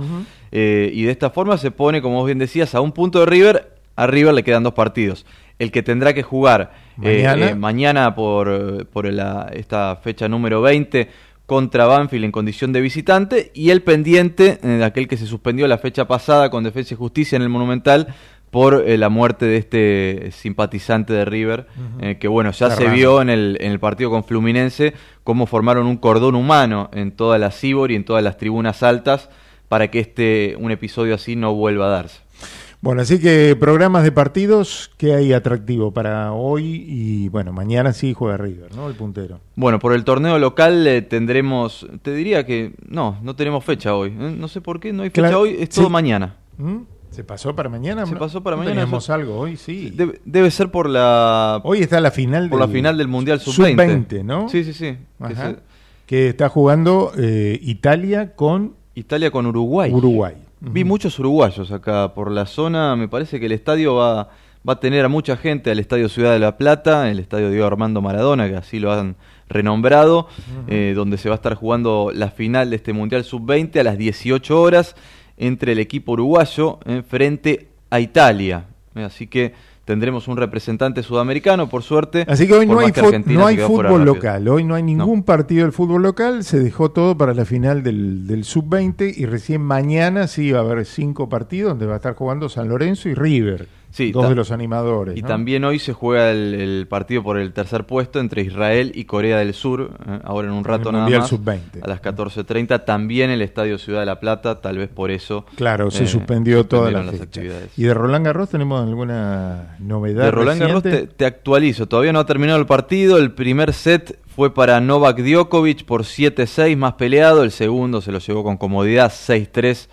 Speaker 5: Eh, y de esta forma se pone, como vos bien decías, a un punto de River. A River le quedan dos partidos. El que tendrá que jugar eh,
Speaker 3: Mañana.
Speaker 5: eh, mañana por, por la- esta fecha número 20 contra Banfield en condición de visitante y el pendiente, eh, aquel que se suspendió la fecha pasada con Defensa y Justicia en el Monumental por eh, la muerte de este simpatizante de River, eh, que bueno, ya se vio en el, en el partido con Fluminense cómo formaron un cordón humano en toda la Cibor y en todas las tribunas altas para que este un episodio así no vuelva a darse.
Speaker 3: Bueno, así que programas de partidos, ¿qué hay atractivo para hoy? Y bueno, mañana sí juega River, ¿no? El puntero.
Speaker 5: Bueno, por el torneo local eh, tendremos, te diría que no, no tenemos fecha hoy. ¿eh? No sé por qué, no hay fecha
Speaker 3: Claro,
Speaker 5: hoy, es todo
Speaker 3: sí.
Speaker 5: mañana.
Speaker 3: ¿Mm? ¿Se pasó para mañana?
Speaker 5: Se pasó para
Speaker 3: ¿No
Speaker 5: mañana.
Speaker 3: Teníamos
Speaker 5: eso-
Speaker 3: algo hoy, sí.
Speaker 5: Debe, debe ser por la
Speaker 3: Hoy está la final
Speaker 5: por
Speaker 3: del
Speaker 5: la final del Mundial Sub-20.
Speaker 3: Sub-20, ¿no?
Speaker 5: Sí, sí, sí. Que
Speaker 3: Ajá.
Speaker 5: se-
Speaker 3: Que está jugando eh, Italia con
Speaker 5: Italia con Uruguay.
Speaker 3: Uruguay.
Speaker 5: Vi muchos uruguayos acá por la zona. Me parece que el estadio va, va a tener a mucha gente al Estadio Ciudad de la Plata, el Estadio Diego Armando Maradona, que así lo han renombrado, eh, donde se va a estar jugando la final de este Mundial Sub-20 a las 18 horas entre el equipo uruguayo eh, frente a Italia. Eh, así que tendremos un representante sudamericano, por suerte.
Speaker 3: Así que hoy no hay, no hay fútbol local, hoy no hay ningún partido del fútbol local, se dejó todo para la final del, del sub-20 y recién mañana sí va a haber cinco partidos donde va a estar jugando San Lorenzo y River,
Speaker 5: Sí,
Speaker 3: dos de los animadores.
Speaker 5: Y
Speaker 3: ¿no?
Speaker 5: también hoy se juega el, el partido por el tercer puesto entre Israel y Corea del Sur, eh, ahora en un rato nada más,
Speaker 3: Sub-20.
Speaker 5: a las 14.30, también el Estadio Ciudad de la Plata, tal vez por eso.
Speaker 3: Claro, se
Speaker 5: eh,
Speaker 3: suspendió toda la
Speaker 5: las actividades.
Speaker 3: ¿Y de Roland Garros tenemos alguna novedad?
Speaker 5: De Roland Garros te actualizo, todavía no ha terminado el partido, el primer set fue para Novak Djokovic por 7-6 más peleado, el segundo se lo llevó con comodidad 6-3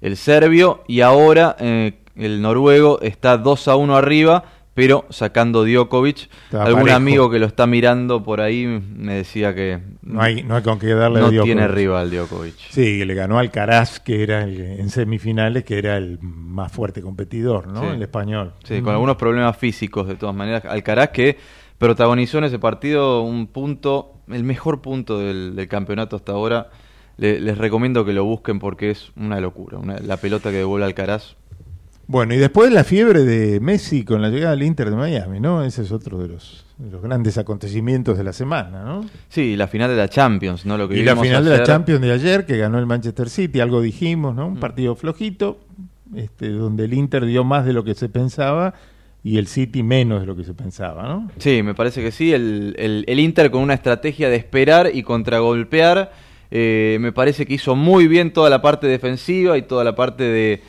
Speaker 5: el serbio y ahora eh, el noruego está 2-1 arriba, pero sacando Djokovic.
Speaker 3: Está
Speaker 5: Algún
Speaker 3: parejo.
Speaker 5: amigo que lo está mirando por ahí me decía que
Speaker 3: No hay, no hay con qué darle
Speaker 5: no
Speaker 3: a Djokovic.
Speaker 5: tiene rival Djokovic.
Speaker 3: Sí, le ganó al Caraz, que era el- en semifinales, que era el más fuerte competidor, ¿no?
Speaker 5: Sí.
Speaker 3: El español.
Speaker 5: Sí, con algunos problemas físicos de todas maneras. Alcaraz que protagonizó en ese partido un punto, el mejor punto del, del campeonato hasta ahora. Le- les recomiendo que lo busquen porque es una locura. una- la pelota que devuelve Alcaraz.
Speaker 3: Bueno, y después la fiebre de Messi con la llegada al Inter de Miami, ¿no? Ese es otro de los, de los grandes acontecimientos de la semana, ¿no?
Speaker 5: Sí, la final de la Champions, ¿no? Lo que
Speaker 3: Y la final de la. Champions de ayer, que ganó el Manchester City, algo dijimos, ¿no? Un
Speaker 5: Mm.
Speaker 3: partido flojito, este, donde el Inter dio más de lo que se pensaba y el City menos de lo que se pensaba, ¿no?
Speaker 5: Sí, me parece que sí. El, el- el Inter con una estrategia de esperar y contragolpear. eh, me parece que hizo muy bien toda la parte defensiva y toda la parte de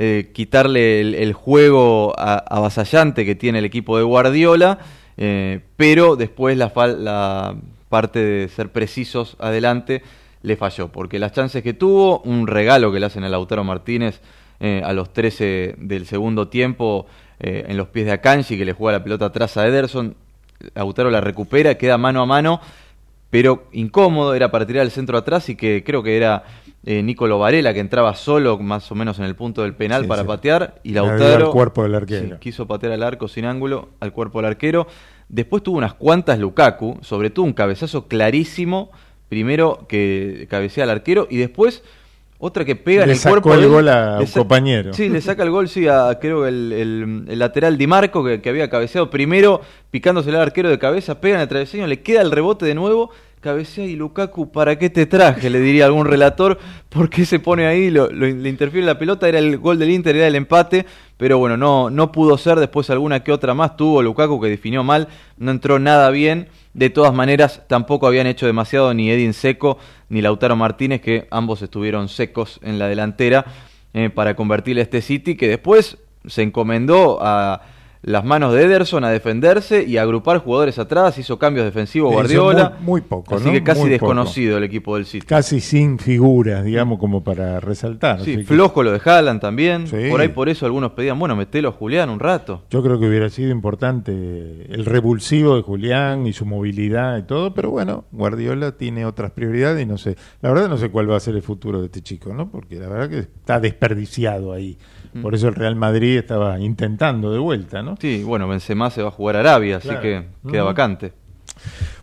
Speaker 5: eh, quitarle el, juego a- avasallante que tiene el equipo de Guardiola. eh, pero después la, parte de ser precisos adelante le falló. Porque las chances que tuvo, un regalo que le hacen a Lautaro Martínez eh, a los 13 del segundo tiempo en los pies de Akanji, que le juega la pelota atrás a Ederson. Lautaro la recupera, queda mano a mano, pero incómodo, era para tirar el centro atrás y que creo que era eh, Nicolo Varela que entraba solo más o menos en el punto del penal
Speaker 3: Sí,
Speaker 9: para
Speaker 3: sí.
Speaker 9: patear y Lautaro
Speaker 3: al cuerpo del arquero.
Speaker 9: sí, quiso patear al arco sin ángulo al cuerpo del arquero. Después tuvo unas cuantas Lukaku, sobre todo un cabezazo clarísimo, primero que cabecea al arquero y después otra que pega en
Speaker 3: Le
Speaker 9: el
Speaker 3: sacó
Speaker 9: cuerpo
Speaker 3: el
Speaker 9: él.
Speaker 3: gol a
Speaker 9: Le
Speaker 3: un compañero.
Speaker 9: Sí, le saca el gol, sí, a creo que el, el- el lateral Di Marco que, que había cabeceado primero, picándose al arquero de cabeza, pega en el travesaño, le queda el rebote de nuevo, cabecea y Lukaku, ¿para qué te traje? Le diría algún relator, ¿por qué se pone ahí? Lo, le interfiere la pelota, era el gol del Inter, era el empate, pero bueno, no, no pudo ser, después alguna que otra más tuvo Lukaku que definió mal, no entró nada bien, de todas maneras tampoco habían hecho demasiado ni Edin Seco ni Lautaro Martínez, que ambos estuvieron secos en la delantera eh, para convertirle a este City, que después se encomendó a las manos de Ederson a defenderse y a agrupar jugadores atrás, hizo cambios defensivos Guardiola.
Speaker 3: muy- muy poco,
Speaker 9: Así
Speaker 3: ¿no?
Speaker 9: que casi
Speaker 3: Muy
Speaker 9: desconocido el equipo del City.
Speaker 3: Casi sin figuras, digamos, como para resaltar.
Speaker 9: Sí,
Speaker 3: que
Speaker 9: flojo lo de Haaland también.
Speaker 3: Sí.
Speaker 9: Por ahí por eso algunos pedían, bueno, metelo a Julián un rato.
Speaker 3: Yo creo que hubiera sido importante el revulsivo de Julián y su movilidad y todo, pero bueno, Guardiola tiene otras prioridades y no sé, la verdad no sé cuál va a ser el futuro de este chico, ¿no? Porque la verdad que está desperdiciado ahí.
Speaker 9: Mm.
Speaker 3: Por eso el Real Madrid estaba intentando de vuelta, ¿no?
Speaker 9: Sí, bueno, Benzema se va a jugar a Arabia, así que queda vacante.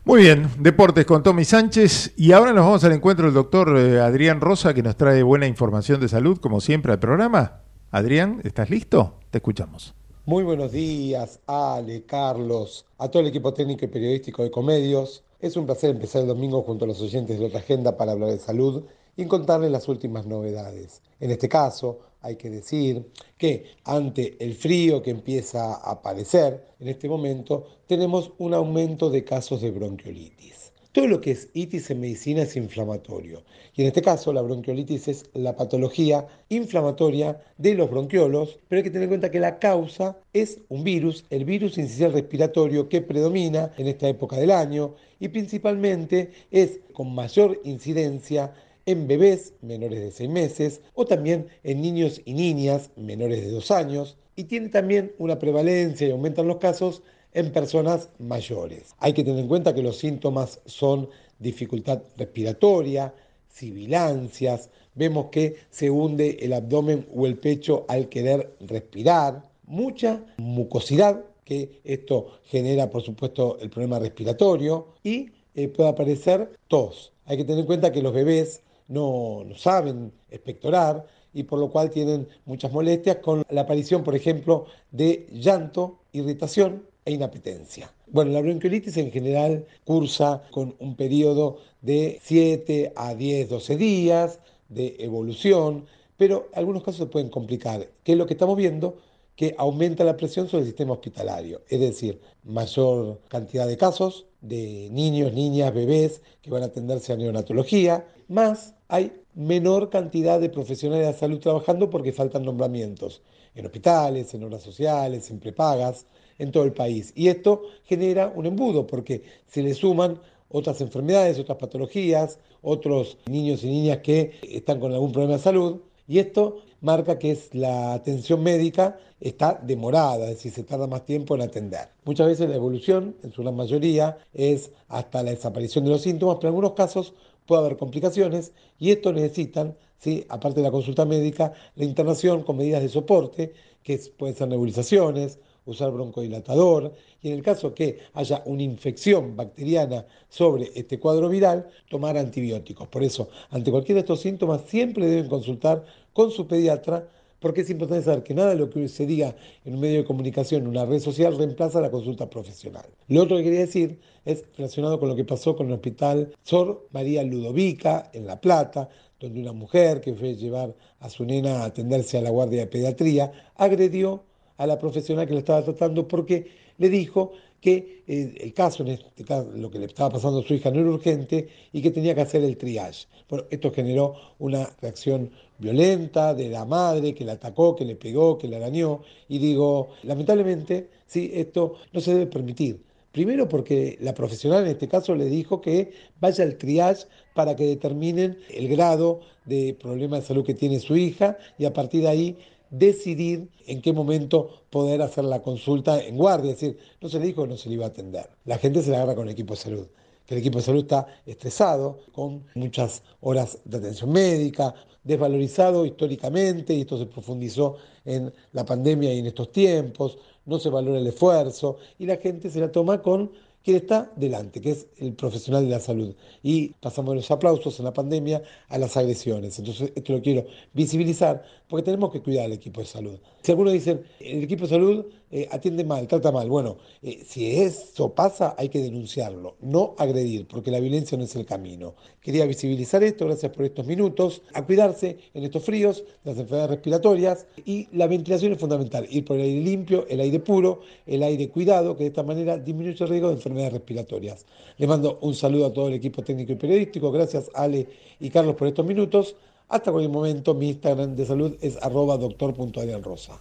Speaker 3: Muy bien, deportes con Tommy Sánchez y ahora nos vamos al encuentro del doctor eh, Adrián Rosa que nos trae buena información de salud como siempre al programa. Adrián, ¿estás listo? Te escuchamos.
Speaker 25: Muy buenos días, Ale, Carlos, a todo el equipo técnico y periodístico de Comedios. Es un placer empezar el domingo junto a los oyentes de otra agenda para hablar de salud y contarles las últimas novedades. En este caso, hay que decir que ante el frío que empieza a aparecer en este momento, tenemos un aumento de casos de bronquiolitis. Todo lo que es itis en medicina es inflamatorio. Y en este caso, la bronquiolitis es la patología inflamatoria de los bronquiolos, pero hay que tener en cuenta que la causa es un virus, el virus incisional respiratorio que predomina en esta época del año y principalmente es con mayor incidencia en bebés menores de 6 meses o también en niños y niñas menores de 2 años y tiene también una prevalencia y aumentan los casos en personas mayores. Hay que tener en cuenta que los síntomas son dificultad respiratoria, sibilancias, vemos que se hunde el abdomen o el pecho al querer respirar, mucha mucosidad, que esto genera por supuesto el problema respiratorio y eh, puede aparecer tos. Hay que tener en cuenta que los bebés no, no saben expectorar y por lo cual tienen muchas molestias con la aparición, por ejemplo, de llanto, irritación e inapetencia. Bueno, la bronquiolitis en general cursa con un periodo de 7 a 10, 12 días de evolución, pero algunos casos se pueden complicar. ¿Qué es lo que estamos viendo? que aumenta la presión sobre el sistema hospitalario, es decir, mayor cantidad de casos de niños, niñas, bebés que van a atenderse a neonatología, más hay menor cantidad de profesionales de la salud trabajando porque faltan nombramientos en hospitales, en obras sociales, en prepagas, en todo el país. Y esto genera un embudo porque se le suman otras enfermedades, otras patologías, otros niños y niñas que están con algún problema de salud. Y esto marca que es la atención médica está demorada, es decir, se tarda más tiempo en atender. Muchas veces la evolución, en su gran mayoría, es hasta la desaparición de los síntomas, pero en algunos casos puede haber complicaciones y esto necesitan, ¿sí? aparte de la consulta médica, la internación con medidas de soporte, que pueden ser nebulizaciones, usar broncodilatador y en el caso que haya una infección bacteriana sobre este cuadro viral, tomar antibióticos. Por eso, ante cualquiera de estos síntomas, siempre deben consultar con su pediatra porque es importante saber que nada de lo que se diga en un medio de comunicación, en una red social, reemplaza la consulta profesional. Lo otro que quería decir es relacionado con lo que pasó con el hospital Sor María Ludovica en La Plata, donde una mujer que fue a llevar a su nena a atenderse a la guardia de pediatría agredió a la profesional que le estaba tratando porque le dijo que eh, el caso, en este caso, lo que le estaba pasando a su hija no era urgente y que tenía que hacer el triage. Bueno, esto generó una reacción violenta de la madre que la atacó, que le pegó, que la arañó. Y digo, lamentablemente, sí, esto no se debe permitir. Primero porque la profesional en este caso le dijo que vaya al triage para que determinen el grado de problema de salud que tiene su hija y a partir de ahí decidir en qué momento poder hacer la consulta en guardia. Es decir, no se le dijo que no se le iba a atender. La gente se la agarra con el equipo de salud. Que el equipo de salud está estresado, con muchas horas de atención médica, desvalorizado históricamente, y esto se profundizó en la pandemia y en estos tiempos, no se valora el esfuerzo, y la gente se la toma con quien está delante, que es el profesional de la salud. Y pasamos los aplausos en la pandemia a las agresiones. Entonces, esto lo quiero visibilizar porque tenemos que cuidar al equipo de salud. Si algunos dicen, el equipo de salud eh, atiende mal, trata mal, bueno, eh, si eso pasa hay que denunciarlo, no agredir, porque la violencia no es el camino. Quería visibilizar esto, gracias por estos minutos, a cuidarse en estos fríos, las enfermedades respiratorias y la ventilación es fundamental, ir por el aire limpio, el aire puro, el aire cuidado, que de esta manera disminuye el riesgo de enfermedades respiratorias. Les mando un saludo a todo el equipo técnico y periodístico, gracias Ale y Carlos por estos minutos. Hasta cualquier momento, mi Instagram de salud es arroba doctor.adrianrosa.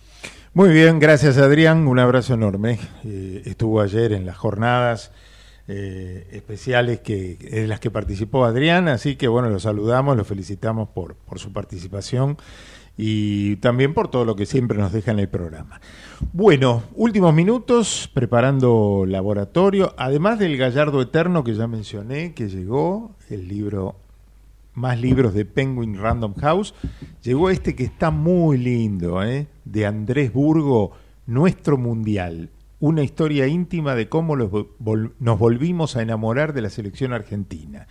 Speaker 3: Muy bien, gracias Adrián, un abrazo enorme. Eh, estuvo ayer en las jornadas eh, especiales que, en las que participó Adrián, así que bueno, lo saludamos, lo felicitamos por, por su participación y también por todo lo que siempre nos deja en el programa. Bueno, últimos minutos preparando laboratorio, además del Gallardo Eterno que ya mencioné, que llegó, el libro más libros de Penguin Random House, llegó este que está muy lindo, ¿eh? de Andrés Burgo, Nuestro Mundial, una historia íntima de cómo nos volvimos a enamorar de la selección argentina.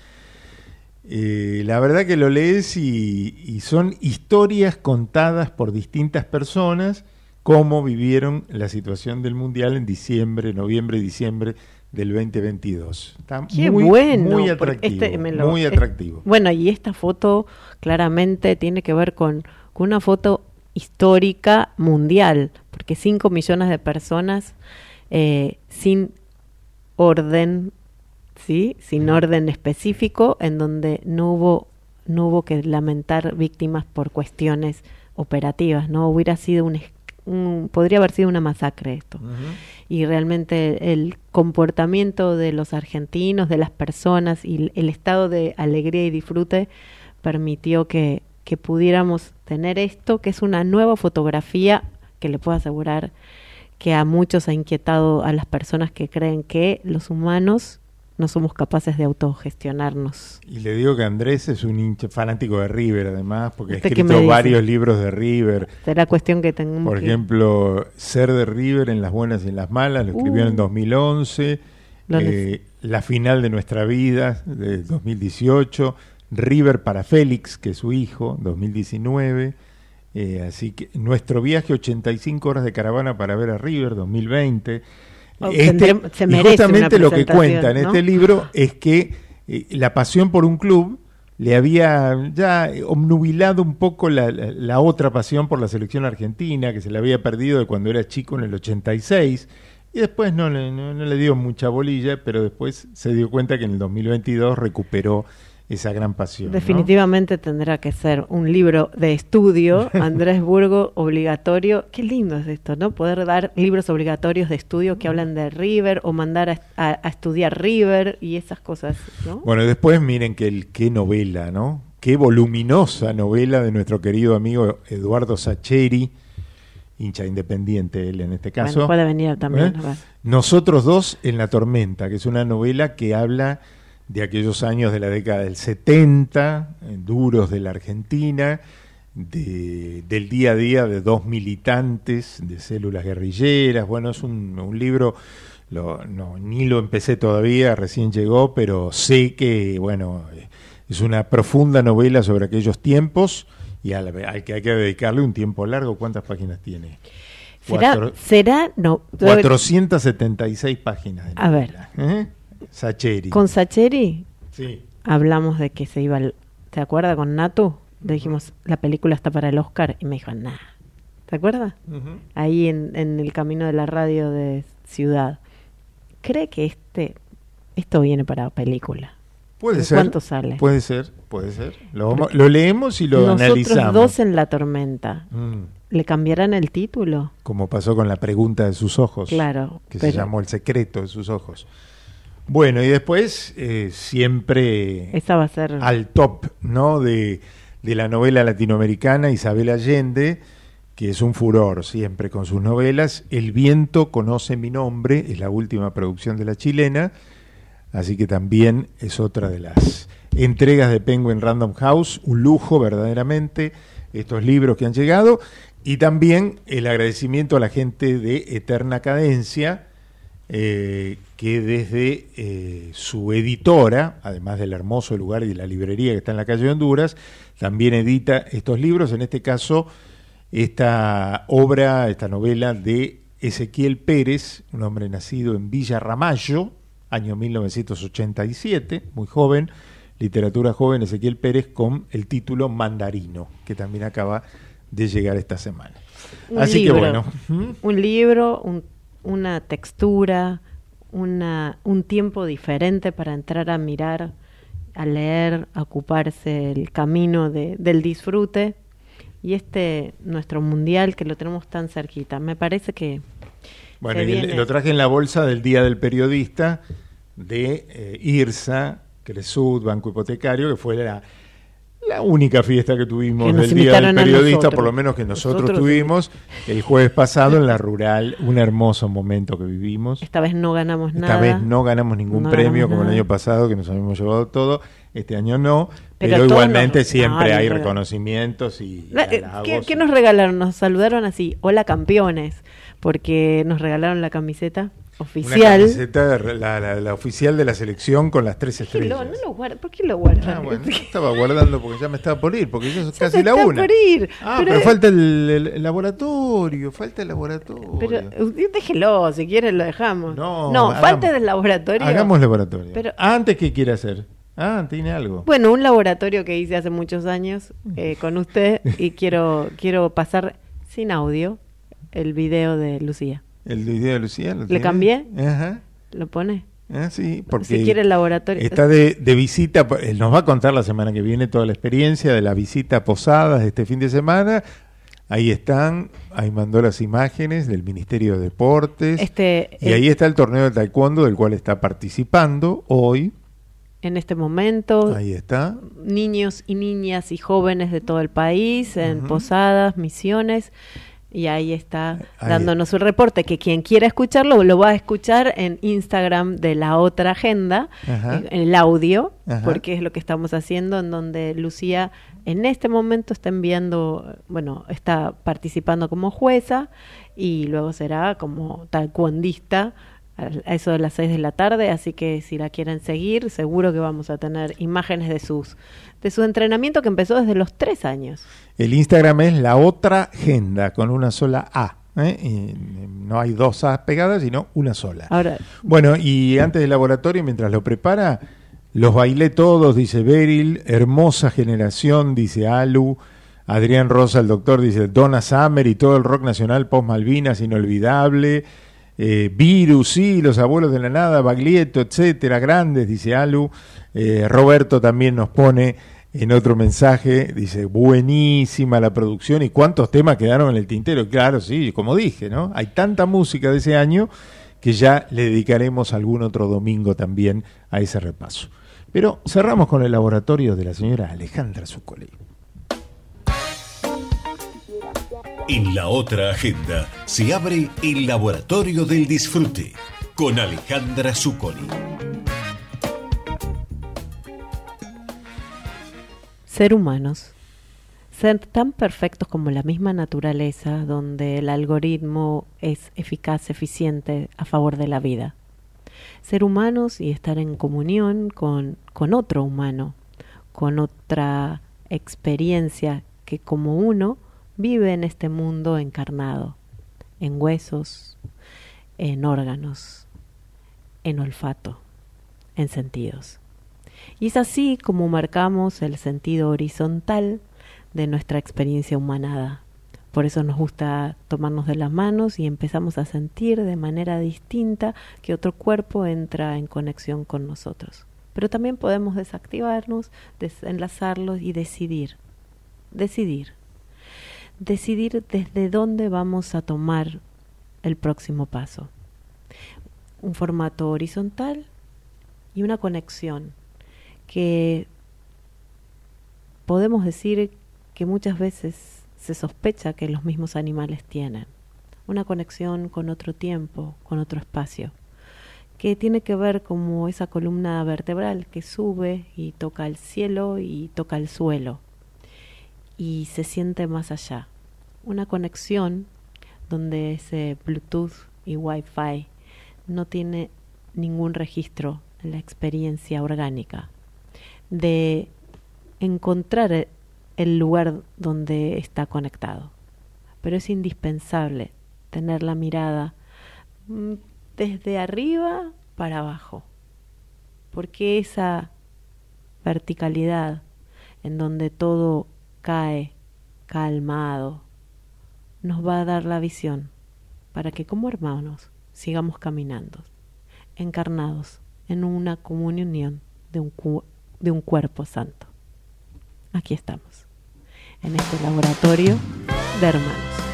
Speaker 3: Eh, la verdad que lo lees y, y, son historias contadas por distintas personas, cómo vivieron la situación del Mundial en diciembre, noviembre, diciembre del 2022. Está
Speaker 4: Qué
Speaker 3: muy,
Speaker 4: bueno.
Speaker 3: muy atractivo.
Speaker 4: este me lo-
Speaker 3: muy
Speaker 4: es-
Speaker 3: atractivo.
Speaker 4: bueno, y esta foto claramente tiene que ver con, con una foto histórica mundial, porque 5 millones de personas eh, sin orden ¿sí? sin orden específico, en donde no hubo, no hubo que lamentar víctimas por cuestiones operativas, ¿no? Hubiera sido un, un- podría haber sido una masacre esto. Y realmente el comportamiento de los argentinos, de las personas y el- el estado de alegría y disfrute permitió que, que pudiéramos tener esto, que es una nueva fotografía que le puedo asegurar que a muchos ha inquietado a las personas que creen que los humanos no somos capaces de autogestionarnos.
Speaker 3: Y le digo que Andrés es un hincha fanático de River, además, porque ha
Speaker 4: ¿Usted qué me
Speaker 3: escrito varios libros de River.
Speaker 4: Será cuestión que tengamos
Speaker 3: Por
Speaker 4: que-
Speaker 3: ejemplo, Ser de River en las buenas y en las malas, lo escribió en
Speaker 4: Uh.
Speaker 3: el 2011.
Speaker 4: Lo
Speaker 3: eh, la final de nuestra vida, de 2018. River para Félix, que es su hijo, 2019. Eh, así que nuestro viaje, 85 horas de caravana para ver a River, 2020. Este- y justamente
Speaker 4: una
Speaker 3: lo que cuenta en
Speaker 4: ¿no?
Speaker 3: este libro es que eh, la pasión por un club le había ya obnubilado un poco la, la- la otra pasión por la selección argentina, que se le había perdido de cuando era chico en el 86, y después no le, no, no le dio mucha bolilla, pero después se dio cuenta que en el 2022 recuperó esa gran pasión. ¿no?
Speaker 4: Definitivamente tendrá que ser un libro de estudio, Andrés Burgo, obligatorio. Qué lindo es esto, ¿no? Poder dar libros obligatorios de estudio que hablan de River o mandar a, a- a estudiar River y esas cosas, ¿no?
Speaker 3: Bueno, después miren que el, qué novela, ¿no? Qué voluminosa novela de nuestro querido amigo Eduardo Sacheri, hincha independiente él en este caso.
Speaker 4: Bueno, puede venir también,
Speaker 3: ¿Eh? Nosotros dos en la tormenta, que es una novela que habla de aquellos años de la década del 70, eh, duros de la Argentina, de- del día a día de dos militantes de células guerrilleras. Bueno, es un, un libro, lo- no, ni lo empecé todavía, recién llegó, pero sé que, bueno, eh, es una profunda novela sobre aquellos tiempos y al, al que hay que dedicarle un tiempo largo. ¿Cuántas páginas tiene?
Speaker 4: ¿Será,
Speaker 3: Cuatro-
Speaker 4: será, no,
Speaker 3: 476 páginas. de
Speaker 4: A ver.
Speaker 3: ¿eh? Sacheri.
Speaker 4: con Sacheri
Speaker 3: Sí.
Speaker 4: hablamos de que se iba, al- ¿te acuerdas con Natu? Le dijimos, la película está para el Oscar y me dijo, nah. ¿Te acuerdas? Ahí en, en el camino de la radio de Ciudad. ¿Cree que este esto viene para película?
Speaker 3: Puede
Speaker 4: ¿De
Speaker 3: ser.
Speaker 4: ¿Cuánto sale?
Speaker 3: Puede ser, puede ser. Lo, vamos- lo leemos y lo
Speaker 4: Nosotros
Speaker 3: analizamos.
Speaker 4: dos en la tormenta.
Speaker 3: Mm,
Speaker 4: ¿Le cambiarán el título?
Speaker 3: como pasó con la pregunta de sus ojos.
Speaker 4: Claro,
Speaker 3: Que se llamó El secreto de sus ojos. Bueno, y después eh, siempre
Speaker 4: Esa va a ser...
Speaker 3: al top, ¿no? De, de la novela latinoamericana Isabel Allende, que es un furor siempre con sus novelas. El viento conoce mi nombre, es la última producción de la chilena, así que también es otra de las entregas de Penguin Random House, un lujo verdaderamente estos libros que han llegado y también el agradecimiento a la gente de Eterna Cadencia, eh, que desde eh, su editora, además del hermoso lugar y de la librería que está en la calle de Honduras, también edita estos libros, en este caso esta obra, esta novela de Ezequiel Pérez, un hombre nacido en Villa Ramallo, año 1987, muy joven, literatura joven Ezequiel Pérez con el título Mandarino, que también acaba de llegar esta semana.
Speaker 4: un
Speaker 3: Así
Speaker 4: libro,
Speaker 3: que bueno,
Speaker 4: un libro, un- una textura, una, un tiempo diferente para entrar a mirar, a leer, a ocuparse el camino de- del disfrute y este nuestro mundial que lo tenemos tan cerquita. Me parece que
Speaker 3: Bueno, y
Speaker 4: viene-
Speaker 3: lo traje en la bolsa del Día del Periodista de eh, IRSA, Cresud, Banco Hipotecario, que fue la, la única fiesta que tuvimos del Día del Periodista, por lo menos que nosotros,
Speaker 4: Nosotros
Speaker 3: tuvimos el jueves pasado en la rural, un hermoso momento que vivimos.
Speaker 4: esta vez no ganamos
Speaker 3: Esta
Speaker 4: nada.
Speaker 3: vez no ganamos ningún
Speaker 4: No
Speaker 3: premio
Speaker 4: ganamos
Speaker 3: como el año pasado, que nos habíamos llevado todo. Este año no,
Speaker 4: Pero
Speaker 3: igualmente siempre
Speaker 4: no,
Speaker 3: hay reconocimientos y
Speaker 4: eh. ¿Qué, qué nos regalaron? Nos saludaron así, hola campeones, porque nos regalaron la camiseta
Speaker 3: Una
Speaker 4: oficial.
Speaker 3: camiseta, la, la- la oficial de la selección con las tres
Speaker 4: ¿Qué
Speaker 3: estrellas.
Speaker 4: lo- no lo guarda- ¿Por qué lo guardan?
Speaker 3: Ah, bueno, estaba guardando porque ya me estaba por ir, porque ya es casi la una.
Speaker 4: por ir,
Speaker 3: Ah,
Speaker 4: pero-
Speaker 3: pero, falta el, el- el laboratorio, falta el laboratorio.
Speaker 4: Pero usted déjelo, si quiere lo dejamos.
Speaker 3: No,
Speaker 4: no
Speaker 3: hagamos-
Speaker 4: falta del laboratorio.
Speaker 3: Hagamos laboratorio.
Speaker 4: Pero-
Speaker 3: Antes, ¿qué quiere hacer? Ah, tiene algo.
Speaker 4: Bueno, un laboratorio que hice hace muchos años eh, con usted y quiero quiero pasar sin audio el video de Lucía.
Speaker 3: El video de Lucía. ¿lo
Speaker 4: ¿Le cambié?
Speaker 3: Ajá.
Speaker 4: ¿Lo pone?
Speaker 3: ¿eh? Sí, porque
Speaker 4: Si quiere el laboratorio.
Speaker 3: Está de, de visita, él nos va a contar la semana que viene toda la experiencia de la visita a Posadas de este fin de semana. Ahí están, ahí mandó las imágenes del Ministerio de Deportes.
Speaker 4: Este,
Speaker 3: y
Speaker 4: el-
Speaker 3: ahí está el torneo de taekwondo del cual está participando hoy.
Speaker 4: en este momento,
Speaker 3: Ahí está.
Speaker 4: niños y niñas y jóvenes de todo el país, en posadas, misiones, y ahí está
Speaker 3: Ahí.
Speaker 4: dándonos un reporte que quien quiera escucharlo lo va a escuchar en Instagram de la otra agenda,
Speaker 3: Ajá.
Speaker 4: en el audio,
Speaker 3: Ajá.
Speaker 4: porque es lo que estamos haciendo, en donde Lucía en este momento está enviando, bueno, está participando como jueza y luego será como taekwondista a eso de las 6 de la tarde, así que si la quieren seguir, seguro que vamos a tener imágenes de sus de su entrenamiento que empezó desde los 3 años.
Speaker 3: El Instagram es la otra agenda con una sola A. ¿eh? Y no hay dos A pegadas, sino una sola.
Speaker 4: Ahora,
Speaker 3: Bueno, y antes del laboratorio, mientras lo prepara, los bailé todos, dice Beryl, hermosa generación, dice Alu, Adrián Rosa, el doctor, dice Donna Summer y todo el rock nacional post Malvinas, inolvidable. Eh, Virus, sí, los abuelos de la nada, Baglietto, etcétera, grandes, dice Alu. Eh, Roberto también nos pone en otro mensaje, dice, buenísima la producción y cuántos temas quedaron en el tintero. Claro, sí, como dije, ¿no? Hay tanta música de ese año que ya le dedicaremos algún otro domingo también a ese repaso. Pero cerramos con el laboratorio de la señora Alejandra Zuccoli.
Speaker 1: En la otra agenda se abre el Laboratorio del Disfrute con Alejandra Zuccoli.
Speaker 4: ser humanos, ser tan perfectos como la misma naturaleza, donde el algoritmo es eficaz, eficiente a favor de la vida. Ser humanos y estar en comunión con, con otro humano, con otra experiencia que como uno vive en este mundo encarnado, en huesos, en órganos, en olfato, en sentidos. Y es así como marcamos el sentido horizontal de nuestra experiencia humanada. Por eso nos gusta tomarnos de las manos y empezamos a sentir de manera distinta que otro cuerpo entra en conexión con nosotros. Pero también podemos desactivarnos, desenlazarlos y decidir. Decidir. Decidir desde dónde vamos a tomar el próximo paso. Un formato horizontal y una conexión que podemos decir que muchas veces se sospecha que los mismos animales tienen. Una conexión con otro tiempo, con otro espacio, que tiene que ver como esa columna vertebral que sube y toca el cielo y toca el suelo y se siente más allá. Una conexión donde ese Bluetooth y Wi-Fi no tiene ningún registro en la experiencia orgánica de encontrar el lugar donde está conectado. Pero es indispensable tener la mirada mm, desde arriba para abajo, porque esa verticalidad en donde todo cae calmado nos va a dar la visión para que como hermanos sigamos caminando, encarnados en una comunión de un, de un cuerpo santo. Aquí estamos, en este laboratorio de hermanos.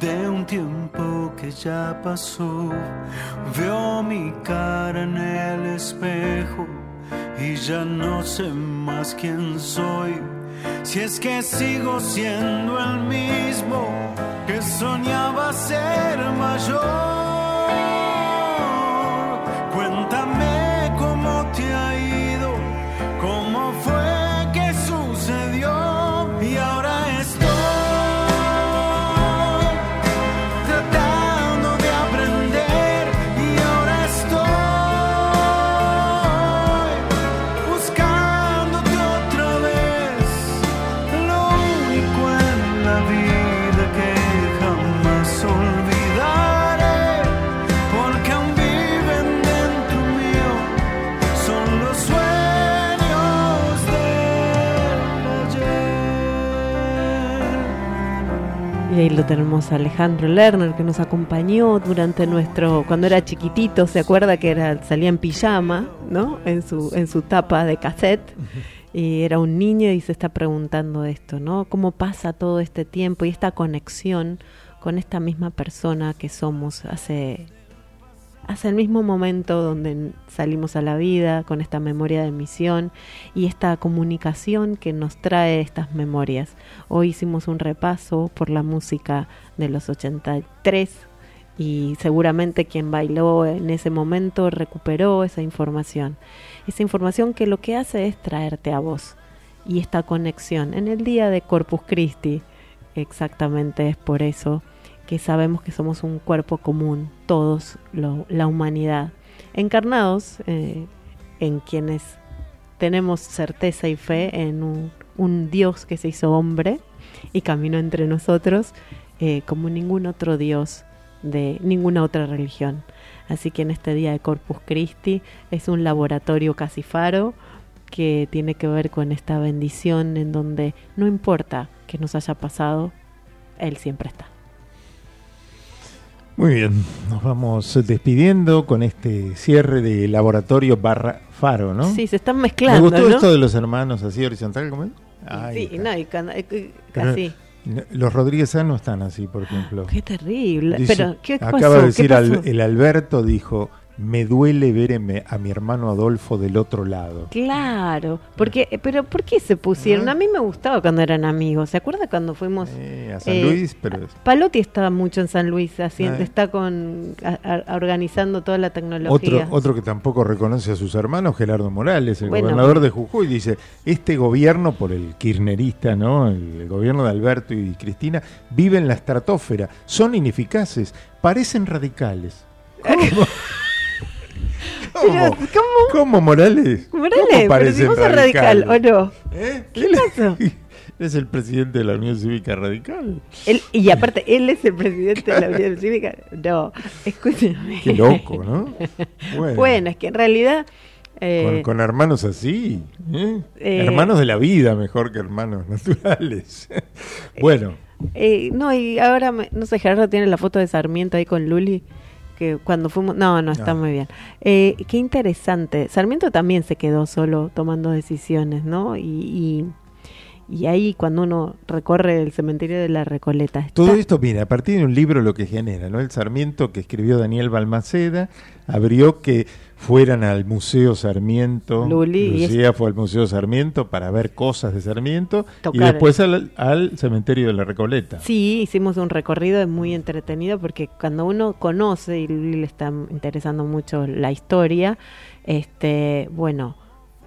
Speaker 18: De un tiempo que ya pasó. Veo mi cara en el espejo y ya no sé más quién soy. Si es que sigo siendo el mismo que soñaba ser mayor. Y
Speaker 4: ahí lo tenemos a Alejandro Lerner que nos acompañó durante nuestro cuando era chiquitito, se acuerda que era salía en pijama, ¿no? En su en su tapa de cassette. Y era un niño y se está preguntando esto, ¿no? ¿Cómo pasa todo este tiempo y esta conexión con esta misma persona que somos hace hace el mismo momento donde salimos a la vida, con esta memoria de misión y esta comunicación que nos trae estas memorias. Hoy hicimos un repaso por la música de los 83 y seguramente quien bailó en ese momento recuperó esa información. Esa información que lo que hace es traerte a vos y esta conexión. En el día de Corpus Christi, exactamente es por eso que sabemos que somos un cuerpo común, todos, la humanidad, encarnados eh, en quienes tenemos certeza y fe en un, un Dios que se hizo hombre y caminó entre nosotros eh, como ningún otro Dios de ninguna otra religión. Así que en este día de Corpus Christi es un laboratorio casi faro que tiene que ver con esta bendición en donde no importa que nos haya pasado, Él siempre está.
Speaker 3: Muy bien, nos vamos despidiendo con este cierre de laboratorio barra faro, ¿no?
Speaker 4: Sí, se están mezclando.
Speaker 3: Me gustó
Speaker 4: ¿no?
Speaker 3: esto de los hermanos así horizontal, ¿cómo es? Ahí
Speaker 4: Sí,
Speaker 3: está.
Speaker 4: no, y cuando- eh, eh,
Speaker 3: Pero Los Rodríguez A no están así, por ejemplo.
Speaker 4: Qué terrible.
Speaker 3: Dice-
Speaker 4: Pero, ¿qué
Speaker 3: acaba
Speaker 4: pasó?
Speaker 3: de
Speaker 4: ¿Qué
Speaker 3: decir al- el Alberto dijo, me duele ver a mi hermano Adolfo del otro lado.
Speaker 4: Claro, porque, eh, pero ¿por qué se pusieron? A mí me gustaba cuando eran amigos. ¿Se acuerda cuando fuimos
Speaker 3: Eh, a San
Speaker 4: eh,
Speaker 3: Luis, pero
Speaker 4: Palotti estaba mucho en San Luis, haciendo,
Speaker 3: Ah.
Speaker 4: está con a- a- organizando toda la tecnología.
Speaker 3: Otro, otro que tampoco reconoce a sus hermanos, Gerardo Morales, el
Speaker 4: Bueno.
Speaker 3: gobernador de Jujuy, dice, este gobierno, por el kirchnerista, ¿no? el, gobierno de Alberto y Cristina, vive en la estratosfera, son ineficaces, parecen radicales. ¿Cómo?
Speaker 4: ¿Cómo?
Speaker 3: ¿Cómo, Morales?
Speaker 4: Morales,
Speaker 3: ¿Cómo
Speaker 4: pero si
Speaker 3: parecen
Speaker 4: vos sos radical, ¿o no?
Speaker 3: ¿Eh?
Speaker 4: ¿Qué pasó?
Speaker 3: Es el presidente de la Unión Cívica Radical.
Speaker 4: Él- y aparte, él es el presidente de la Unión Cívica. No, escúcheme.
Speaker 3: Qué loco, ¿no? Bueno.
Speaker 4: Bueno, es que en realidad... eh,
Speaker 3: Con, con hermanos así. ¿eh?
Speaker 4: Eh,
Speaker 3: hermanos de la vida mejor que hermanos naturales. bueno,
Speaker 4: Eh, no, y ahora, me- no sé, Gerardo tiene la foto de Sarmiento ahí con Luli, que cuando fuimos, no, no, está
Speaker 3: Ah.
Speaker 4: muy bien. Eh, qué interesante. Sarmiento también se quedó solo tomando decisiones, ¿no? Y, y, y ahí cuando uno recorre el cementerio de la Recoleta, está-
Speaker 3: todo esto, mira, a partir de un libro lo que genera, ¿no? El Sarmiento que escribió Daniel Balmaceda abrió que fueran al Museo Sarmiento.
Speaker 4: Luli,
Speaker 3: Lucía fue al Museo Sarmiento para ver cosas de Sarmiento y después al, al cementerio de la Recoleta.
Speaker 4: Sí, hicimos un recorrido muy entretenido porque cuando uno conoce y Luli le está interesando mucho la historia, este, bueno,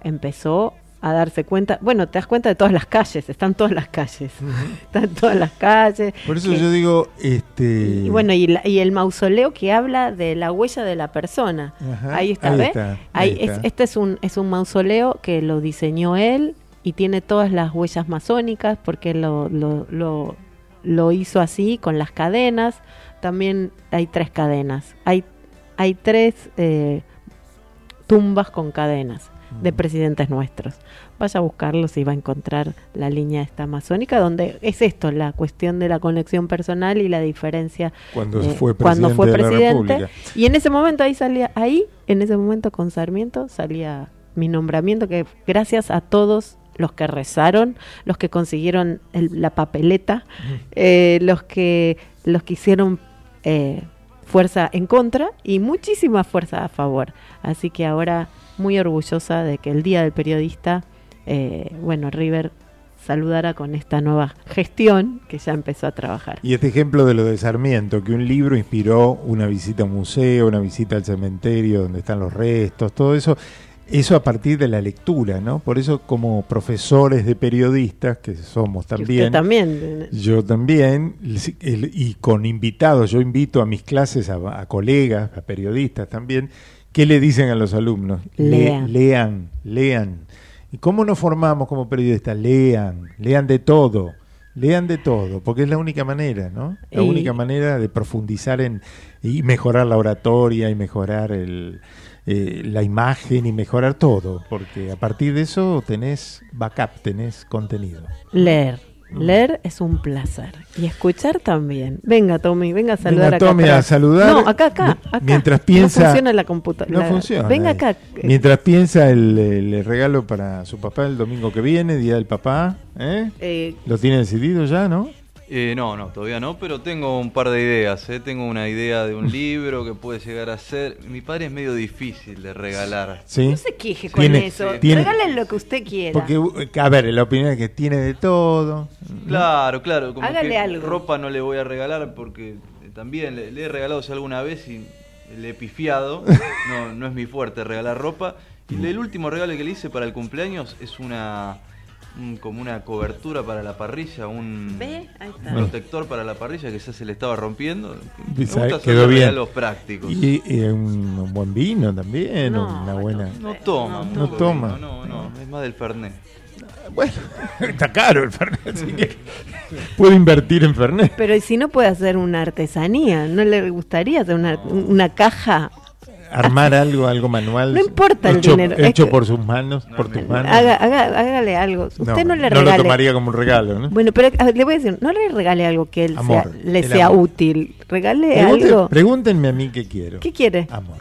Speaker 4: empezó a darse cuenta, bueno, te das cuenta de todas las calles, están todas las calles, están todas las calles.
Speaker 3: Por eso
Speaker 4: que-
Speaker 3: yo digo, este...
Speaker 4: y bueno, y, la- y el mausoleo que habla de la huella de la persona.
Speaker 3: Ajá,
Speaker 4: ahí está,
Speaker 3: ahí
Speaker 4: ¿ves?
Speaker 3: está,
Speaker 4: Ahí
Speaker 3: ahí
Speaker 4: es- este es un, es un mausoleo que lo diseñó él y tiene todas las huellas masónicas porque lo, lo, lo, lo hizo así con las cadenas. También hay tres cadenas. Hay, hay tres eh, tumbas con cadenas de
Speaker 3: Mm.
Speaker 4: presidentes nuestros. Vaya a buscarlos y va a encontrar la línea esta masónica, donde es esto, la cuestión de la conexión personal y la diferencia
Speaker 3: Cuando fue
Speaker 4: cuando
Speaker 3: presidente
Speaker 4: fue
Speaker 3: de la
Speaker 4: presidente. Y en ese momento ahí salía, ahí, en ese momento con Sarmiento, salía mi nombramiento, que gracias a todos los que rezaron, los que consiguieron el- la papeleta, eh, los que los que hicieron eh, fuerza en contra y muchísima fuerza a favor. Así que ahora muy orgullosa de que el Día del Periodista, eh, bueno, River saludara con esta nueva gestión que ya empezó a trabajar.
Speaker 3: Y este ejemplo de lo de Sarmiento, que un libro inspiró una visita a un museo, una visita al cementerio donde están los restos, todo eso, eso a partir de la lectura, ¿no? Por eso como profesores de periodistas, que somos
Speaker 4: Y usted
Speaker 3: también,
Speaker 4: también.
Speaker 3: yo también, y con invitados, yo invito a mis clases a, a colegas, a periodistas también, ¿qué le dicen a los alumnos? Le-
Speaker 4: Lean.
Speaker 3: lean, lean. ¿Y cómo nos formamos como periodistas? Lean, lean de todo, lean de todo, porque es la única manera, ¿no? La
Speaker 4: Y-
Speaker 3: única manera de profundizar en y mejorar la oratoria y mejorar el, eh, la imagen y mejorar todo, porque a partir de eso tenés backup, tenés contenido.
Speaker 4: Leer, Leer es un placer. Y escuchar también. Venga, Tommy, venga a saludar
Speaker 3: Venga,
Speaker 4: acá.
Speaker 3: Tommy, a saludar.
Speaker 4: No, acá, acá. acá.
Speaker 3: Mientras piensa-
Speaker 4: No funciona la computadora.
Speaker 3: No funciona.
Speaker 4: Venga acá.
Speaker 3: Mientras piensa el, el regalo para su papá el domingo que viene, Día del Papá. ¿eh?
Speaker 4: Eh,
Speaker 3: ¿Lo tiene decidido ya, no?
Speaker 5: Eh, no, no, todavía no, pero tengo un par de ideas. ¿eh? Tengo una idea de un libro que puede llegar a ser. Mi padre es medio difícil de regalar.
Speaker 3: Sí.
Speaker 4: No se queje con
Speaker 3: Tiene-
Speaker 4: eso.
Speaker 3: tiene-
Speaker 4: Regale lo que usted quiera.
Speaker 3: Porque, uh, a ver, la opinión es que tiene de todo.
Speaker 5: Claro, claro. Como
Speaker 4: Hágale
Speaker 5: que
Speaker 4: algo.
Speaker 5: ropa no le voy a regalar porque eh, también le, le he regalado ya alguna vez y le he pifiado. No, no es mi fuerte regalar ropa. Y el último regalo que le hice para el cumpleaños es una un- como una cobertura para la parrilla, un
Speaker 4: ¿Ve? Ahí está.
Speaker 5: protector para la parrilla que ya se le estaba rompiendo. Me gusta
Speaker 3: quedó bien.
Speaker 5: regalos prácticos.
Speaker 3: Y, y un, un buen vino también,
Speaker 5: No,
Speaker 3: una buena.
Speaker 5: No toma,
Speaker 3: No
Speaker 5: mucho
Speaker 3: toma.
Speaker 5: vino, No, no, es más del Fernet.
Speaker 3: Bueno, está caro el Fernet, así que puede invertir en Fernet.
Speaker 4: Pero ¿y si no puede hacer una artesanía? ¿No le gustaría hacer una, una caja?
Speaker 3: Armar algo, algo manual.
Speaker 4: No importa el
Speaker 3: hecho,
Speaker 4: dinero, es
Speaker 3: Hecho
Speaker 4: que-
Speaker 3: por sus manos, por tus manos.
Speaker 4: Haga, haga- hágale algo. Usted no, le
Speaker 3: lo
Speaker 4: regale.
Speaker 3: tomaría como un regalo, ¿no?
Speaker 4: Bueno, pero ver, le voy a decir, no le regale algo que él
Speaker 3: Amor,
Speaker 4: sea- le sea
Speaker 3: amor.
Speaker 4: útil. Regale
Speaker 3: Pregunte-
Speaker 4: algo.
Speaker 3: pregúntenme a mí qué quiero.
Speaker 4: ¿Qué quiere?
Speaker 3: Amor.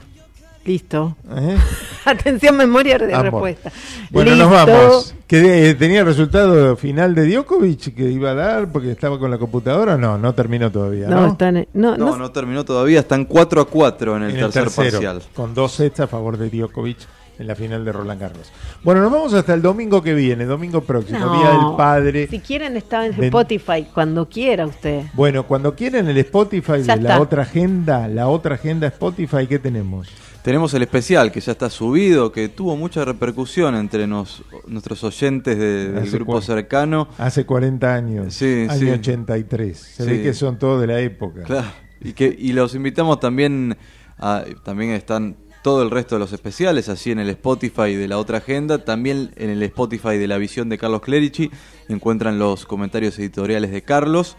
Speaker 4: Listo.
Speaker 3: ¿Eh?
Speaker 4: Atención, memoria de
Speaker 3: Amor.
Speaker 4: respuesta.
Speaker 3: Bueno,
Speaker 4: Listo.
Speaker 3: nos vamos. Que eh, tenía resultado final de Djokovic que iba a dar porque estaba con la computadora. No, no terminó todavía.
Speaker 4: No,
Speaker 3: No,
Speaker 4: están, no,
Speaker 5: No,
Speaker 4: no,
Speaker 5: no, terminó todavía, están 4 a 4 en el
Speaker 3: En el
Speaker 5: tercer
Speaker 3: tercero,
Speaker 5: parcial.
Speaker 3: con dos sets a favor de Djokovic en la final de Roland Garros. Bueno, nos vamos hasta el domingo que viene, domingo próximo,
Speaker 4: No.
Speaker 3: Día del Padre.
Speaker 4: Si quieren, está en Spotify cuando quiera usted.
Speaker 3: Bueno, cuando quieran el Spotify
Speaker 4: Ya
Speaker 3: de la otra agenda, la otra agenda Spotify, ¿qué tenemos?
Speaker 5: Tenemos el especial que ya está subido, que tuvo mucha repercusión entre nos- nuestros oyentes de- del
Speaker 3: Hace
Speaker 5: grupo cercano.
Speaker 3: Hace 40 años,
Speaker 5: Sí,
Speaker 3: año
Speaker 5: sí.
Speaker 3: 83. Se
Speaker 5: Sí.
Speaker 3: ve que son todos de la época.
Speaker 5: Claro, y, que, y los invitamos también, a, también están todo el resto de los especiales, así en el Spotify de la otra agenda, también en el Spotify de la visión de Carlos Clerici, encuentran los comentarios editoriales de Carlos.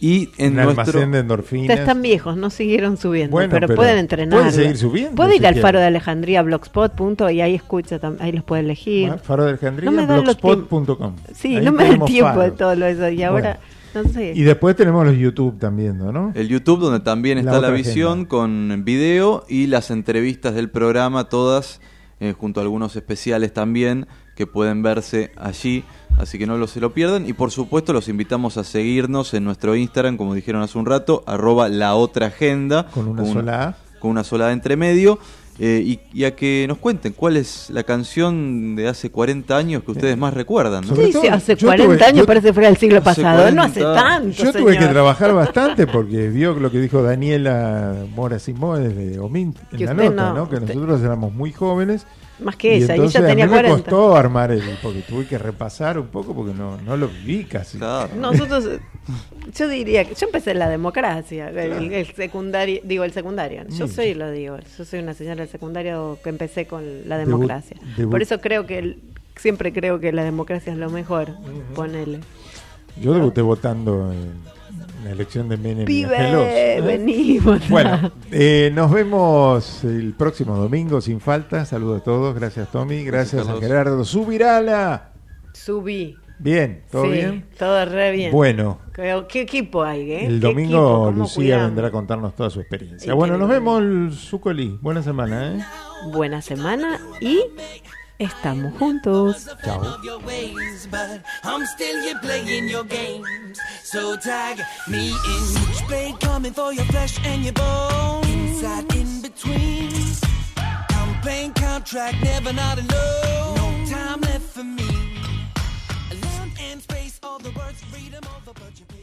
Speaker 5: Y en
Speaker 3: Un
Speaker 5: nuestro...
Speaker 3: almacén de endorfinas.
Speaker 4: Ustedes están viejos, no siguieron subiendo,
Speaker 3: Bueno,
Speaker 4: pero,
Speaker 3: pero
Speaker 4: pueden entrenar.
Speaker 3: pueden seguir subiendo,
Speaker 4: Puede
Speaker 3: si
Speaker 4: ir al faro de Alejandría, blogspot, punto, y ahí escucha, tam- ahí los puede elegir.
Speaker 3: Faro de Alejandría,
Speaker 4: No
Speaker 3: blogspot.com.
Speaker 4: Sí,
Speaker 3: Ahí
Speaker 4: no me da el tiempo de todo lo eso. Y ahora, no sé.
Speaker 3: Y después tenemos los YouTube también, ¿no?
Speaker 5: El YouTube donde también
Speaker 3: La
Speaker 5: está la, visión con video y las entrevistas del programa, todas eh, junto a algunos especiales también que pueden verse allí, así que no lo, se lo pierdan. Y por supuesto los invitamos a seguirnos en nuestro Instagram, como dijeron hace un rato, arroba la otra agenda.
Speaker 3: Con una sola A.
Speaker 5: Con una sola A entre medio. eh, y, y a que nos cuenten cuál es la canción de hace 40 años que ustedes más recuerdan. ¿no?
Speaker 3: Sobre
Speaker 4: Sí,
Speaker 3: todo,
Speaker 4: sí, hace
Speaker 3: yo
Speaker 4: 40
Speaker 3: tuve-
Speaker 4: años
Speaker 3: yo-
Speaker 4: parece que fuera el siglo pasado, no
Speaker 5: 40.
Speaker 4: hace tanto.
Speaker 3: Yo tuve que trabajar bastante porque vio lo que dijo Daniela Mora Simón de Omint en
Speaker 4: Que
Speaker 3: la nota,
Speaker 4: no,
Speaker 3: ¿no? Que
Speaker 4: usted-
Speaker 3: nosotros éramos muy jóvenes.
Speaker 4: Más que
Speaker 3: y
Speaker 4: ella, y ella tenía
Speaker 3: a mí me
Speaker 4: 40.
Speaker 3: costó armar el, porque tuve que repasar un poco porque no, no lo viví casi.
Speaker 4: Nosotros, yo diría que yo empecé en la democracia, el, el secundario, digo el secundario. Yo
Speaker 3: Sí.
Speaker 4: soy, lo digo, yo soy una señora del secundario que empecé con la democracia.
Speaker 3: debu-
Speaker 4: Por eso creo que el- siempre creo que la democracia es lo mejor. Ponele.
Speaker 3: Yo debuté votando en la elección de Menem
Speaker 4: Pibe, votá.
Speaker 3: Bueno, eh, nos vemos el próximo domingo sin falta. Saludos a todos. Gracias, Tommy. Gracias, a
Speaker 5: Carlos.
Speaker 3: Gerardo. ¡Subirala!
Speaker 4: Subí.
Speaker 3: Bien, ¿todo
Speaker 4: Sí,
Speaker 3: bien?
Speaker 4: Todo re bien.
Speaker 3: Bueno.
Speaker 4: ¿Qué, qué equipo hay, eh?
Speaker 3: El
Speaker 4: ¿Qué
Speaker 3: domingo Lucía
Speaker 4: cuidamos?
Speaker 3: vendrá a contarnos toda su experiencia.
Speaker 4: Y
Speaker 3: Bueno, nos vemos Zucoli. Buena semana, ¿eh?
Speaker 4: Buena semana y estamos juntos.
Speaker 3: Chao.
Speaker 2: your ways, but I'm still here playing your games. So tag me in. Switchblade coming for your flesh and your bones. Inside, in between. I'm playing contract, never not alone. No time left for me. Land and space, all the words, freedom over budget.